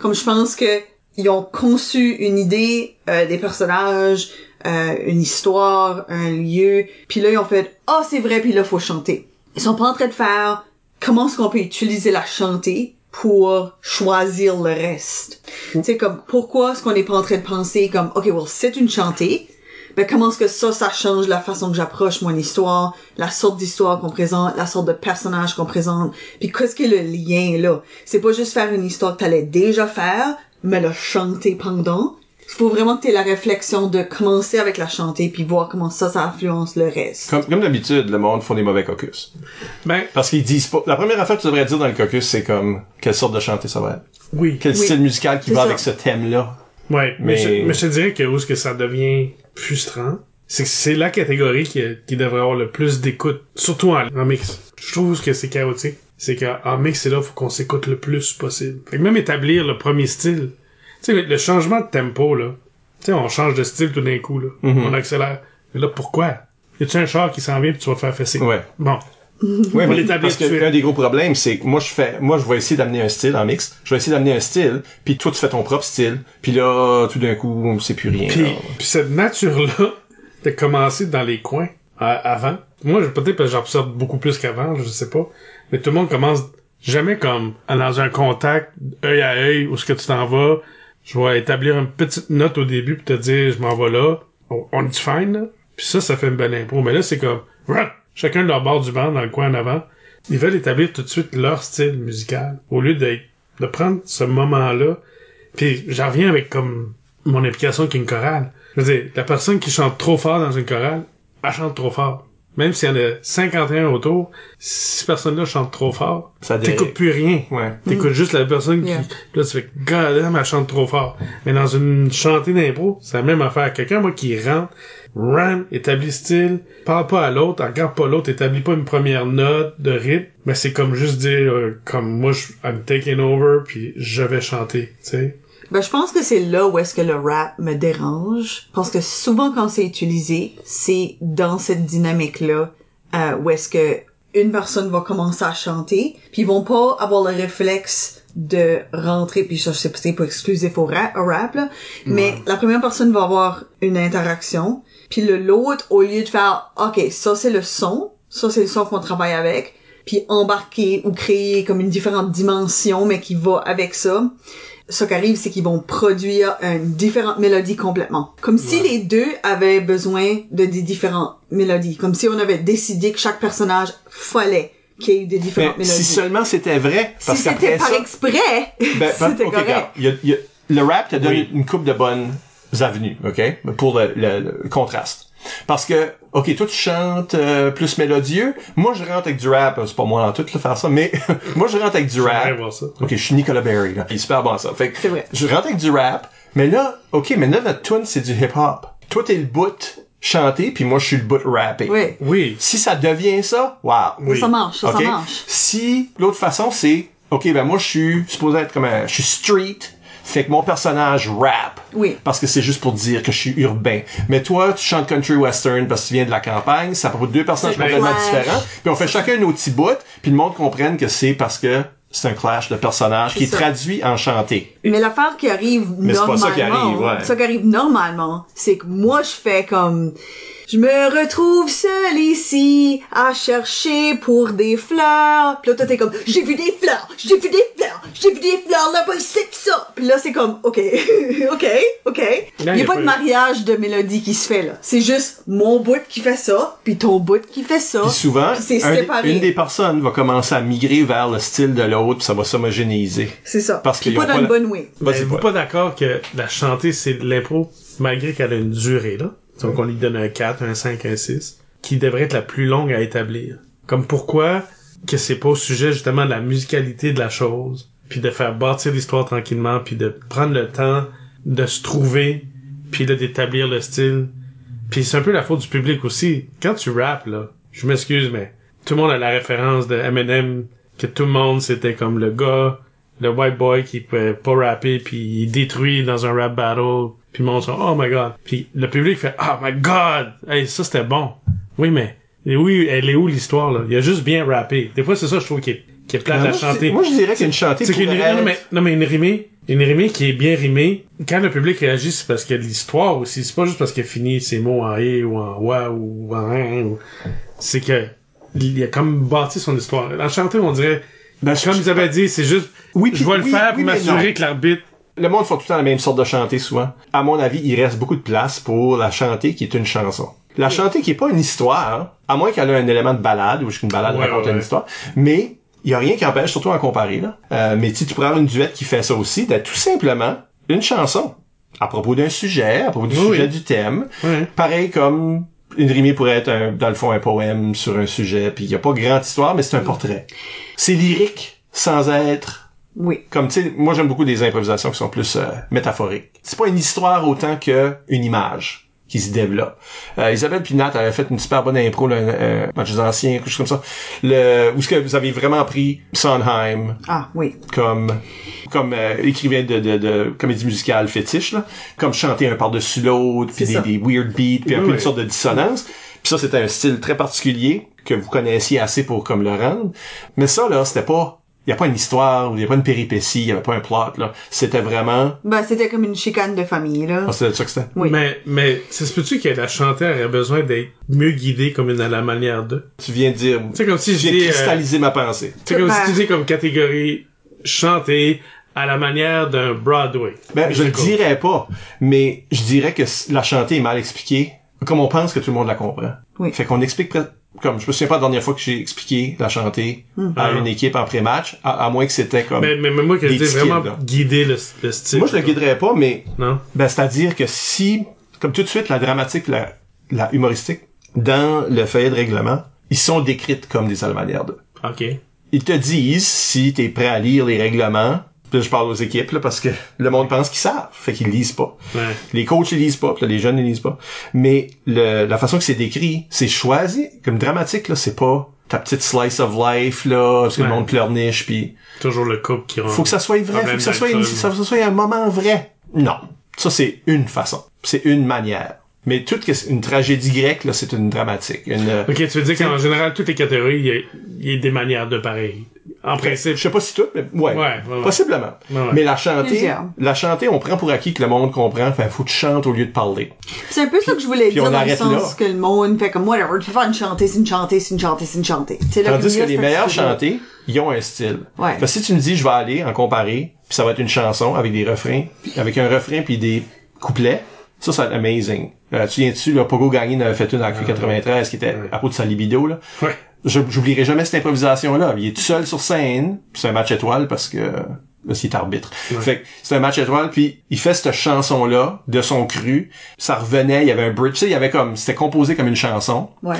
comme je pense que ils ont conçu une idée euh, des personnages, euh, une histoire, un lieu, puis là ils ont fait "Ah, c'est vrai, puis là faut chanter." Ils sont pas en train de faire comment est-ce qu'on peut utiliser la chanter pour choisir le reste? Tu sais comme pourquoi est-ce qu'on n'est pas en train de penser comme OK, well, c'est une chantée, ben comment est-ce que ça, ça change la façon que j'approche mon histoire, la sorte d'histoire qu'on présente, la sorte de personnage qu'on présente, puis qu'est-ce que le lien là? C'est pas juste faire une histoire que t'allais déjà faire, mais le chanter pendant. Il faut vraiment que t'aies la réflexion de commencer avec la chanter puis voir comment ça, ça influence le reste. Comme, comme d'habitude, le monde font des mauvais caucus. Ben, Parce qu'ils disent pas, la première affaire que tu devrais dire dans le caucus, c'est comme, quelle sorte de chanter ça va être? oui. Quel Oui. style musical qui va ça. avec ce thème-là? Ouais, mais, Mais- je, mais je te dirais que où est-ce que ça devient frustrant, c'est que c'est la catégorie qui, qui devrait avoir le plus d'écoute, surtout en, en mix. Je trouve que c'est chaotique. C'est qu'en mix, c'est là faut qu'on s'écoute le plus possible. Fait que même établir le premier style, tu sais, le changement de tempo, là, tu sais, on change de style tout d'un coup, là. Mhm. On accélère. Mais là, pourquoi? Y a-tu un char qui s'en vient puis tu vas te faire fesser? Ouais. Bon. Oui, mais l'établir parce que un des gros problèmes, c'est que moi je fais, moi je vais essayer d'amener un style en mix. Je vais essayer d'amener un style, puis toi tu fais ton propre style, puis là tout d'un coup c'est plus rien. Puis, puis cette nature-là de commencer dans les coins à- avant. Moi, je- peut-être que j'observe beaucoup plus qu'avant, je sais pas. Mais tout le monde commence jamais comme dans un contact, œil à œil, où est-ce que tu t'en vas. Je vais établir une petite note au début pour te dire, je m'en vais là. On, on est fine, là? Puis ça, ça fait une bonne impro. Mais là, c'est comme, chacun de leur bord du banc, dans le coin en avant. Ils veulent établir tout de suite leur style musical. Au lieu de, de prendre ce moment-là. Puis j'en reviens avec comme mon implication avec une chorale. Je veux dire, la personne qui chante trop fort dans une chorale, elle chante trop fort. Même s'il y en a 51 autour, si cette personne-là chante trop fort, Ça dérive. t'écoutes plus rien. Ouais. T'écoutes juste la personne Yeah. qui... Là, tu fais « God damn, elle chante trop fort ». Mais dans une chantée d'impro, c'est la même affaire. Quelqu'un, moi, qui rentre, ram, établit style, parle pas à l'autre, regarde pas l'autre, établit pas une première note de rythme, mais c'est comme juste dire, euh, comme moi, je, I'm taking over, puis je vais chanter, tu sais. Ben, je pense que c'est là où est-ce que le rap me dérange. Parce que souvent quand c'est utilisé, c'est dans cette dynamique-là, euh, où est-ce que une personne va commencer à chanter, puis ils vont pas avoir le réflexe de rentrer, puis ça, je sais pas, c'est pas exclusif au rap, au rap là, mais la première personne va avoir une interaction, puis le l'autre, au lieu de faire, ok, ça c'est le son, ça c'est le son qu'on travaille avec, puis embarquer ou créer comme une différente dimension, mais qui va avec ça, ce qui arrive, c'est qu'ils vont produire une différente mélodie complètement. Comme si les deux avaient besoin de des différentes mélodies. Comme si on avait décidé que chaque personnage fallait qu'il y ait eu des Mais différentes mélodies. si seulement c'était vrai, Si parce c'était qu'après par ça, exprès, ben, c'était correct. regarde, y a- il y a- le rap te donne Oui. une coupe de bonnes avenues, ok, pour le, le- le contraste. Parce que, ok, toi tu chantes euh, plus mélodieux, moi je rentre avec du rap, c'est pas moi en tout de faire ça, mais moi je rentre avec du rap. voir ça. Ok, je suis Nicolas Berry, là. Il est super bon à ça. Fait que, C'est vrai. je rentre avec du rap, mais là, ok, mais là, notre tune, c'est du hip-hop. Toi, t'es le bout chanté, puis moi, je suis le bout rappé. Oui. Oui. Si ça devient ça, wow. Oui. Ça marche, ça, ok? ça marche. Si, l'autre façon, c'est, ok, ben moi, je suis supposé être comme un, je suis street, fait que mon personnage rap. Oui. Parce que c'est juste pour dire que je suis urbain. Mais toi, tu chantes country western parce que tu viens de la campagne, ça peut deux personnages complètement différents. Puis on fait chacun nos petits bouts, puis le monde comprenne que c'est parce que c'est un clash de personnages qui est traduit en chanté. Mais l'affaire qui arrive Mais pas ça qui arrive, ouais. ça qui arrive normalement, c'est que moi je fais comme je me retrouve seule ici à chercher pour des fleurs. Puis là toi t'es comme j'ai vu des fleurs, j'ai vu des fleurs, j'ai vu des fleurs là-bas c'est ça. Puis là c'est comme ok ok ok. Il Non, y y a pas pas- de mariage de mélodie qui se fait là. C'est juste mon bout qui fait ça, puis ton bout qui fait ça. Puis souvent, puis c'est un des- séparé. une des personnes va commencer à migrer vers le style de l'autre, puis ça va s'homogénéiser. C'est ça. parce qu'ils pas dans pas une la- bonne way. Vas-y, Êtes-vous Paul. pas d'accord que la chanter, c'est de l'impro, malgré qu'elle a une durée, là? Donc on lui donne un 4, un 5, un 6, qui devrait être la plus longue à établir. Comme pourquoi que c'est pas au sujet justement de la musicalité de la chose, puis de faire bâtir l'histoire tranquillement, puis de prendre le temps de se trouver, puis d'établir le style. Puis c'est un peu la faute du public aussi. Quand tu rappes, là, je m'excuse, mais tout le monde a la référence de Eminem, que tout le monde c'était comme le gars, le white boy qui pouvait pas rapper, puis il détruit dans un rap battle, puis le monde dit « Oh my god ». Puis le public fait « Oh my god ». Hey, ça c'était bon. Oui, mais oui, elle est où l'histoire là? Il a juste bien rappé. Des fois c'est ça je trouve qui est qui est plate moi, à chanter. moi, je dirais qu'une chantée C'est qu'une non, mais, non mais une rimée, une rimée qui est bien rimée. Quand le public réagit, c'est parce qu'il y a de l'histoire aussi. C'est pas juste parce qu'il finit ses mots en et ou en wa ou en ou- C'est que il a comme bâti son histoire. En chanter, on dirait. Ben, comme je- avaient dit, c'est juste. Oui, je vais le oui, faire oui, pour mais m'assurer que l'arbitre. Le monde font tout le temps la même sorte de chanter souvent. À mon avis, il reste beaucoup de place pour la chantée qui est une chanson. La chantée qui est pas une histoire, à moins qu'elle ait un élément de balade, ou qu'une balade Ouais, raconte ouais, une histoire, mais il y a rien qui empêche, surtout en comparer, là. Euh, mais tu sais, tu avoir une duette qui fait ça aussi, d'être tout simplement une chanson. À propos d'un sujet, à propos du Oui, sujet oui. du thème. Ouais. Pareil comme une rimée pourrait être, un- dans le fond, un poème sur un sujet, puis il y a pas grande histoire, mais c'est un portrait. C'est lyrique, sans être Oui. comme tu sais moi j'aime beaucoup des improvisations qui sont plus euh, métaphoriques c'est pas une histoire autant que une image qui se développe. Euh, Isabelle Pinat avait fait une super bonne impro là, euh, matchs anciens quelque chose comme ça. Le où est-ce que vous avez vraiment pris Sondheim Ah, oui. comme comme euh, écrivain de, de, de comédie musicale fétiche là, comme chanter un par-dessus l'autre puis des, des weird beats puis un peu oui. une sorte de dissonance. Puis ça c'était un style très particulier que vous connaissiez assez pour comme le rendre. Mais ça là c'était pas il y a pas une histoire, il y a pas une péripétie, il y avait pas un plot là. C'était vraiment Ben, c'était comme une chicane de famille, là. ah, c'était ça que c'était. Oui. Mais, mais, c'est ce peux-tu que la chanteur aurait besoin d'être mieux guidée comme une à la manière de? Tu viens de dire C'est comme si je viens dis, euh, cristalliser ma pensée. c'est comme Ben- si tu dis comme catégorie chanter à la manière d'un Broadway. Ben, je le dirais pas, mais je dirais que la chantée est mal expliquée, comme on pense que tout le monde la comprend. Oui. Fait qu'on explique comme je me souviens pas la dernière fois que j'ai expliqué la chantée à Ah. une équipe en pré-match, à, à moins que c'était comme Mais, mais, mais moi, que je dis vraiment là. guider le, le style. Moi je le guiderais pas, mais Non? Ben, c'est-à-dire que si, comme tout de suite, la dramatique, la, la humoristique, dans le feuillet de règlement, ils sont décrites comme des Almanières 2. Ok. Ils te disent si t'es prêt à lire les règlements, puis je parle aux équipes, là, parce que le monde pense qu'ils savent, fait qu'ils lisent pas. Ouais. Les coachs, ils lisent pas, puis là, les jeunes, ils lisent pas. Mais le, la façon que c'est décrit, c'est choisi. Comme dramatique, là, c'est pas ta petite slice of life, là, parce que Ouais. le monde pleurniche, puis Toujours le couple qui rentre. faut que ça soit vrai, faut que ça soit, une- ça, ça soit un moment vrai. Non. Ça, c'est une façon. C'est une manière. Mais toute une tragédie grecque, là, c'est une dramatique. Une, Ok, tu veux dire qu'en général, toutes les catégories, il y, y a des manières de pareil. En principe. je sais pas si tout, mais ouais. Ouais, ouais. Possiblement. Ouais, ouais. Mais la chanter, Plusieurs. la chanter, on prend pour acquis que le monde comprend. Fait, faut que tu chantes au lieu de parler. C'est un peu ça que je voulais puis dire on dans le sens là. que le monde fait comme whatever, tu faire une chantée, c'est une chantée, c'est une chantée, c'est une chantée. Là, Tandis que les meilleurs chantés, ils ont un style. Ouais. Fait que si tu me dis, je vais aller en comparer, puis ça va être une chanson avec des refrains, avec un refrain puis des couplets, ça, ça va être amazing. Euh, tu viens-tu, là, Pogo Gagné en avait fait une en 93 qui était à cause de sa libido, là. Ouais. Je- J'oublierai jamais cette improvisation-là. Il est tout seul sur scène, c'est un match étoile parce que là, c'est arbitre. Fait que c'est un match étoile, puis il fait cette chanson-là de son cru. Ça revenait, il y avait un bridge, tu sais, il y avait comme, c'était composé comme une chanson, Ouais.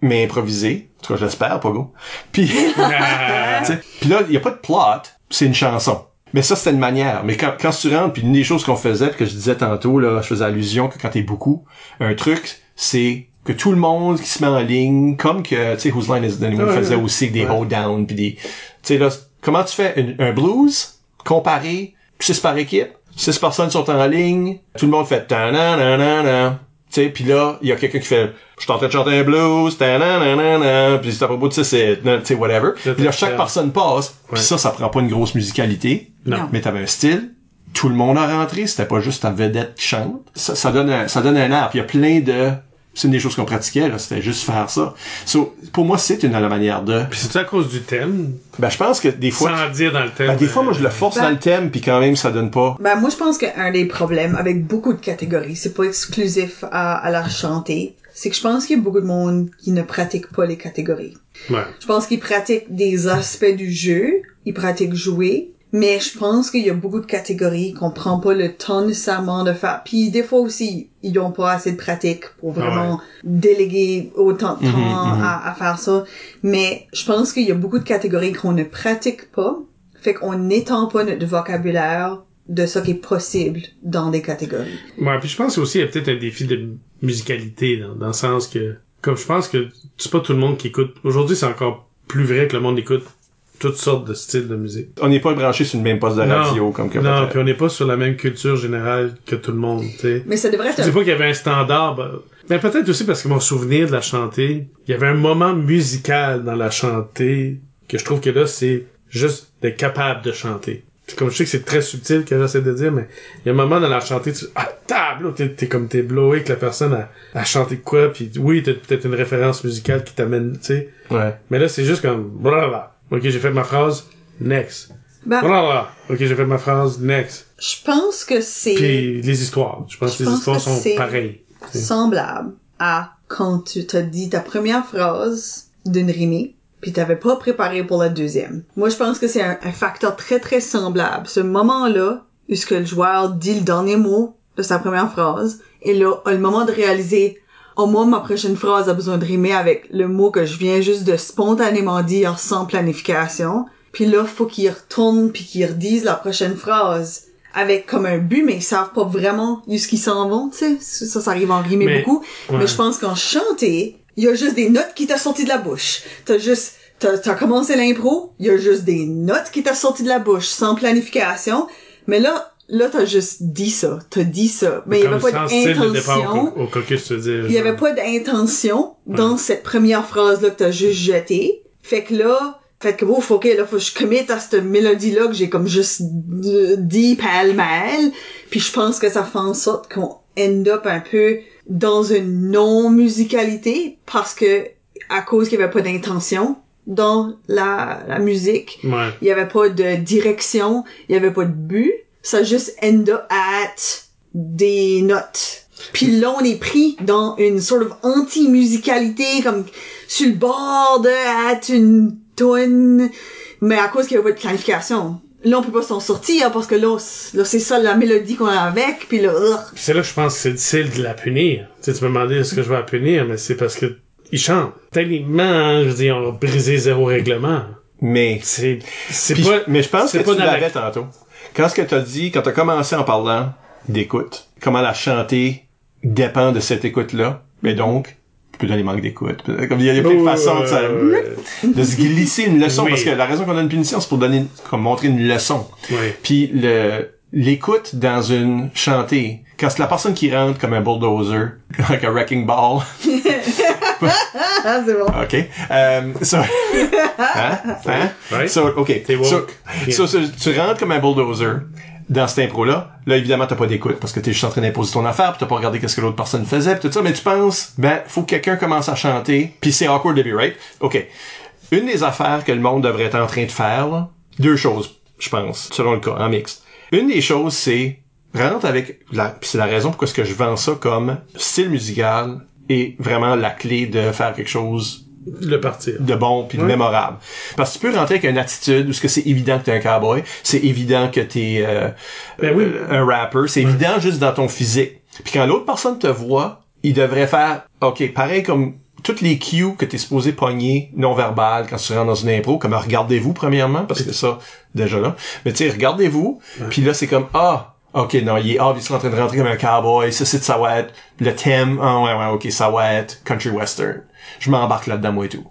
mais improvisé. En tout cas, j'espère, Pogo. Puis, tu sais, puis là, il y a pas de plot, c'est une chanson. Mais ça, c'était une manière. Mais quand, quand tu rentres, puis une des choses qu'on faisait, puis que je disais tantôt, là, je faisais allusion que quand t'es beaucoup, un truc, c'est que tout le monde qui se met en ligne, comme que, tu sais, Whose Line Is It Anyway Ouais, faisait aussi des hold down puis des, tu sais, là, comment tu fais une- un blues comparé, six par équipe, six personnes sont en ligne, tout le monde fait ta na na na na tu sais, puis là, il y a quelqu'un qui fait je suis en train de chanter un blues, ta na na na na puis c'est à propos de ça, c'est, tu sais, whatever. Puis là, chaque personne passe, puis ça, ça prend pas une grosse musicalité. Non. Mais t'avais un style. Tout le monde a rentré, c'était pas juste ta vedette qui chante. Ça, ça donne un, ça donne un air. Puis il y a plein de, c'est une des choses qu'on pratiquait, là, c'était juste faire ça. So, pour moi, c'est une à la manière de. Puis c'est à cause du thème, Ben, je pense que des fois, sans dire dans le thème. ben, des fois, moi, je le force Ben- dans le thème, puis quand même, ça donne pas. Ben, moi, je pense qu'un des problèmes avec beaucoup de catégories, c'est pas exclusif à, à la chanter, c'est que je pense qu'il y a beaucoup de monde qui ne pratique pas les catégories. Ouais. Je pense qu'ils pratiquent des aspects du jeu, ils pratiquent jouer, Mais je pense qu'il y a beaucoup de catégories qu'on prend pas le temps nécessairement de faire. Puis des fois aussi, ils ont pas assez de pratique pour vraiment déléguer autant de temps Mhm, mhm. À, à faire ça. Mais je pense qu'il y a beaucoup de catégories qu'on ne pratique pas. Fait qu'on n'étend pas notre vocabulaire de ce qui est possible dans des catégories. Ouais, puis je pense aussi qu'il y a peut-être un défi de musicalité dans, dans le sens que comme je pense que c'est pas tout le monde qui écoute. Aujourd'hui, c'est encore plus vrai que le monde écoute toutes sortes de styles de musique. On n'est pas branché sur une même poste de Non. radio comme que Non, puis on n'est pas sur la même culture générale que tout le monde, tu sais. Mais ça devrait Je être dis pas qu'il y avait un standard, ben, mais peut-être aussi parce que mon souvenir de la chanter, il y avait un moment musical dans la chanter que je trouve que là, c'est juste d'être capable de chanter. C'est Comme je sais que c'est très subtil que j'essaie de dire, mais il y a un moment dans la chanter, tu ah, table, t'es, t'es comme t'es blowé que la personne a, a chanté quoi, puis oui, t'as peut-être une référence musicale qui t'amène, tu sais. Ouais. Mais là, c'est juste comme, blablabla. Ok, j'ai fait ma phrase, next. Ben, Blablabla. Ok, j'ai fait ma phrase, next. je pense que c'est Puis les histoires. Je pense que les pense histoires que sont pareilles. semblable à quand tu t'as dit ta première phrase d'une rimée, puis t'avais pas préparé pour la deuxième. Moi, je pense que c'est un, un facteur très très semblable. Ce moment-là, où ce que le joueur dit le dernier mot de sa première phrase, et là, a le moment de réaliser, oh moi, ma prochaine phrase a besoin de rimer avec le mot que je viens juste de spontanément dire sans planification. Puis là, faut qu'il retourne puis qu'il redise la prochaine phrase avec comme un but, mais ils savent pas vraiment jusqu'ils s'en vont, tu sais. Ça, ça arrive en rimer Mais- beaucoup. ouais. Mais je pense qu'en chanter, il y a juste des notes qui t'a sorti de la bouche. T'as juste, t'as, t'as commencé l'impro, il y a juste des notes qui t'a sorti de la bouche sans planification. Mais là, là, t'as juste dit ça. T'as dit ça. Mais il y avait pas d'intention. au, co- au caucus, tu veux dire. Il y avait pas d'intention dans cette première phrase-là que t'as juste jetée. Fait que là, fait que ouf, ok, là, faut que je commit à cette mélodie-là que j'ai comme juste dit pêle-mêle. Puis je pense que ça fait en sorte qu'on end up un peu dans une non-musicalité parce que, à cause qu'il y avait pas d'intention dans la, la musique, Ouais. il y avait pas de direction, il y avait pas de but. Ça juste end up at des notes. Puis là, on est pris dans une sort of anti-musicalité, comme sur le bord de at une tonne, mais à cause qu'il y avait pas de planification. Là, on peut pas s'en sortir parce que là, c'est ça la mélodie qu'on a avec, puis là, c'est là que je pense que c'est difficile de la punir. Tu sais, tu peux me demander est-ce que je vais la punir, mais c'est parce que ils chantent. Techniquement, je veux dire, on a brisé zéro règlement. Mais, C'est, c'est pas, je- mais je pense que c'est pas tu dans la- l'avais tantôt. Quand ce que t'as dit, quand t'as commencé en parlant d'écoute, comment la chanter dépend de cette écoute-là, mais donc, peut donner manque d'écoute. Comme il y a, plein de Oh, façons de, ça- euh, de se glisser une leçon, Oui. parce que la raison qu'on a une punition, c'est pour donner, comme montrer une leçon. Puis le l'écoute dans une chantée, quand c'est la personne qui rentre comme un bulldozer, like a wrecking ball, c'est bon. OK. Euh, so, hein? Hein? Ouais. So, OK. T'es woke. So, Yeah. so, so, tu rentres comme un bulldozer dans cette impro-là. Là, évidemment, t'as pas d'écoute parce que t'es juste en train d'imposer ton affaire pis t'as pas regardé qu'est-ce que l'autre personne faisait pis tout ça. Mais tu penses, ben, faut que quelqu'un commence à chanter puis c'est awkward début, right? OK. Une des affaires que le monde devrait être en train de faire, là, deux choses, je pense, selon le cas, en mixte. Une des choses, c'est rentre avec la, pis c'est la raison pourquoi est-ce que je vends ça comme style musical et vraiment la clé de faire quelque chose Le partir. de bon puis de mémorable. Parce que tu peux rentrer avec une attitude où ce que c'est évident que t'es un cowboy, c'est évident que t'es euh, Ben oui. euh, un rapper, c'est évident juste dans ton physique. Puis quand l'autre personne te voit, il devrait faire OK, pareil comme toutes les cues que t'es supposé pogner non verbal quand tu rentres dans une impro, comme regardez-vous premièrement parce que ça déjà là. Mais tu sais regardez-vous, puis là c'est comme ah OK, non, il est obviously en train de rentrer comme un cowboy. Ça, c'est, ça va être le thème. Ah, ouais, ouais, OK, ça va être country western. Je m'embarque là-dedans, moi et tout.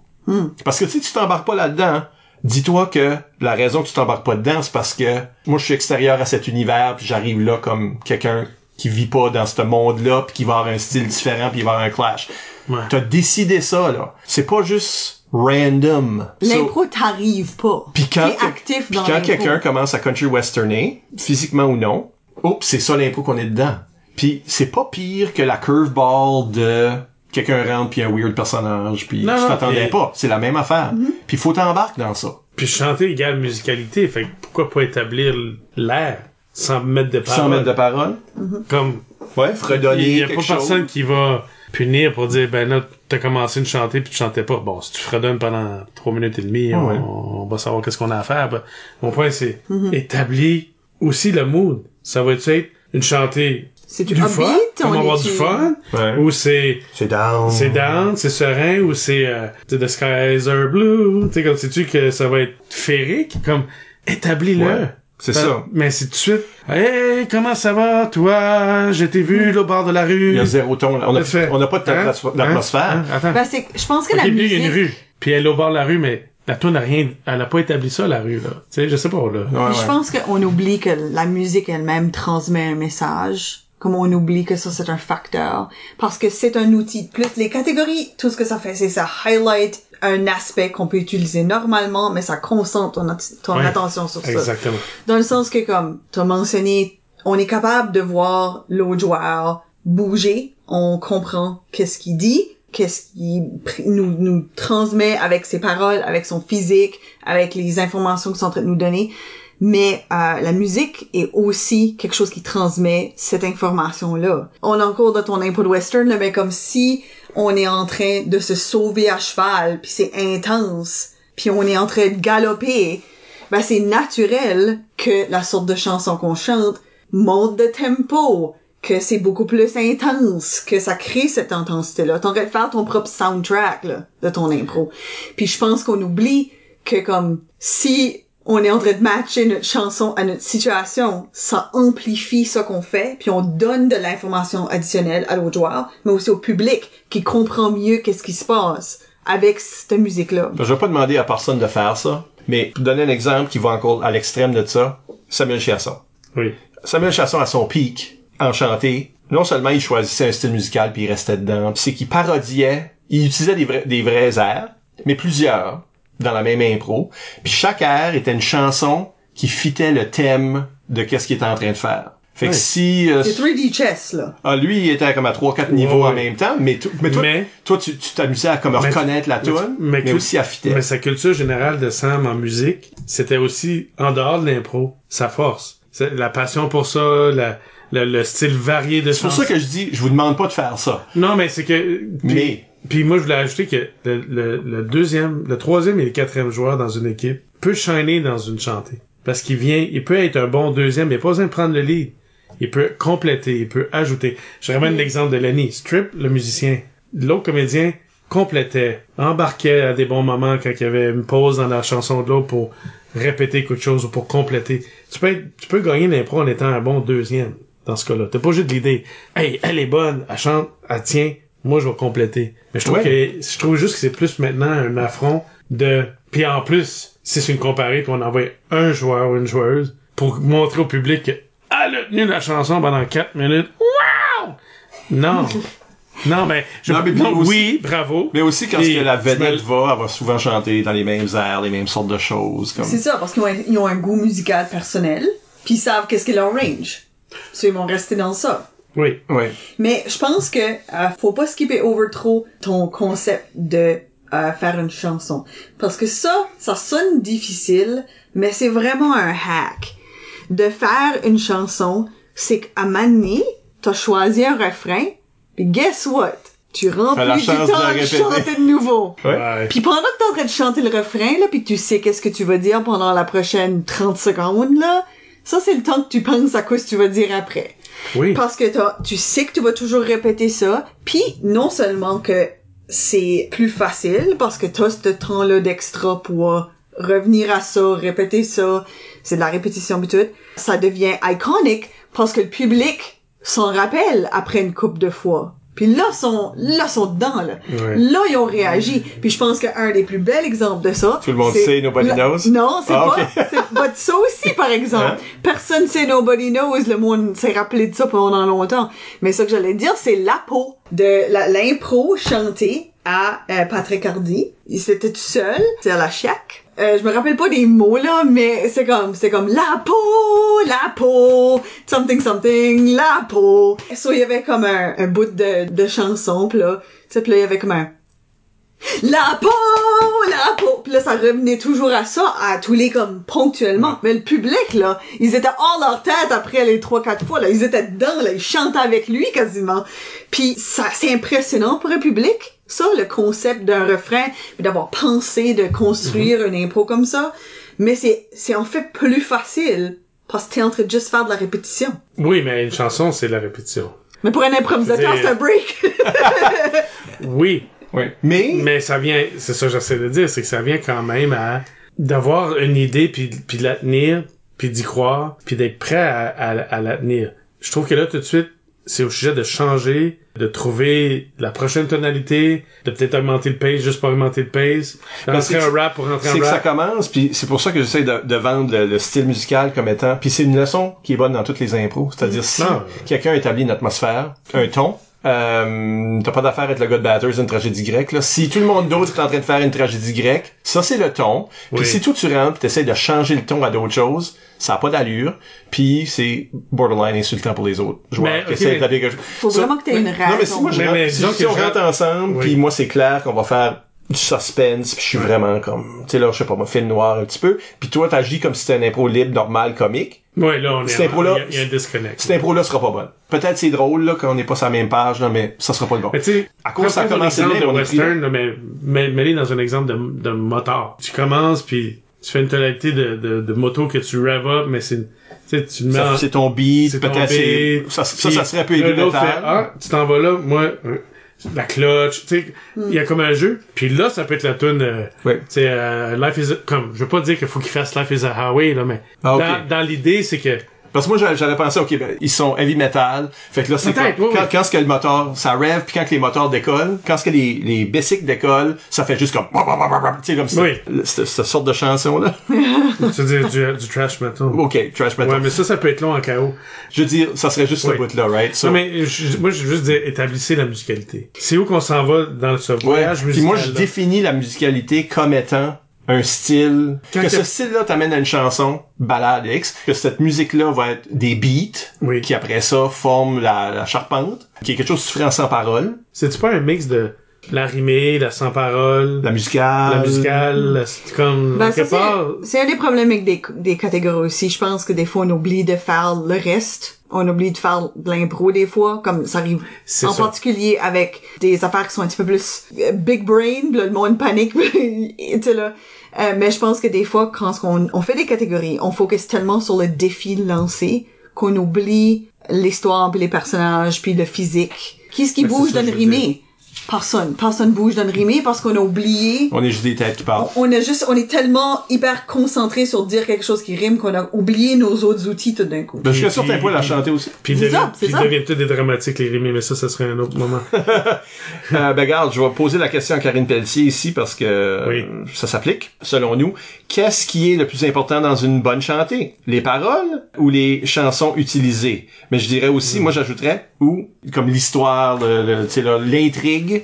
Parce que si tu t'embarques pas là-dedans, dis-toi que la raison que tu t'embarques pas dedans, c'est parce que moi, je suis extérieur à cet univers, puis j'arrive là comme quelqu'un qui vit pas dans ce monde-là, puis qui va avoir un style différent, puis il va avoir un clash. Ouais. T'as décidé ça, là. C'est pas juste random. So- L'impro t'arrive pas. puis quand, actif dans quand quelqu'un commence à country westerner, physiquement ou non, oups, c'est ça l'impro qu'on est dedans. Puis c'est pas pire que la curveball de quelqu'un rentre puis un weird personnage puis tu t'attendais pas. C'est la même affaire. Mm-hmm. Puis faut t'embarquer dans ça. Puis chanter égale musicalité, fait que pourquoi pas établir l'air sans mettre de Sans paroles? mettre de parole. Comme, Ouais, il fredonner y a pas chose. personne qui va punir pour dire, ben là, t'as commencé une chanter puis tu chantais pas. Bon, si tu fredonnes pendant trois minutes et demie, on, Ouais. on va savoir qu'est-ce qu'on a à faire. Ben, mon point, c'est établir aussi le mood. Ça va être une chantée C'est du du fun, on va avoir du fun, Ouais. ou c'est C'est down. c'est down, c'est serein, ou c'est euh, tu sais, the skies are blue. Tu sais, comme sais-tu que ça va être féerique, comme établis-le. Ouais, c'est Ben, ça. Mais c'est tout de suite, hey, comment ça va, toi? Je t'ai vu, là, au bord de la rue. Il y a zéro ton. là. On a, Ça fait- on a pas de Hein? d'atmosphère. Hein? Hein? Attends. Ben, c'est, je pense que la puis il y a musique... une rue. Puis elle est au bord de la rue, mais la tour n'a rien, elle a pas établi ça, la rue, là. Tu sais, je sais pas, là. Ouais, Je pense qu'on oublie que la musique elle-même transmet un message. Comme on oublie que ça, c'est un facteur. Parce que c'est un outil. Plus les catégories, tout ce que ça fait, c'est ça highlight un aspect qu'on peut utiliser normalement, mais ça concentre ton, ton Ouais. attention sur ça. Exactement. Dans le sens que, comme t'as mentionné, on est capable de voir l'autre joueur bouger. On comprend qu'est-ce qu'il dit, qu'est-ce qu'il nous, nous transmet avec ses paroles, avec son physique, avec les informations qu'ils sont en train de nous donner. Mais euh, la musique est aussi quelque chose qui transmet cette information-là. On est encore dans ton de western, là, mais comme si on est en train de se sauver à cheval, puis c'est intense, puis on est en train de galoper, ben c'est naturel que la sorte de chanson qu'on chante monte de tempo, que c'est beaucoup plus intense, que ça crée cette intensité-là. T'aurais de faire ton propre soundtrack là, de ton impro. Puis je pense qu'on oublie que comme si on est en train de matcher notre chanson à notre situation, ça amplifie ce qu'on fait, puis on donne de l'information additionnelle à l'autre joueur, mais aussi au public qui comprend mieux qu'est-ce qui se passe avec cette musique-là. Je vais pas demander à personne de faire ça, mais pour donner un exemple qui va encore à l'extrême de ça, Samuel Chasson. Oui. Samuel Chasson, à son pic, enchanté, non seulement il choisissait un style musical puis il restait dedans, puis c'est qu'il parodiait, il utilisait des vrais, des vrais airs, mais plusieurs, dans la même impro, puis chaque air était une chanson qui fitait le thème de qu'est-ce qu'il était en train de faire. Fait que si... euh, C'est 3D chess, là. ah, lui, il était comme à 3-4 niveaux en même temps, mais, tout- mais toi, Mais- toi tu tu t'amusais à comme reconnaître la tune, mais mais, aussi à fitter. Mais sa culture générale de Sam en musique, c'était aussi, en dehors de l'impro, sa force. La passion pour ça, la, le, le style varié de C'est pour ça que je dis, je vous demande pas de faire ça. Non, mais c'est que... Puis, Mais- Puis moi, je voulais ajouter que le, le, le deuxième, le troisième et le quatrième joueur dans une équipe peut shiner dans une chantée. Parce qu'il vient, il peut être un bon deuxième, mais pas besoin de prendre le lead. Il peut compléter, il peut ajouter. Je ramène l'exemple de Lenny. Strip, le musicien. L'autre comédien complétait, embarquait à des bons moments quand il y avait une pause dans la chanson de l'autre pour répéter quelque chose ou pour compléter. Tu peux être- tu peux gagner l'impro en étant un bon deuxième dans ce cas-là. T'as pas juste l'idée, hey, elle est bonne, elle chante, elle tient, moi je vais compléter. Mais je trouve Ouais. que je trouve juste que c'est plus maintenant un affront de puis en plus, si c'est une comparée qu'on envoie un joueur ou une joueuse pour montrer au public que elle a tenu la chanson pendant 4 minutes. Wow! Non. non, mais, je, Non, mais puis non, aussi- oui, bravo. Mais aussi, quand Et que la vedette va, elle va souvent chanter dans les mêmes airs, les mêmes sortes de choses. Comme... C'est ça, parce qu'ils ont, ont un goût musical personnel, puis ils savent qu'est-ce qu'est leur range. So, ils vont rester dans ça. Oui. Ouais. Mais je pense que euh, faut pas skipper over trop ton concept de euh, faire une chanson. Parce que ça, ça sonne difficile, mais c'est vraiment un hack. De faire une chanson, c'est qu'à un moment donné, t'as choisi un refrain, puis guess what? Tu remplis du de temps de chanter de nouveau. Ouais. Puis pendant que t'es en train de chanter le refrain, là, puis que tu sais qu'est-ce que tu vas dire pendant la prochaine 30 secondes, là, ça, c'est le temps que tu penses à quoi tu vas dire après. Oui. Parce que tu sais que tu vas toujours répéter ça, puis non seulement que c'est plus facile, parce que t'as ce temps-là d'extra pour revenir à ça, répéter ça, c'est de la répétition tout, ça devient iconique parce que le public s'en rappelle après une coupe de fois. Puis là, sont, là, sont dedans, là. Ouais. Là, ils ont réagi. Puis je pense qu'un des plus bels exemples de ça... Tout le monde sait Nobody la- Knows? Non, c'est Ah, pas... ok. c'est pas ça aussi, par exemple. Hein? Personne sait Nobody Knows. Le monde s'est rappelé de ça pendant longtemps. Mais ce que j'allais dire, c'est la peau de l'impro chantée à euh, Patrick Hardy. Il s'était tout seul. C'est à la chiac. Euh, je me rappelle pas des mots là, mais c'est comme c'est comme la peau, la peau, something something, la peau. So il y avait comme un, un bout de, de chanson, pis là, tu sais, pis là il y avait comme un la peau, la peau. Puis là, ça revenait toujours à ça, à tous les comme ponctuellement. Mais le public, là, ils étaient hors leur tête après les trois, quatre fois, là. Ils étaient dedans, là. Ils chantaient avec lui quasiment. Puis ça, c'est impressionnant pour un public. Ça, le concept d'un refrain, puis d'avoir pensé de construire Mhm. une impro comme ça. Mais c'est, c'est en fait plus facile parce que t'es en train de juste faire de la répétition. Oui, mais une chanson, c'est la répétition. Mais pour un improvisateur, c'est un break. Oui, Oui. Mais, mais ça vient, c'est ça que j'essaie de dire, c'est que ça vient quand même à d'avoir une idée puis puis de la tenir, puis d'y croire, puis d'être prêt à, à, à la tenir. Je trouve que là tout de suite, c'est au sujet de changer, de trouver la prochaine tonalité, de peut-être augmenter le pace juste pour augmenter le pace, rentrer c'est un rap pour rentrer c'est un que ça rap. commence, puis c'est pour ça que j'essaie de, de vendre le, le style musical comme étant... Puis c'est une leçon qui est bonne dans toutes les impros. C'est-à-dire, si quelqu'un établit une atmosphère, un ton, euh, t'as pas d'affaire avec le gars de Batters d'une tragédie grecque, là. Si tout le monde d'autre est en train de faire une tragédie grecque, ça c'est le ton. Puis Oui. si toi tu rentres pis t'essayes de changer le ton à d'autres choses, ça a pas d'allure, puis c'est borderline insultant pour les autres joueurs Mais, quelque. Faut Ça- vraiment que t'aies une raison. Non, mais si moi, je Mais- rentre- mais si, on je- rentre ensemble, Oui. puis moi, c'est clair qu'on va faire du suspense, puis je suis vraiment comme, tu sais, là, je sais pas, moi, film noir un petit peu, puis toi, t'agis comme si c'était un impro libre, normal, comique. Ouais, là on est Cette impro-là- il y a- il y, a un disconnect. Cette impro-là sera pas bonne. Peut-être c'est drôle, là, qu'on n'est pas sur la même page, là, mais ça sera pas le bon. Mais tu sais, À cause ça exemple bien, de on western, là, mais mais mets-les dans un exemple de, de moteur. Tu commences puis tu fais une tonalité de, de, de moto que tu rev up, mais c'est, tu sais, tu mets c'est ton beat, peut-être c'est, ça, ça, serait un peu métal. ah, tu t'en vas là, moi, la clutch, tu sais, Hmm. il y a comme un jeu, puis là, ça peut être la tune, euh, tu sais, euh, Life is, a- comme, je veux pas dire qu'il faut qu'il fasse Life is a Highway, là, mais Ah, dans, dans l'idée, c'est que, Parce que moi, j'avais- pensé, OK, ben, ils sont heavy metal. Fait que là, c'est quand, oui, quand, quand ce que le moteur, ça rêve, puis quand que les moteurs décollent, quand ce que les, les bicycles décollent, ça fait juste comme, tu sais, comme ça. Oui. Cette, cette sorte de chanson-là. tu veux dire, du, du trash metal. OK, trash metal. Ouais, mais ça, ça peut être long en chaos. Je veux dire, ça serait juste ce bout-là, right? So- Non, mais je- moi, je veux juste dire, établissez la musicalité. C'est où qu'on s'en va dans ce Ouais. voyage Puis musical moi, je définis la musicalité comme étant un style, Quand que ce style-là t'amène à une chanson, balade X, que cette musique-là va être des beats, Oui. qui après ça forment la, la charpente, qui est quelque chose que tu ferais en sans parole, C'est-tu pas un mix de la rimée, la sans parole, la musicale, la musicale, la- c'est comme, Ben, quelque part, c'est, un des problèmes avec des, des catégories aussi. Je pense que des fois, on oublie de faire le reste. On oublie de faire de l'impro des fois, comme ça arrive C'est en ça. particulier avec des affaires qui sont un petit peu plus euh, big brain, le monde panique, tu sais là. Euh, mais je pense que des fois, quand on, on fait des catégories, on focus tellement sur le défi lancé qu'on oublie l'histoire, puis les personnages, puis le physique. Qui est-ce qui Mais c'est bouge dans le veux dire. rimé? Personne. Personne bouge dans le rimé parce qu'on a oublié on est juste des têtes qui parlent. on a juste, on est tellement hyper concentré sur dire quelque chose qui rime qu'on a oublié nos autres outils tout d'un coup. Ben, je suis Puis- sûr que t'as pas la chanter aussi. puis C'est ça, c'est ça. devient tout des dramatiques, les rimés, mais ça, ça serait un autre moment. Euh, ben, regarde, je vais poser la question à Karine Pelletier ici parce que Oui. ça s'applique, selon nous. Qu'est-ce qui est le plus important dans une bonne chantée? Les paroles ou les chansons utilisées? Mais je dirais aussi, moi j'ajouterais, ou comme l'histoire, l'intrigue,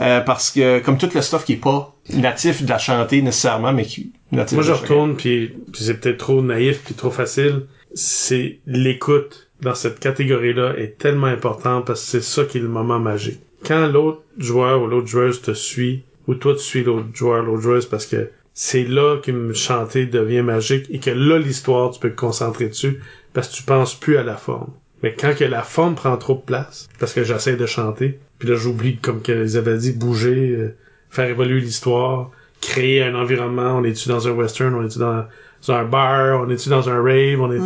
euh, parce que comme tout le stuff qui est pas natif de la chantée nécessairement, mais qui natif Moi, je retourne, puis, puis c'est peut-être trop naïf, puis trop facile. C'est l'écoute dans cette catégorie-là est tellement importante parce que c'est ça qui est le moment magique. Quand l'autre joueur ou l'autre joueuse te suit, ou toi tu suis l'autre joueur, l'autre joueuse, parce que c'est là qu'une chantée devient magique et que là l'histoire tu peux te concentrer dessus parce que tu penses plus à la forme. Mais quand que la forme prend trop de place, parce que j'essaie de chanter, puis là j'oublie comme qu'ils avaient dit bouger, euh, faire évoluer l'histoire, créer un environnement, on est-tu dans un western, on est-tu dans, dans un bar, on est-tu dans un rave, on est...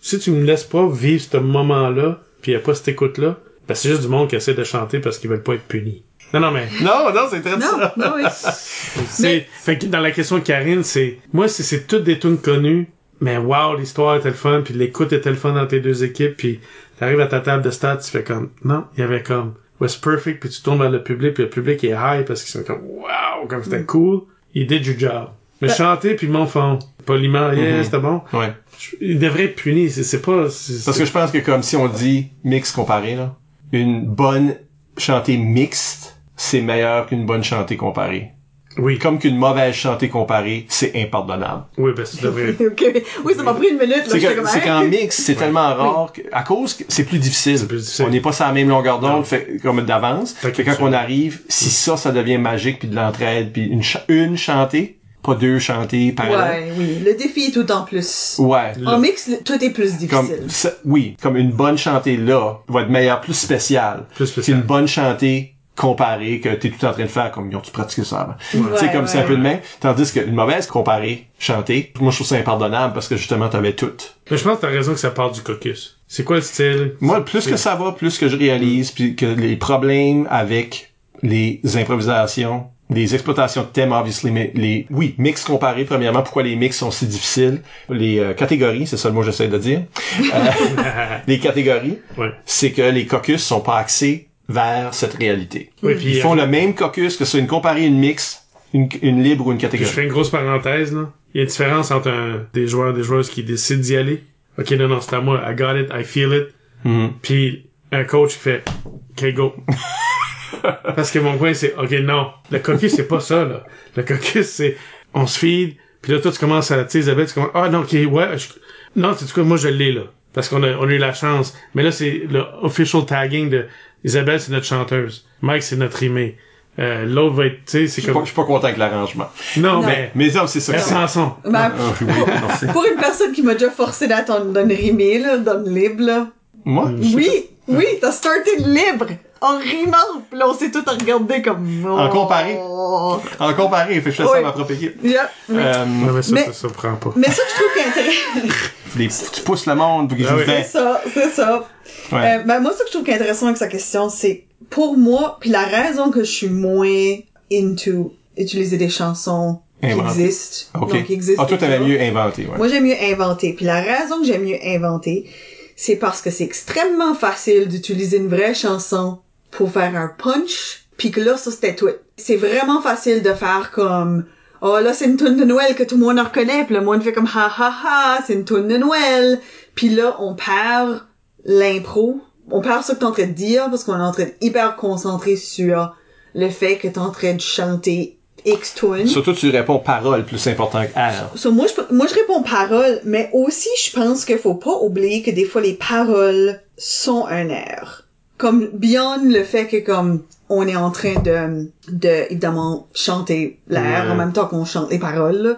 Si tu me laisses pas vivre ce moment-là, puis y a pas cette écoute-là, ben c'est juste du monde qui essaie de chanter parce qu'ils veulent pas être punis. Non, non, mais Non, non, c'est très Non, ça. non, oui. c'est, fait que dans la question de Karine, c'est, moi, c'est, c'est toutes des tunes connues, mais wow, l'histoire était le fun, puis l'écoute était le fun dans tes deux équipes, puis t'arrives à ta table de stats, tu fais comme, non, il y avait comme, was perfect, puis tu tournes vers le public, puis le public est high parce qu'ils sont comme, wow, comme c'était cool, il did your job. Mais chanter, puis le monde font, poliment, yeah, Mhm. c'était bon. Ouais. Il devrait être puni, c'est, pas, c'est, Parce que je pense que comme si on dit mix comparé, là, une bonne chantée mixte, c'est meilleur qu'une bonne chantée comparée. Oui, Comme qu'une mauvaise chantée comparée, c'est impardonnable. oui, ben, tu devrais, Ok. Oui, ça m'a pris une minute, là. C'est comme, c'est hein? qu'en mix, c'est tellement rare, que- à cause que c'est plus difficile. plus difficile. On n'est pas sur la même longueur d'onde, fait, comme d'avance. Fait que quand on arrive, si ça, ça devient magique, puis de l'entraide, puis une, cha- une chantée, pas deux chantés parallèles. Ouais, oui. Le défi est tout en plus. Ouais. En mix, le- tout est plus Comme, difficile. ça- oui, comme une bonne chantée là va être meilleure, plus spéciale. Plus spécial. qu'une bonne chantée comparée que t'es tout en train de faire comme ils ont-tu pratiqué ça avant? tu sais, Ouais, comme c'est un peu de même. Tandis qu'une mauvaise comparée chantée, moi je trouve ça impardonnable parce que justement t'avais tout. Mais je pense que t'as raison que ça part du caucus. C'est quoi le style? Moi, plus que ça va, plus que je réalise, puis que les problèmes avec les improvisations, les exploitations de thèmes, obviously, mais les, oui, mix comparés, premièrement, pourquoi les mix sont si difficiles, les euh, catégories, c'est ça le mot que j'essaie de dire, Euh, les catégories, Ouais. c'est que les caucus sont pas axés vers cette réalité. Oui, puis, Ils font euh, le même caucus que ce soit une comparée, une mix, une, une libre ou une Puis je catégorie. fais une grosse parenthèse, là. Il y a une différence entre un- des joueurs des joueuses qui décident d'y aller. Ok, non, non, c'est à moi. I got it, I feel it. Mhm. Puis un coach qui fait, ok, go. Parce que mon point, c'est, ok, non. Le caucus, c'est pas ça, là. Le caucus, c'est, on se feed, puis là, toi, tu commences à, tu sais, Isabelle, tu commences, ah, non, ok, ouais, je- non, c'est quoi, moi, je l'ai, là. Parce qu'on a, on a eu la chance. Mais là, c'est le official tagging de Isabelle, c'est notre chanteuse. Mike, c'est notre rimé. Euh, l'autre va être, tu sais, Je c'est suis pas, comme, je suis pas content avec l'arrangement. non, Non. mais, Mais non, c'est ça. la chanson. Ben, Ah, oui, merci. pour une personne qui m'a déjà forcé d'attendre d'une rimée, là, dans le libre, là. Moi? Oui, oui, t'as starté libre, en rimant, pis là, on s'est tout regardé comme... En comparé. Oh. En comparé, fait que je fais ça à ma propre équipe. Yeah, oui. Euh, Ouais, mais ça, Mais- ça, ça prend pas. Mais ça que je trouve qu'intéressant... les- tu pousses le monde pour qu'ils Ah oui. C'est ça, c'est ça. Ouais. Euh, ben, moi, ce que je trouve qu'intéressant avec sa question, c'est, pour moi, puis la raison que je suis moins into utiliser des chansons qui existent, OK. donc qui existent Ah, toi, t'aimais déjà. mieux inventer, ouais. Moi, j'aime mieux inventer. Puis la raison que j'aime mieux inventer, c'est parce que c'est extrêmement facile d'utiliser une vraie chanson pour faire un punch, puis que là, ça, c'était tout. C'est vraiment facile de faire comme... Oh là, c'est une tune de Noël que tout le monde en reconnaît, puis le monde fait comme ha ha ha, c'est une tune de Noël. Puis là, on perd l'impro. On perd ce que t'es en train de dire parce qu'on est en train de hyper concentrer sur le fait que t'es en train de chanter X tune. Surtout, tu réponds paroles plus important que air. So, moi, je, moi, je réponds paroles, mais aussi, je pense qu'il faut pas oublier que des fois, les paroles sont un air. Comme, beyond le fait que, comme, on est en train de, de, évidemment, chanter l'air en même temps qu'on chante les paroles, là.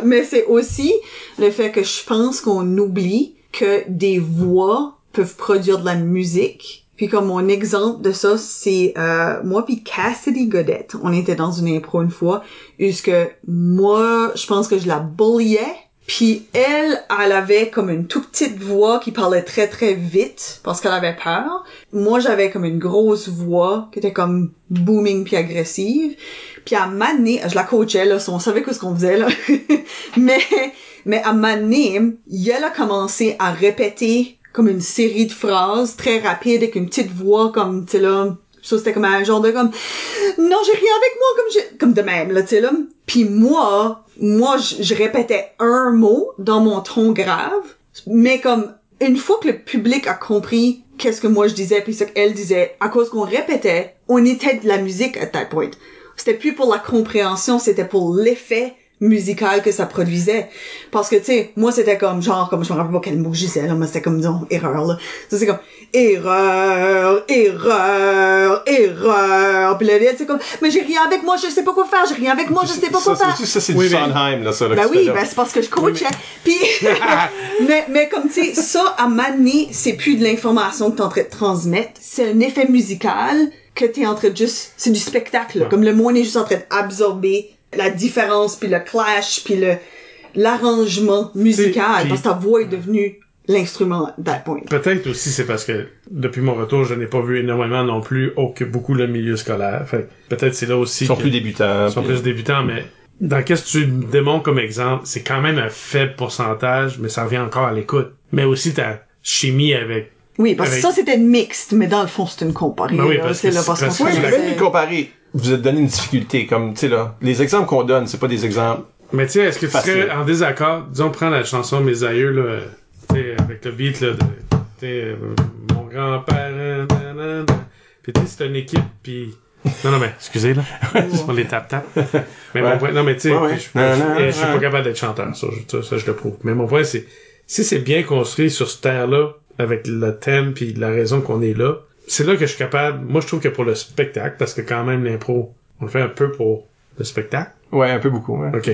mais c'est aussi le fait que je pense qu'on oublie que des voix peuvent produire de la musique. Puis comme mon exemple de ça, c'est euh, moi puis Cassidy Godette. On était dans une impro une fois, puisque moi, je pense que je la bulliais. Puis elle, elle avait comme une toute petite voix qui parlait très très vite parce qu'elle avait peur. Moi, j'avais comme une grosse voix qui était comme booming puis agressive. Puis à Mané, je la coachais là, on savait que ce qu'on faisait là. mais mais à Mané, elle a commencé à répéter comme une série de phrases très rapides avec une petite voix comme tu là ça c'était comme un genre de comme non j'ai rien avec moi comme j'ai comme de même là tu sais là. Puis moi moi je, je répétais un mot dans mon ton grave mais comme une fois que le public a compris qu'est-ce que moi je disais puis ce qu'elle disait à cause qu'on répétait on était de la musique à that point. C'était plus pour la compréhension c'était pour l'effet musical que ça produisait parce que tu sais moi c'était comme genre comme je me rappelle pas quel mot je disais là mais c'était comme disons erreur là ça c'est comme erreur erreur erreur puis là c'est comme mais j'ai rien avec moi je sais pas quoi faire j'ai rien avec moi je sais pas quoi ça, faire ça, ça, c'est Oui, du mais- Sondheim, là, ça. Là, ben tu oui, ben c'est parce que je coachais. Puis, mais, mais comme tu sais, ça, à Mané, c'est plus de l'information que t'es en train de transmettre. C'est un effet musical que t'es en train de juste... C'est du spectacle, là. Comme le monde est juste en train d'absorber la différence, puis le clash, puis le l'arrangement musical. parce que ta voix est devenue l'instrument à that point. Peut-être aussi c'est parce que depuis mon retour, je n'ai pas vu énormément non plus, oh, que beaucoup le milieu scolaire. Fait peut-être c'est là aussi Ils sont que- plus débutants. ils sont plus débutants, mais dans qu'est-ce que tu démontres comme exemple, c'est quand même un faible pourcentage, mais ça revient encore à l'écoute. Mais aussi ta chimie avec Oui, parce que Avec- ça, c'était mixte, mais dans le fond, c'est une comparée. Ben oui, là. parce c'est que là, c'est- parce qu'on parce que Oui, mais que même lui comparer, vous êtes donné une difficulté, comme, tu sais, là, les exemples qu'on donne, c'est pas des exemples. Mais tu sais, est-ce que tu serais en désaccord, disons, prends la chanson Mes aïeux, là, avec le beat, là, de, euh, mon grand-père. Pis tu sais, c'est une équipe, pis... Non, non, mais, excusez, là. On les tape-tape. Mais Ouais. mon point, non, mais tu sais, Ouais, ouais. puis je, suis pas capable d'être chanteur, ça, je, ça, je le prouve. Mais mon point, c'est, si c'est bien construit sur ce terre-là, avec le thème puis la raison qu'on est là, c'est là que je suis capable, moi, je trouve que pour le spectacle, parce que quand même, l'impro, on le fait un peu pour le spectacle. Ouais, un peu beaucoup. Ouais. OK.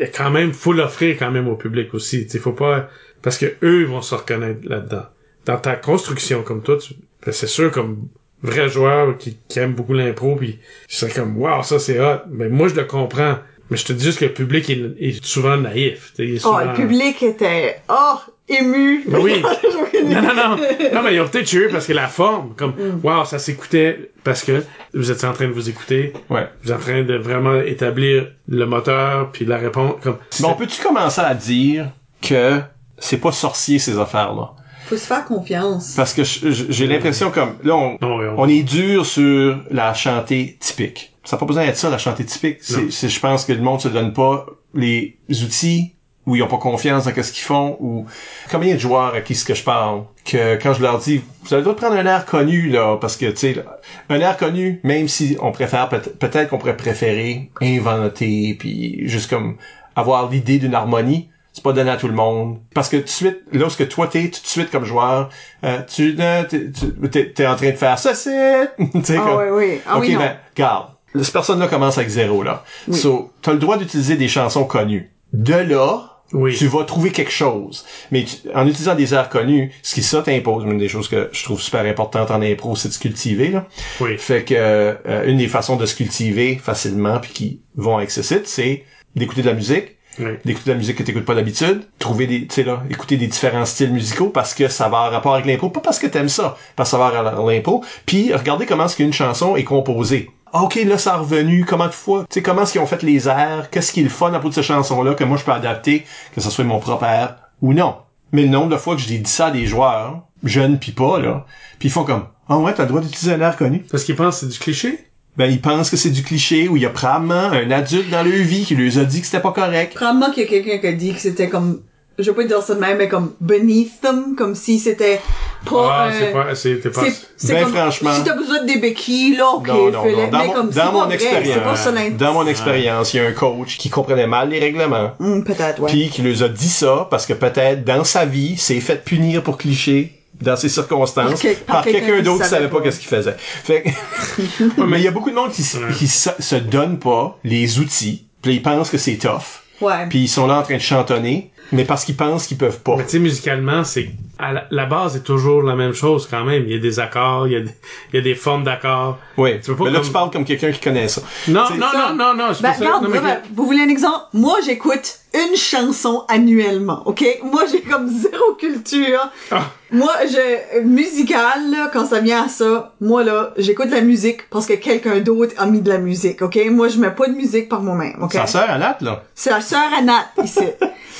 A quand même, faut l'offrir quand même au public aussi. Faut pas, parce que eux vont se reconnaître là-dedans. Dans ta construction, comme toi, tu, ben, c'est sûr, comme vrai joueur qui, qui aime beaucoup l'impro, puis je serais comme, wow, ça c'est hot. Mais moi, je le comprends. Mais je te dis juste que le public est, est souvent naïf. Oh, le public était, oh, ému. Ben oui. non, non, non. Non, mais ils ont peut-être tué parce que la forme, comme, wow, ça s'écoutait parce que vous étiez en train de vous écouter. Ouais. Vous êtes en train de vraiment établir le moteur puis la réponse. Comme, Mais on peut-tu commencer à dire que c'est pas sorcier ces affaires-là? Faut se faire confiance. Parce que j'ai l'impression comme là on, Non, ouais, on- on est dur sur la chantée typique. Ça n'a pas besoin d'être ça la chantée typique. C'est, je pense que le monde se donne pas les outils où ils ont pas confiance dans ce qu'ils font ou combien de joueurs à qui ce que je parle que quand je leur dis vous avez le droit de prendre un air connu là parce que tu sais un air connu même si on préfère peut- peut-être qu'on pourrait préférer inventer puis juste comme avoir l'idée d'une harmonie c'est pas donné à tout le monde parce que tout de suite lorsque toi t'es tout de suite comme joueur euh, tu euh, t'es, tu- t'es, t'es en train de faire ça c'est tu sais Ah oui, oui. Ah ok oui, ben garde cette personne-là commence avec zéro là Oui. so t'as le droit d'utiliser des chansons connues de là Oui. tu vas trouver quelque chose. Mais tu- en utilisant des airs connus, ce qui ça t'impose, une des choses que je trouve super importante en impro, c'est de se cultiver. Là. Oui. Fait que euh, une des façons de se cultiver facilement puis qui vont avec ce site, c'est d'écouter de la musique, Oui. d'écouter de la musique que t'écoutes pas d'habitude, trouver des, tu sais là, écouter des différents styles musicaux parce que ça va avoir rapport avec l'impro, pas parce que t'aimes ça, parce que ça va avec l'impro, puis regarder comment est-ce qu'une chanson est composée. Ah, ok, là, ça a revenu, comment de fois, tu sais, comment est-ce qu'ils ont fait les airs, qu'est-ce qui est le fun à propos de cette chanson-là, que moi je peux adapter, que ce soit mon propre air, ou non? Mais le nombre de fois que j'ai dit ça à des joueurs, jeunes pis pas, là, puis ils font comme, ah ouais, t'as le droit d'utiliser un air connu. Parce qu'ils pensent que c'est du cliché? Ben, ils pensent que c'est du cliché, ou il y a probablement un adulte dans leur vie qui leur a dit que c'était pas correct. Probablement qu'il y a quelqu'un qui a dit que c'était comme, je vais pas dire ça de même, mais comme beneath them, comme si c'était pas ah, un- c'est pas, c'est, c'est, c'est Ben, comme, franchement. si t'as besoin de des béquilles, là, ok, non, non, non. Dans, mais mon, comme, c'est dans pas mon vrai, c'est expérience, pas ça l'int- dans mon expérience, il y a un coach qui comprenait mal les règlements, Hum, peut-être, ouais. puis qui leur a dit ça parce que peut-être dans sa vie, s'est fait punir pour cliché dans ces circonstances Par quel- par, par quelqu'un d'autre qui savait savait pas pas. qu'est-ce qu'il faisait. Fait que- mais il y a beaucoup de monde qui, qui se, se donne pas les outils, puis ils pensent que c'est tough, ouais. puis ils sont là en train de chantonner, mais parce qu'ils pensent qu'ils peuvent pas. Mais tu sais, musicalement, c'est, à la, la base est toujours la même chose quand même. Il y a des accords, il y a, des- il y a des formes d'accords. Oui. Tu veux pas Mais là, comme- tu parles comme quelqu'un qui connaît ça. Non, C'est non, ça. non, non, non, c'est Ben, pas ça. regarde, Non, mais ben, vous voulez un exemple? Moi, j'écoute une chanson annuellement, ok? Moi, j'ai comme zéro culture. Ah. Moi, je, musical, là, quand ça vient à ça, moi, là, j'écoute de la musique parce que quelqu'un d'autre a mis de la musique, ok? Moi, je mets pas de musique par moi-même, ok? Ça sert à Nat, là. C'est la sœur à Nat, ici.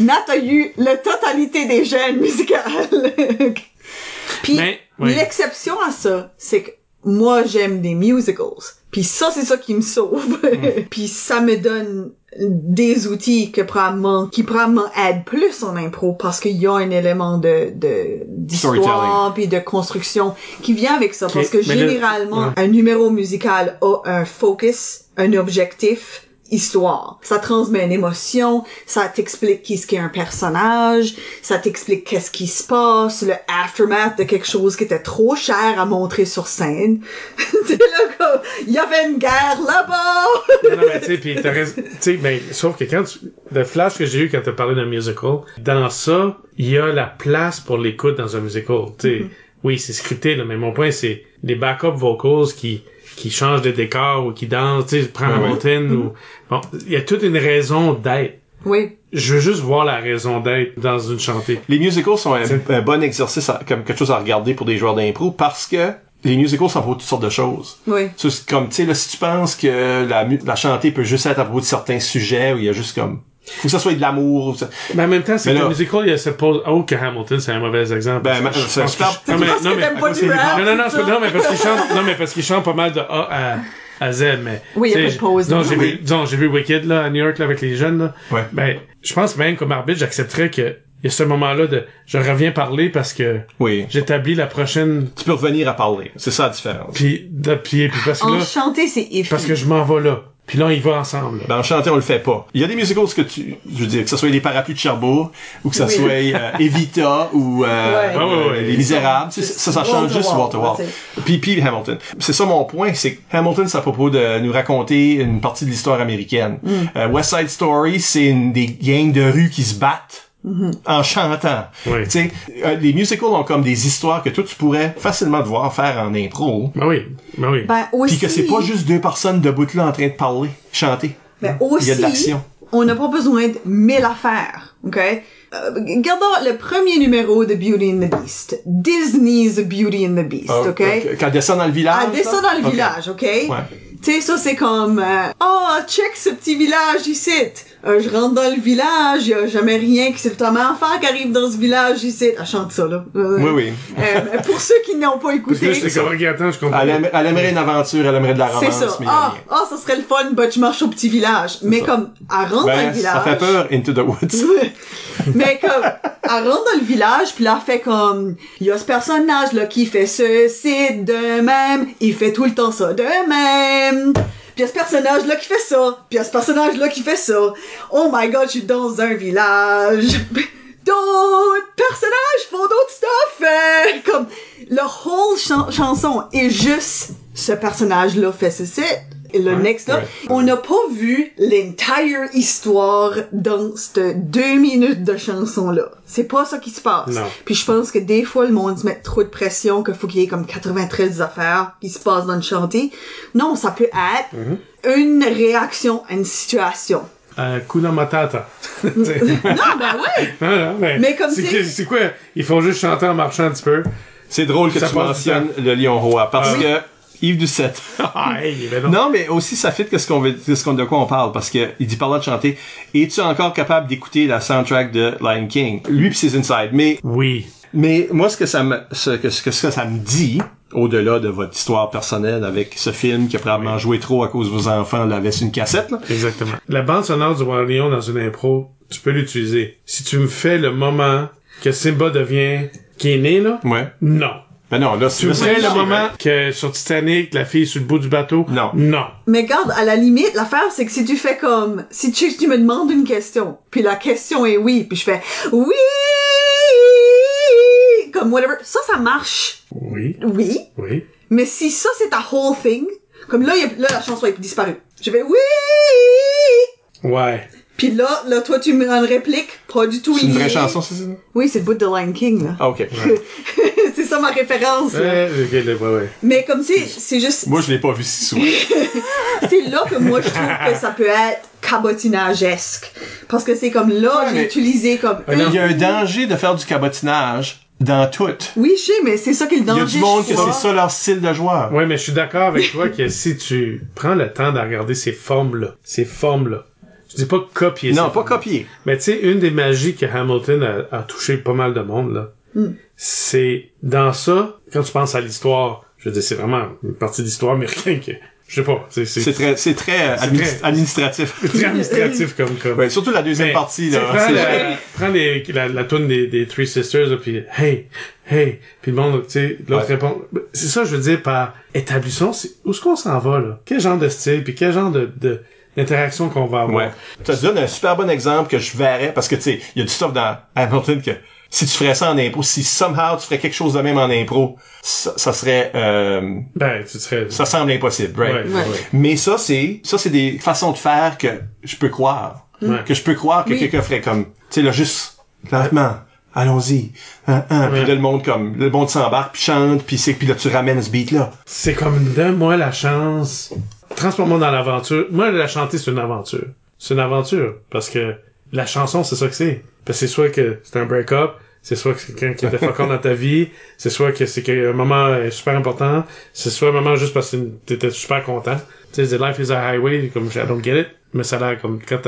Nat a eu la totalité des gènes musicales. Puis, oui. l'exception à ça, c'est que moi, j'aime des musicals. Puis ça, c'est ça qui me sauve. Puis ça me donne des outils que probablement, qui probablement aident plus en impro parce qu'il y a un élément de, de, d'histoire puis de construction qui vient avec ça. Parce que mais le- généralement, ouais. un numéro musical a un focus, un objectif, histoire. Ça transmet une émotion, ça t'explique qui ce qu'est un personnage, ça t'explique qu'est-ce qui se passe, le aftermath de quelque chose qui était trop cher à montrer sur scène. C'est là comme, il y avait une guerre là-bas! non, non, mais tu sais, pis t'as raison. Tu sais, ben, sauf que quand tu, le flash que j'ai eu quand t'as parlé d'un musical, dans ça, il y a la place pour l'écoute dans un musical. Tu sais, oui, c'est scripté, là, mais mon point, c'est les backup vocals qui, qui changent de décor ou qui dansent, tu sais, prends Ouais, ouais. Hamilton ou, bon, il y a toute une raison d'être. Oui. Je veux juste voir la raison d'être dans une chantée. Les musicals sont un, bon exercice, à- comme quelque chose à regarder pour des joueurs d'impro parce que les musicals sont pour toutes sortes de choses. Oui. Comme, tu sais, là, si tu penses que la, la chantée peut juste être à propos de certains sujets où il y a juste comme, faut que ça soit de l'amour, ou ça- Mais en même temps, c'est que là- le musical, il y a cette pause. Oh, que Hamilton, c'est un mauvais exemple. Ben, Parce que ma- je c'est un pense que Non, mais, Parce non, mais, non, non, non, non, mais parce qu'il chante, non, mais parce qu'il chante pas mal de A à, à Z, mais. Oui, il y a pause, Non, là. j'ai Oui. vu, disons, j'ai vu Wicked, là, à New York, là, avec les jeunes, là. Ouais. Ben, je pense même comme arbitre, j'accepterais que, il y a ce moment-là de, je reviens parler parce que Oui. j'établis la prochaine, Tu peux revenir à parler. C'est ça la différence. puis, de, puis, puis parce que là, Enchanté, c'est parce que je m'en vais là. Puis là, on y va ensemble. là. Ben, en chanter, on le fait pas. Il y a des musicals que tu, je veux dire, que ce soit les parapluies de Cherbourg, ou que ça Oui. soit euh, Evita, ou euh, Ouais. Ouais, ouais, ouais. Les Misérables. Ça, ça change juste Walter Wall. Puis, puis Hamilton. C'est ça mon point, c'est que Hamilton, c'est à propos de nous raconter une partie de l'histoire américaine. Mm. Euh, West Side Story, c'est une des gangs de rue qui se battent. Mm-hmm. En chantant. Oui. Tu sais, euh, les musicals ont comme des histoires que toi tu pourrais facilement devoir faire en impro. Ben oui, ben oui. Ben, aussi. Puis que c'est pas juste deux personnes debout là en train de parler, chanter. Ben, Il y a aussi, de l'action. on n'a pas besoin de mille affaires, ok? Euh, regardons le premier numéro de Beauty and the Beast. Disney's Beauty and the Beast, Ah, ok? Quand elle descend dans le village. Elle descend dans le Ok. village, ok? Ouais. Tu sais, ça c'est comme, euh, oh, check ce petit village ici. Euh, je rentre dans le village, y a jamais rien qui c'est le enfant qui arrive dans ce village ici. Elle chante ça, là. Euh, Oui, oui. euh, pour ceux qui n'ont pas Parce écouté. que comme, attends, je comprends. Elle, aime- elle aimerait une aventure, elle aimerait de la romance, C'est ça. Ah, rien. ah, ça serait le fun, bah, tu marches au petit village. Mais ça. comme, elle rentre dans le Ben, village. ça fait peur, Into the Woods. Mais comme, elle rentre dans le village, puis là, elle fait comme, il y a ce personnage-là qui fait ceci de même, il fait tout le temps ça de même. Puis il y a ce personnage-là qui fait ça, puis il y a ce personnage-là qui fait ça. Oh my god, je suis dans un village. D'autres personnages font d'autres stuff. comme, le whole chan- chanson est juste ce personnage-là fait ceci. Et le Ouais, next là, ouais. on n'a pas vu l'entire histoire dans cette deux minutes de chanson-là. C'est pas ça qui se passe. Non. Puis je pense que des fois, le monde se met trop de pression qu'il faut qu'il y ait comme 93 affaires qui se passent dans le chantier. Non, ça peut être Mm-hmm. une réaction à une situation. Euh, Kuna Matata. non, ben ouais! Non, non, mais, Mais comme c'est, c'est- que- c'est quoi? Ils font juste chanter en marchant un petit peu. C'est drôle que Ça tu le lion roi, parce oui. que Yves Doucette. Ah, hey, non. Non, mais aussi, ça fit que ce qu'on veut, qu'on, de quoi on parle, parce que il dit par là de chanter. Es-tu encore capable d'écouter la soundtrack de Lion King? Lui pis ses Inside. Mais, Oui. mais moi, ce que ça me, ce que, ce que ce que ça me dit, au-delà de votre histoire personnelle avec ce film qui a probablement joué trop à cause de vos enfants l'avaient sur une cassette, là. Exactement. La bande sonore du Roi Lion dans une impro, tu peux l'utiliser. Si tu me fais le moment que Simba devient qui est né, là, Ouais. non. Ben non, là, c'est Tu le moment que sur Titanic, la fille est sur le bout du bateau, Non. Non. Mais garde, à la limite, l'affaire, c'est que si tu fais comme, si tu, tu me demandes une question, puis la question est oui, puis je fais oui, comme whatever, ça, ça marche. Oui. Oui. Oui. Mais si ça, c'est ta whole thing, comme là, il y a- là, la chanson est disparue. Je vais oui, Ouais. Puis là, là, toi, tu me rends une réplique, pas du tout C'est une vraie chanson, c'est ça? Oui, c'est le bout de Lion King, là. Ah, ok. c'est ça ma référence, là. Ouais, ouais, ouais. Mais comme c'est, c'est juste, Moi, je l'ai pas vu si souvent. c'est là que moi je trouve que ça peut être cabotinagesque. Parce que c'est comme là, Ouais, j'ai mais- utilisé comme Il y a un danger de faire du cabotinage dans tout. Oui, je sais, mais c'est ça qui est le Il y danger. a du monde que c'est ça leur style de joueur. Ouais, mais je suis d'accord avec toi que si tu prends le temps de regarder ces formes-là, ces formes-là, je dis pas copier Non, pas copier. Mais tu sais, une des magies que Hamilton a, a touché pas mal de monde, là, Hmm. c'est dans ça, quand tu penses à l'histoire, je veux dire, c'est vraiment une partie d'histoire américaine que, je sais pas, c'est, c'est, C'est très, c'est très, euh, C'est admi- très- administratif. très administratif comme, comme. Ouais, surtout la deuxième Mais, partie, là. Prends, la, prends les, la, la tune des, des Three Sisters, là, puis hey, hey, puis le monde, tu sais, l'autre Ouais. répond. C'est ça, je veux dire, par établissons, c'est, où est-ce qu'on s'en va, là? Quel genre de style, puis quel genre de, de, d'interaction qu'on va avoir. Ouais. Ça te donne un super bon exemple que je verrais, parce que, tu sais, il y a du stuff dans Hamilton que, si tu ferais ça en impro, si somehow tu ferais quelque chose de même en impro, ça, ça serait, euh, Ben, tu serais... ça semble impossible, right? Ouais, ouais. Mais ça, c'est, ça, c'est des façons de faire que je peux croire. Ouais. Que je peux croire que Oui. quelqu'un ferait comme, tu sais, là, juste, lentement, allons-y, hein, hein, puis là, le monde comme, le monde s'embarque, puis chante, puis c'est, puis là, tu ramènes ce beat-là. C'est comme, donne-moi la chance. Transforme-moi dans l'aventure. Moi, la chanter, c'est une aventure. C'est une aventure. Parce que la chanson, c'est ça que c'est. Parce que c'est soit que c'est un break-up, c'est soit que c'est quelqu'un qui était fuckant dans ta vie, c'est soit que c'est un moment super important, c'est soit un moment juste parce que t'étais super content. Tu sais, Life is a Highway, comme I don't get it, mais ça a l'air comme quand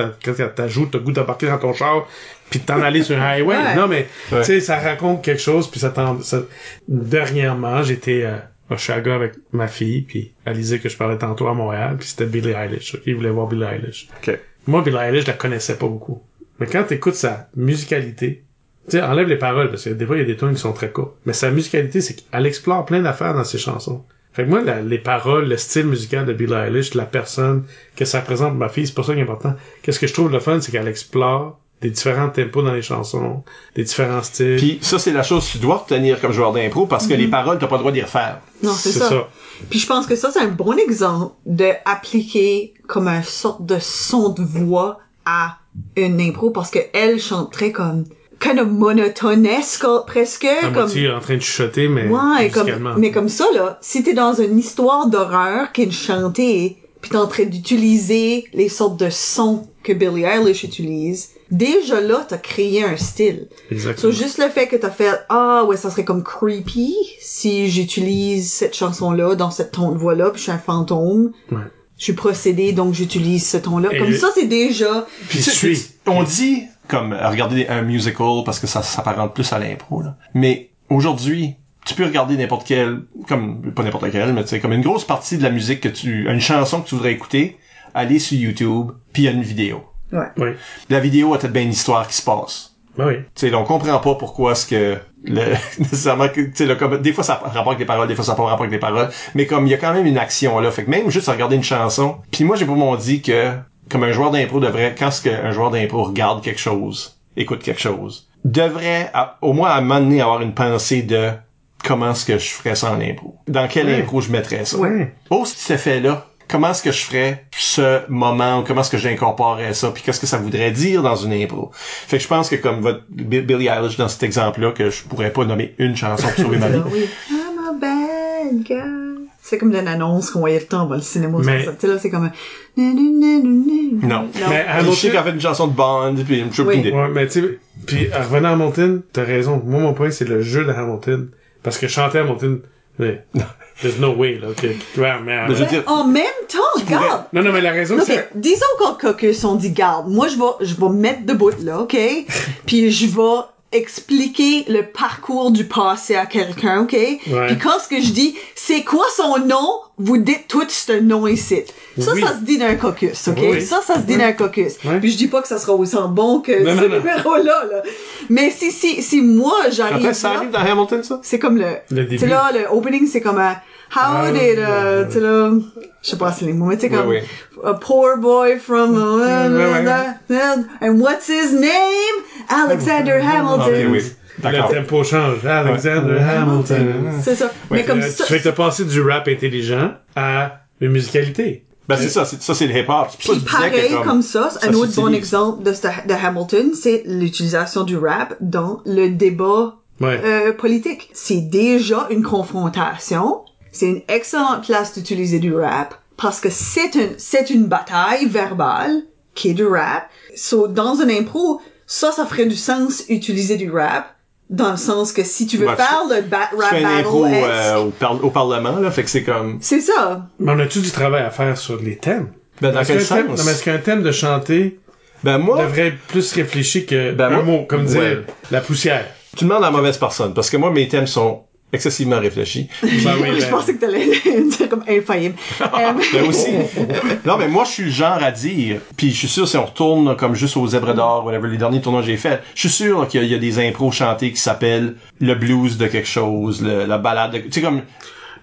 t'ajoutes, t'as goût d'embarquer dans ton char, puis de t'en aller sur un highway. Ouais. Non, mais, Ouais. tu sais, ça raconte quelque chose, puis ça t'en... ça- Dernièrement, j'étais euh, à Oshaga avec ma fille, puis Alizé que je parlais tantôt à Montréal, puis c'était Billie Eilish. ok? Il voulait voir Billie Eilish. OK. Moi, Billie Eilish, je la connaissais pas beaucoup. Mais quand t'écoutes sa musicalité, tu sais, enlève les paroles, parce que des fois, il y a des tunes qui sont très courtes. Mais sa musicalité, c'est qu'elle explore plein d'affaires dans ses chansons. Fait que moi, la- les paroles, le style musical de Billie Eilish, la personne que ça représente ma fille, c'est pour ça qui est important. Qu'est-ce que je trouve le fun, c'est qu'elle explore des différents tempos dans les chansons, des différents styles. Puis ça, c'est la chose que tu dois retenir comme joueur d'impro parce que les paroles, t'as pas le droit d'y refaire. Non, c'est ça. Puis je pense que ça, c'est un bon exemple de appliquer comme un sorte de son de voix à une impro parce que elle chante très comme kind of monotonesque presque à comme moitié en train de chuchoter, mais ouais comme mais comme ça là si t'es dans une histoire d'horreur qui est chantée puis t'es en train d'utiliser les sortes de sons que Billie Eilish utilise déjà là t'as créé un style Exactement. So, juste le fait que t'as fait ah ouais ça serait comme creepy si j'utilise cette chanson là dans cette ton de voix là puis je suis un fantôme Ouais. je suis procédé donc j'utilise ce ton là Et comme ça c'est déjà Puis Tu suis. tu- On dit comme euh, regarder un musical parce que ça s'apparente plus à l'impro là. Mais aujourd'hui, tu peux regarder n'importe quel comme pas n'importe quel, mais tu sais comme une grosse partie de la musique que tu une chanson que tu voudrais écouter, aller sur YouTube, puis il y a une vidéo. Ouais Oui. La vidéo a peut-être bien une histoire qui se passe. Ben oui. Tu sais, on comprend pas pourquoi est-ce que le, nécessairement que, tu sais, là, comme, des fois ça a rapport avec les paroles, des fois ça n'a pas rapport avec les paroles, mais comme il y a quand même une action là, fait que même juste à regarder une chanson, puis moi j'ai pour mon dit que comme un joueur d'impro devrait, quand ce qu'un joueur d'impro regarde quelque chose, écoute quelque chose, devrait à- au moins à un moment donné avoir une pensée de comment est-ce que je ferais ça en impro, dans quelle Ouais. impro je mettrais ça. Ouais. Oh, ce qui fait là, comment est-ce que je ferais ce moment, ou comment est-ce que j'incorporerais ça, puis qu'est-ce que ça voudrait dire dans une impro? Fait que je pense que comme votre Bi- Billie Eilish dans cet exemple-là, que je pourrais pas nommer une chanson pour sauver ma vie. Oui I'm a bad guy c'est comme une annonce qu'on voyait le temps dans le cinéma Mais-. Tu sais, là c'est comme un... non Non. Mais sais qu'elle Hamilton, fait une chanson de Bond, puis une Oui. idée. ouais, mais tu sais, puis en revenant à Hamilton, t'as raison. Moi, mon point, c'est le jeu de Hamilton. Parce que chanter Hamilton, mais, there's no way, là, que, ouais, mais, Mais je veux dire, en même temps regarde non, non, mais la raison, c'est, disons qu'en caucus, on dit garde. Moi, je vais, je vais me mettre debout là, ok? Puis je vais expliquer le parcours du passé à quelqu'un, ok? Puis quand ce que je dis, c'est quoi son nom? Vous dites tout ce nom ici. Ça, Oui. ça se dit d'un caucus, ok? Oui. Ça, ça se dit Oui. d'un caucus. Puis je dis pas que ça sera autant bon que Non, ce numéro-là, là. Mais si, si, si moi, j'arrive ça là, arrive dans Hamilton, ça? c'est comme le, Le tu début. là, le opening, c'est comme un, how did, uh, ouais. tu sais là, je sais pas c'est les mots, mais tu sais comme, oui. a poor boy from, uh, ouais. and what's his name? Alexander Hamilton. Ok, oui. D'accord. le tempo change. Alexander Hamilton. C'est ça. mais comme Euh, ça, Tu fais que t'as passé du rap intelligent à une musicalité. Ben c'est ça, c'est, ça c'est le hip-hop. C'est pour Puis pareil comme, ça, ça un autre bon exemple de, ce- de Hamilton, c'est l'utilisation du rap dans le débat Ouais. euh, politique. C'est déjà une confrontation. C'est une excellente place d'utiliser du rap parce que c'est une c'est une bataille verbale qui est du rap. So, dans une impro, ça, ça ferait du sens utiliser du rap dans le sens que si tu veux Ouais, faire le ba- Tu rap fais une impro battle, euh, au, par- au Parlement, là, fait que c'est comme... c'est ça. Mais on a-tu du travail à faire sur les thèmes? Ben, dans Est-ce quel qu'un thème- sens? non, mais est-ce qu'un thème de chanter Ben moi, devrait être plus réfléchi que Ben, un moi- mot, comme dire ouais. la poussière? tu demandes à la mauvaise personne, parce que moi, mes thèmes sont excessivement réfléchis. Ben oui, je ben- pensais que t'allais dire comme infaillible. Euh, Ben aussi. non, mais moi, je suis le genre à dire, puis je suis sûr, si on retourne là, comme juste aux Zèbres d'Or, whatever, les derniers tournois que j'ai fait, je suis sûr qu'il y, a- il y a des impros chantés qui s'appellent le blues de quelque chose, le- la balade de... Tu sais, comme...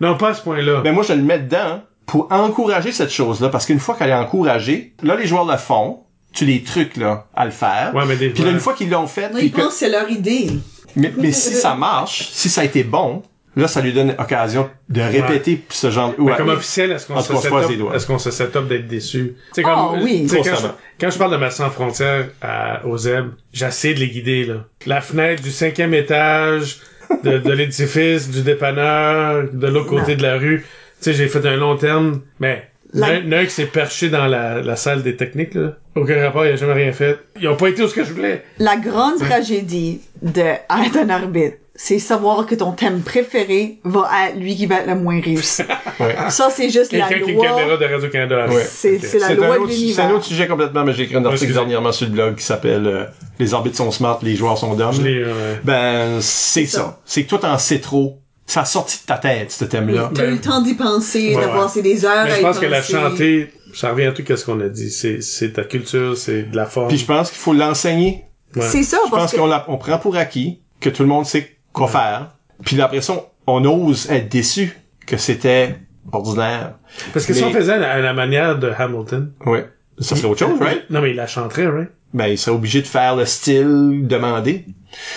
Non, pas à ce point-là. Ben moi, je le mets dedans pour encourager cette chose-là, parce qu'une fois qu'elle est encouragée, là, les joueurs le font, tu les trucs, là, à le faire. Ouais, mais des Puis là, une fois qu'ils l'ont fait, non, ils que- pensent que c'est leur idée. Mais, mais si ça marche, si ça a été bon, là, ça lui donne occasion de répéter ce genre... Ouais. comme officiel, est-ce qu'on se cas, on se set up, les doigts. est-ce qu'on se set up d'être déçu? C'est Ah, comme, oui. quand je, Constamment. quand je parle de ma sans frontière à, aux Zeb, j'essaie de les guider, là. La fenêtre du cinquième étage, de, de l'édifice, du dépanneur, de l'autre côté Non. de la rue. Tu sais, j'ai fait un long terme, mais, La- qui s'est perché dans la, la salle des techniques, là. Aucun rapport, il a jamais rien fait. Ils ont pas été où ce que je voulais. La grande tragédie de être un arbitre, c'est savoir que ton thème préféré va être lui qui va être le moins réussi. Ouais. Ça, c'est juste la Quelqu'un qui a une caméra loi. de Radio-Canada. Ouais. C'est c'est la C'est loi un, de autre, c'est un l'univers. autre sujet complètement, mais j'ai écrit un article Excusez. dernièrement sur le blog qui s'appelle euh, Les arbitres sont smart, les joueurs sont dumb. Je l'ai, euh, Ben, c'est ça. ça. C'est que toi, t'en sais trop. Ça a sorti de ta tête, ce thème-là. T'as eu le temps d'y penser, Ouais, de ouais. passer des heures Mais à je y pense que la chanter, ça revient à tout ce qu'on a dit. C'est, c'est ta culture, c'est de la forme. Puis je pense qu'il faut l'enseigner. Ouais. C'est ça, Je parce pense qu'on la- on prend pour acquis que tout le monde sait quoi faire. Puis après ça, on, on ose être déçu que c'était ordinaire. Parce que si on faisait à la manière de Hamilton. Ouais. Ça serait autre chose, right? Non, mais il la chanterait, right? Ben, il serait obligé de faire le style demandé.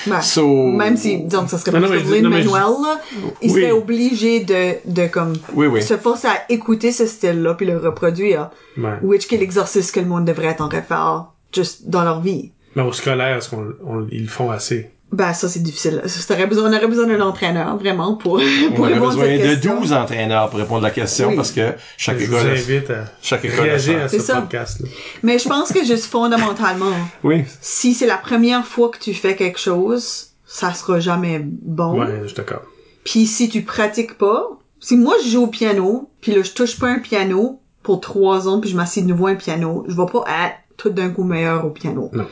Ben, So- Même si, disons que ça serait pas je Lin-Manuel, là, il Oui. serait obligé de, de comme, Oui, oui. se forcer à écouter ce style-là puis le reproduire. Ouais. Which est l'exercice que le monde devrait être en train de faire juste dans leur vie. Mais au scolaire, est-ce qu'on on- ils le font assez? Ben, ça, c'est difficile. Ça, t'aurais besoin, on aurait besoin d'un entraîneur, vraiment, pour, On pour aurait répondre à besoin de question. 12 entraîneurs pour répondre à la question Oui. parce que chaque Je vous école a- invite à chaque école a réagir à ce C'est ça. podcast. là. Mais je pense que juste fondamentalement, Oui. si c'est la première fois que tu fais quelque chose, ça sera jamais bon. Ouais, je suis d'accord. Puis si tu pratiques pas, si moi je joue au piano, puis là je touche pas un piano pour trois ans, puis je m'assieds de nouveau à un piano, je vais pas être tout d'un coup meilleur au piano. Non.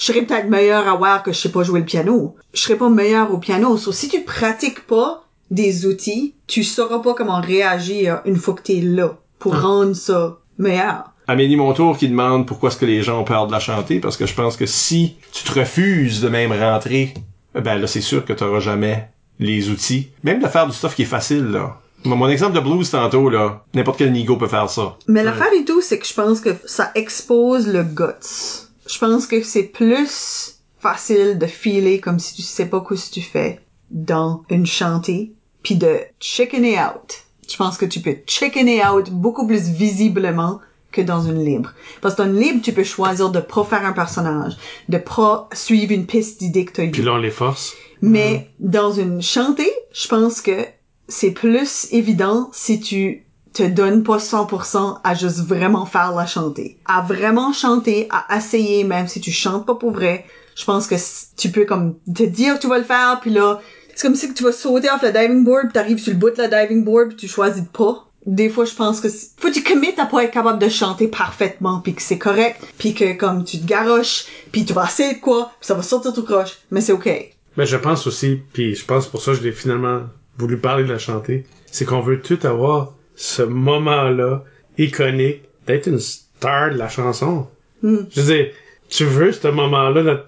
Je serais peut-être meilleur à voir que je sais pas jouer le piano. Je serais pas meilleur au piano. So, si tu pratiques pas des outils, tu sauras pas comment réagir une fois que t'es là pour Ah. rendre ça meilleur. Amélie Montour qui demande pourquoi est-ce que les gens ont peur de la chanter parce que je pense que si tu te refuses de même rentrer, ben là c'est sûr que tu n'auras jamais les outils. Même de faire du stuff qui est facile là. Mon mon exemple de blues tantôt là, n'importe quel nigo peut faire ça. Mais l'affaire et tout, c'est que je pense que ça expose le guts. Je pense que c'est plus facile de filer comme si tu sais pas quoi tu fais dans une chantée, puis de chickener out. Je pense que tu peux chickener out beaucoup plus visiblement que dans une libre. Parce que dans une libre, tu peux choisir de pas faire un personnage, de pas suivre une piste d'idée que t'as eue. Puis là, on les force. Mais dans une chantée, je pense que c'est plus évident si tu te donnes pas 100% à juste vraiment faire la chantée. À vraiment chanter, à essayer, même si tu chantes pas pour vrai. Je pense que tu peux comme te dire que tu vas le faire, puis là, c'est comme si tu vas sauter off le diving board, puis t'arrives sur le bout de la diving board, puis tu choisis de pas. Des fois, je pense que faut que tu commites à pas être capable de chanter parfaitement, puis que c'est correct, puis que comme tu te garoches, puis tu vas essayer de quoi, puis ça va sortir tout croche, mais c'est ok. Mais je pense aussi, puis je pense pour ça que je l'ai finalement voulu parler de la chanter, c'est qu'on veut tout avoir ce moment-là iconique d'être une star de la chanson. Je veux dire, tu veux ce moment-là,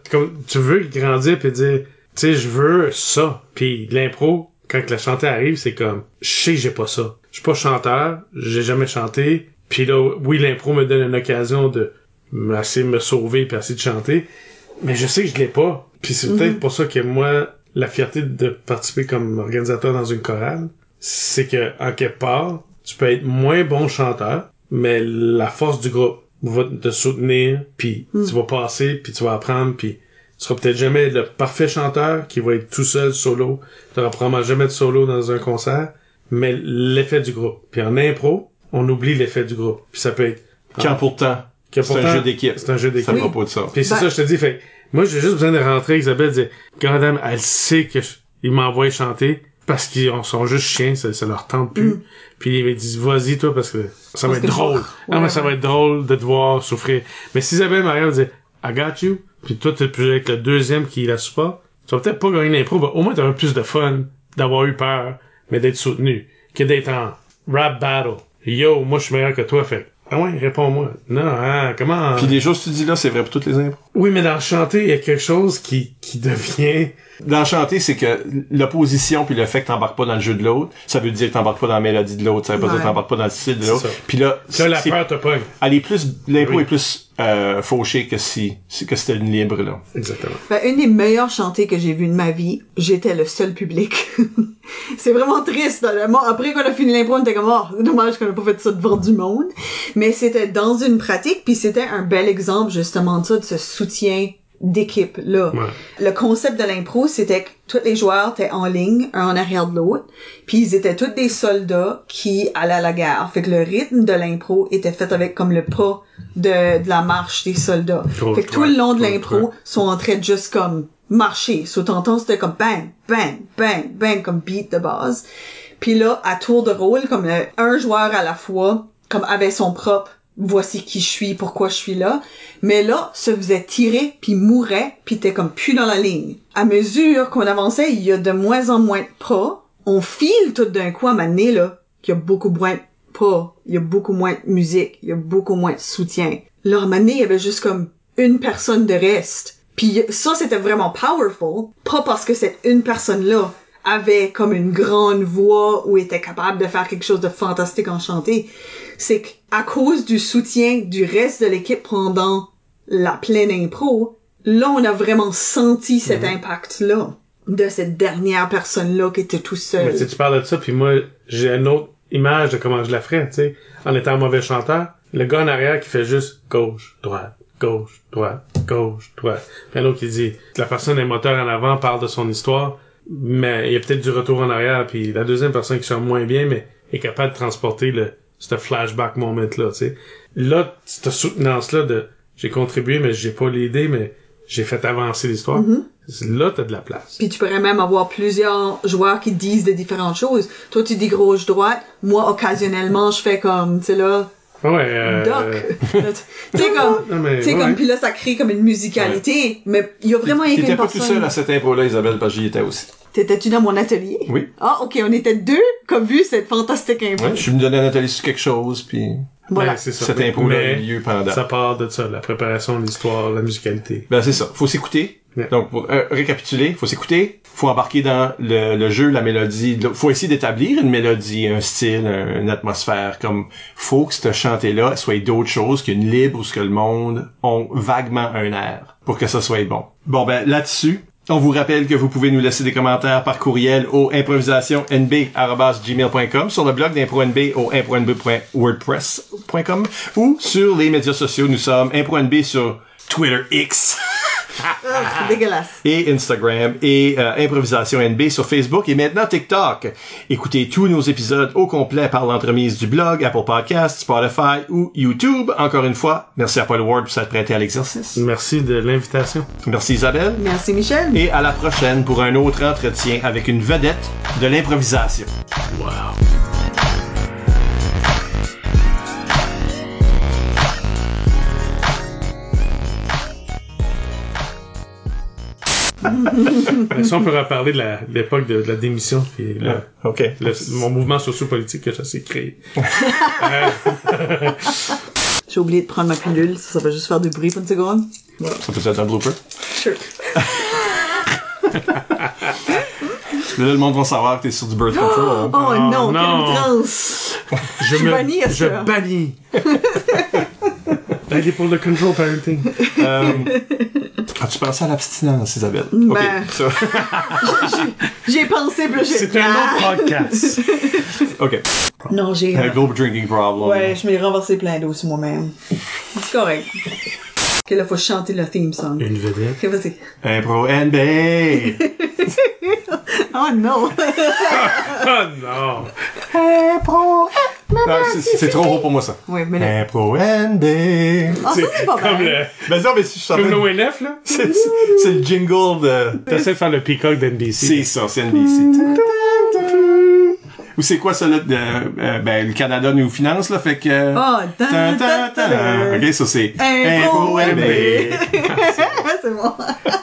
tu veux grandir puis dire, tu sais, je veux ça. Puis l'impro, quand la chantée arrive, c'est comme, je sais j'ai pas ça. Je suis pas chanteur, j'ai jamais chanté. Puis là, oui, l'impro me donne une occasion de de me sauver puis essayer de chanter. Mais je sais que je l'ai pas. Puis c'est peut-être pour ça que moi, la fierté de participer comme organisateur dans une chorale, c'est que, en quelque part, tu peux être moins bon chanteur, mais la force du groupe va te soutenir, puis tu vas passer, puis tu vas apprendre, puis tu seras peut-être jamais le parfait chanteur qui va être tout seul solo. Tu n'auras probablement jamais de solo dans un concert, mais l'effet du groupe. Puis en impro, on oublie l'effet du groupe. Puis ça peut être... Quand pourtant, que c'est un pourtant, jeu d'équipe. C'est un jeu d'équipe. Ça va pas de ça. Puis c'est Ben- ça, je te dis, fait, moi, j'ai juste besoin de rentrer, Isabelle, dire, Goddamn, elle sait que je- il m'envoie chanter parce qu'ils sont juste chiens, ça, ça leur tente plus. Puis il me dit, vas-y, toi, parce que ça va être drôle. vais- non, ouais, mais ça ouais. va être drôle de te voir souffrir. Mais si Isabelle m'arrive et dit, I got you, puis toi, t'es plus avec le deuxième qui la supporte, tu vas peut-être pas gagner l'impro, mais au moins t'auras plus de fun d'avoir eu peur, mais d'être soutenu, que d'être en rap battle. Yo, moi, je suis meilleur que toi, fait. Ah ouais, réponds-moi. Non, hein, comment... Puis les choses que tu dis là, c'est vrai pour toutes les impros. Oui, mais dans le chanter, il y a quelque chose qui, qui devient... Dans chanter, c'est que l'opposition puis le fait que t'embarques pas dans le jeu de l'autre, ça veut dire que t'embarques pas dans la mélodie de l'autre, ça veut pas dire que Ouais. t'embarques pas dans le style de l'autre. C'est ça. Puis là, Là, la c'est- peur te pogne. elle est plus, l'impro Oui. est plus euh, fauché que si, que c'était une libre là. Exactement. Ben, une des meilleures chantées que j'ai vues de ma vie, j'étais le seul public. c'est vraiment triste. là. Bon, après qu'on a fini l'impro, on était comme, oh, dommage qu'on a pas fait ça devant du monde. Mais c'était dans une pratique, puis c'était un bel exemple, justement, de ça, de ce soutien d'équipe, là. Ouais. Le concept de l'impro, c'était que tous les joueurs étaient en ligne, un en arrière de l'autre, puis ils étaient tous des soldats qui allaient à la guerre. Fait que le rythme de l'impro était fait avec comme le pas de, de la marche des soldats. Fait que tout le long de l'impro, sont en train de juste comme marcher. Sur t'entends, c'était comme bang, bang, bang, bang, comme beat de base. Puis là, à tour de rôle, comme euh, un joueur à la fois, comme avait son propre voici qui je suis, pourquoi je suis là. Mais là, se faisait tirer, puis mourait, puis t'es comme plus dans la ligne. À mesure qu'on avançait, il y a de moins en moins de pas. On file tout d'un coup à m'amener là, qu'il y a beaucoup moins de pas, il y a beaucoup moins de musique, il y a beaucoup moins de soutien. Là, à il y avait juste comme une personne de reste. Puis ça, c'était vraiment powerful. Pas parce que cette une personne-là avait comme une grande voix ou était capable de faire quelque chose de fantastique en chanter. C'est qu'à cause du soutien du reste de l'équipe pendant la pleine impro, là, on a vraiment senti cet impact-là de cette dernière personne-là qui était tout seul. Mais tu sais, tu parles de ça, puis moi, j'ai une autre image de comment je la ferais, tu sais. En étant un mauvais chanteur, le gars en arrière qui fait juste gauche, droite, gauche, droite, gauche, droite. Puis un autre qui dit, la personne est moteur en avant, parle de son histoire, mais il y a peut-être du retour en arrière, puis la deuxième personne qui chante moins bien, mais est capable de transporter le, ce flashback moment-là, tu sais. Là, cette soutenance-là de, j'ai contribué, mais j'ai pas l'idée, mais j'ai fait avancer l'histoire. Là, t'as de la place. Puis tu pourrais même avoir plusieurs joueurs qui disent de différentes choses. Toi, tu dis gauche droite. Moi, occasionnellement, je fais comme, tu sais là, Ouais, euh... doc. tu sais comme, Non, mais, ouais. comme, puis là, ça crée comme une musicalité. Mais il y a vraiment rien T'étais qu'une pas tout personne. seul à cette impro-là, Isabelle, parce que j'y étais aussi. T'étais-tu dans mon atelier? Oui. Ah, ok, on était deux ont vu cette fantastique impro. Ouais, je suis venu donner un atelier sur quelque chose, puis Voilà. Ben, c'est ça. cette impro-là a eu lieu pendant. Ça part de ça, la préparation, l'histoire, la musicalité. Ben c'est ça. Faut s'écouter. Ouais. Donc pour euh, récapituler, faut s'écouter, faut embarquer dans le, le jeu, la mélodie. le- faut essayer d'établir une mélodie, un style, un- une atmosphère. Comme faut que ce chanté-là soit d'autres choses qu'une libre où ce que le monde ont vaguement un air pour que ça soit bon. Bon ben là-dessus. On vous rappelle que vous pouvez nous laisser des commentaires par courriel au improvisationnb.gmail.com sur le blog d'ImproNB au impronb.wordpress.com ou sur les médias sociaux. Nous sommes ImproNB sur Twitter X. Ah, c'est dégueulasse. et Instagram et euh, Improvisation NB sur Facebook et maintenant TikTok. Écoutez tous nos épisodes au complet par l'entremise du blog, Apple Podcasts, Spotify ou YouTube. Encore une fois, merci à Paul Ward pour s'être prêté à l'exercice. Merci de l'invitation. Merci Isabelle. Merci, Michel. Et à la prochaine pour un autre entretien avec une vedette de l'improvisation. Wow. Ça, on peut reparler de l'époque de, de la démission puis le, le- mon mouvement sociopolitique que ça s'est créé. Euh, J'ai oublié de prendre ma pilule. Ça, ça va juste faire du bruit pour une seconde. Ça peut être un blooper? Sure. Là, le monde va savoir que t'es sur du birth control. hein. Oh non, non. quelle transe! je suis banni à je ça. bannis. Aidez pour le control parenting. Euh, As-tu pensé à l'abstinence, Isabelle? Ben. J'ai pensé, là, j'ai... C'est un autre podcast. OK. Non, j'ai... Un gros drinking problem. Ouais, je m'ai renversé plein d'eau sur moi-même. C'est correct. Ok, là, faut chanter le theme song. Une vedette. Ok, vas-y. Impro NB! Oh non! Oh non! Impro Non, c'est- c'est trop haut pour moi, ça. oui, mais là... Impro NB! Ah, ça, c'est pas Comme mal. le, Ben non, mais si je chantais... comme l'ONF, là. C'est c'est- c'est le jingle de... T'essaies de faire le peacock d'NBC. C'est ça, c'est NBC. Ou c'est quoi ça, là? de- euh, ben, le Canada nous finance, là, fait que... Oh, ta, ta, ta. Ok, ça c'est. NB. c'est bon.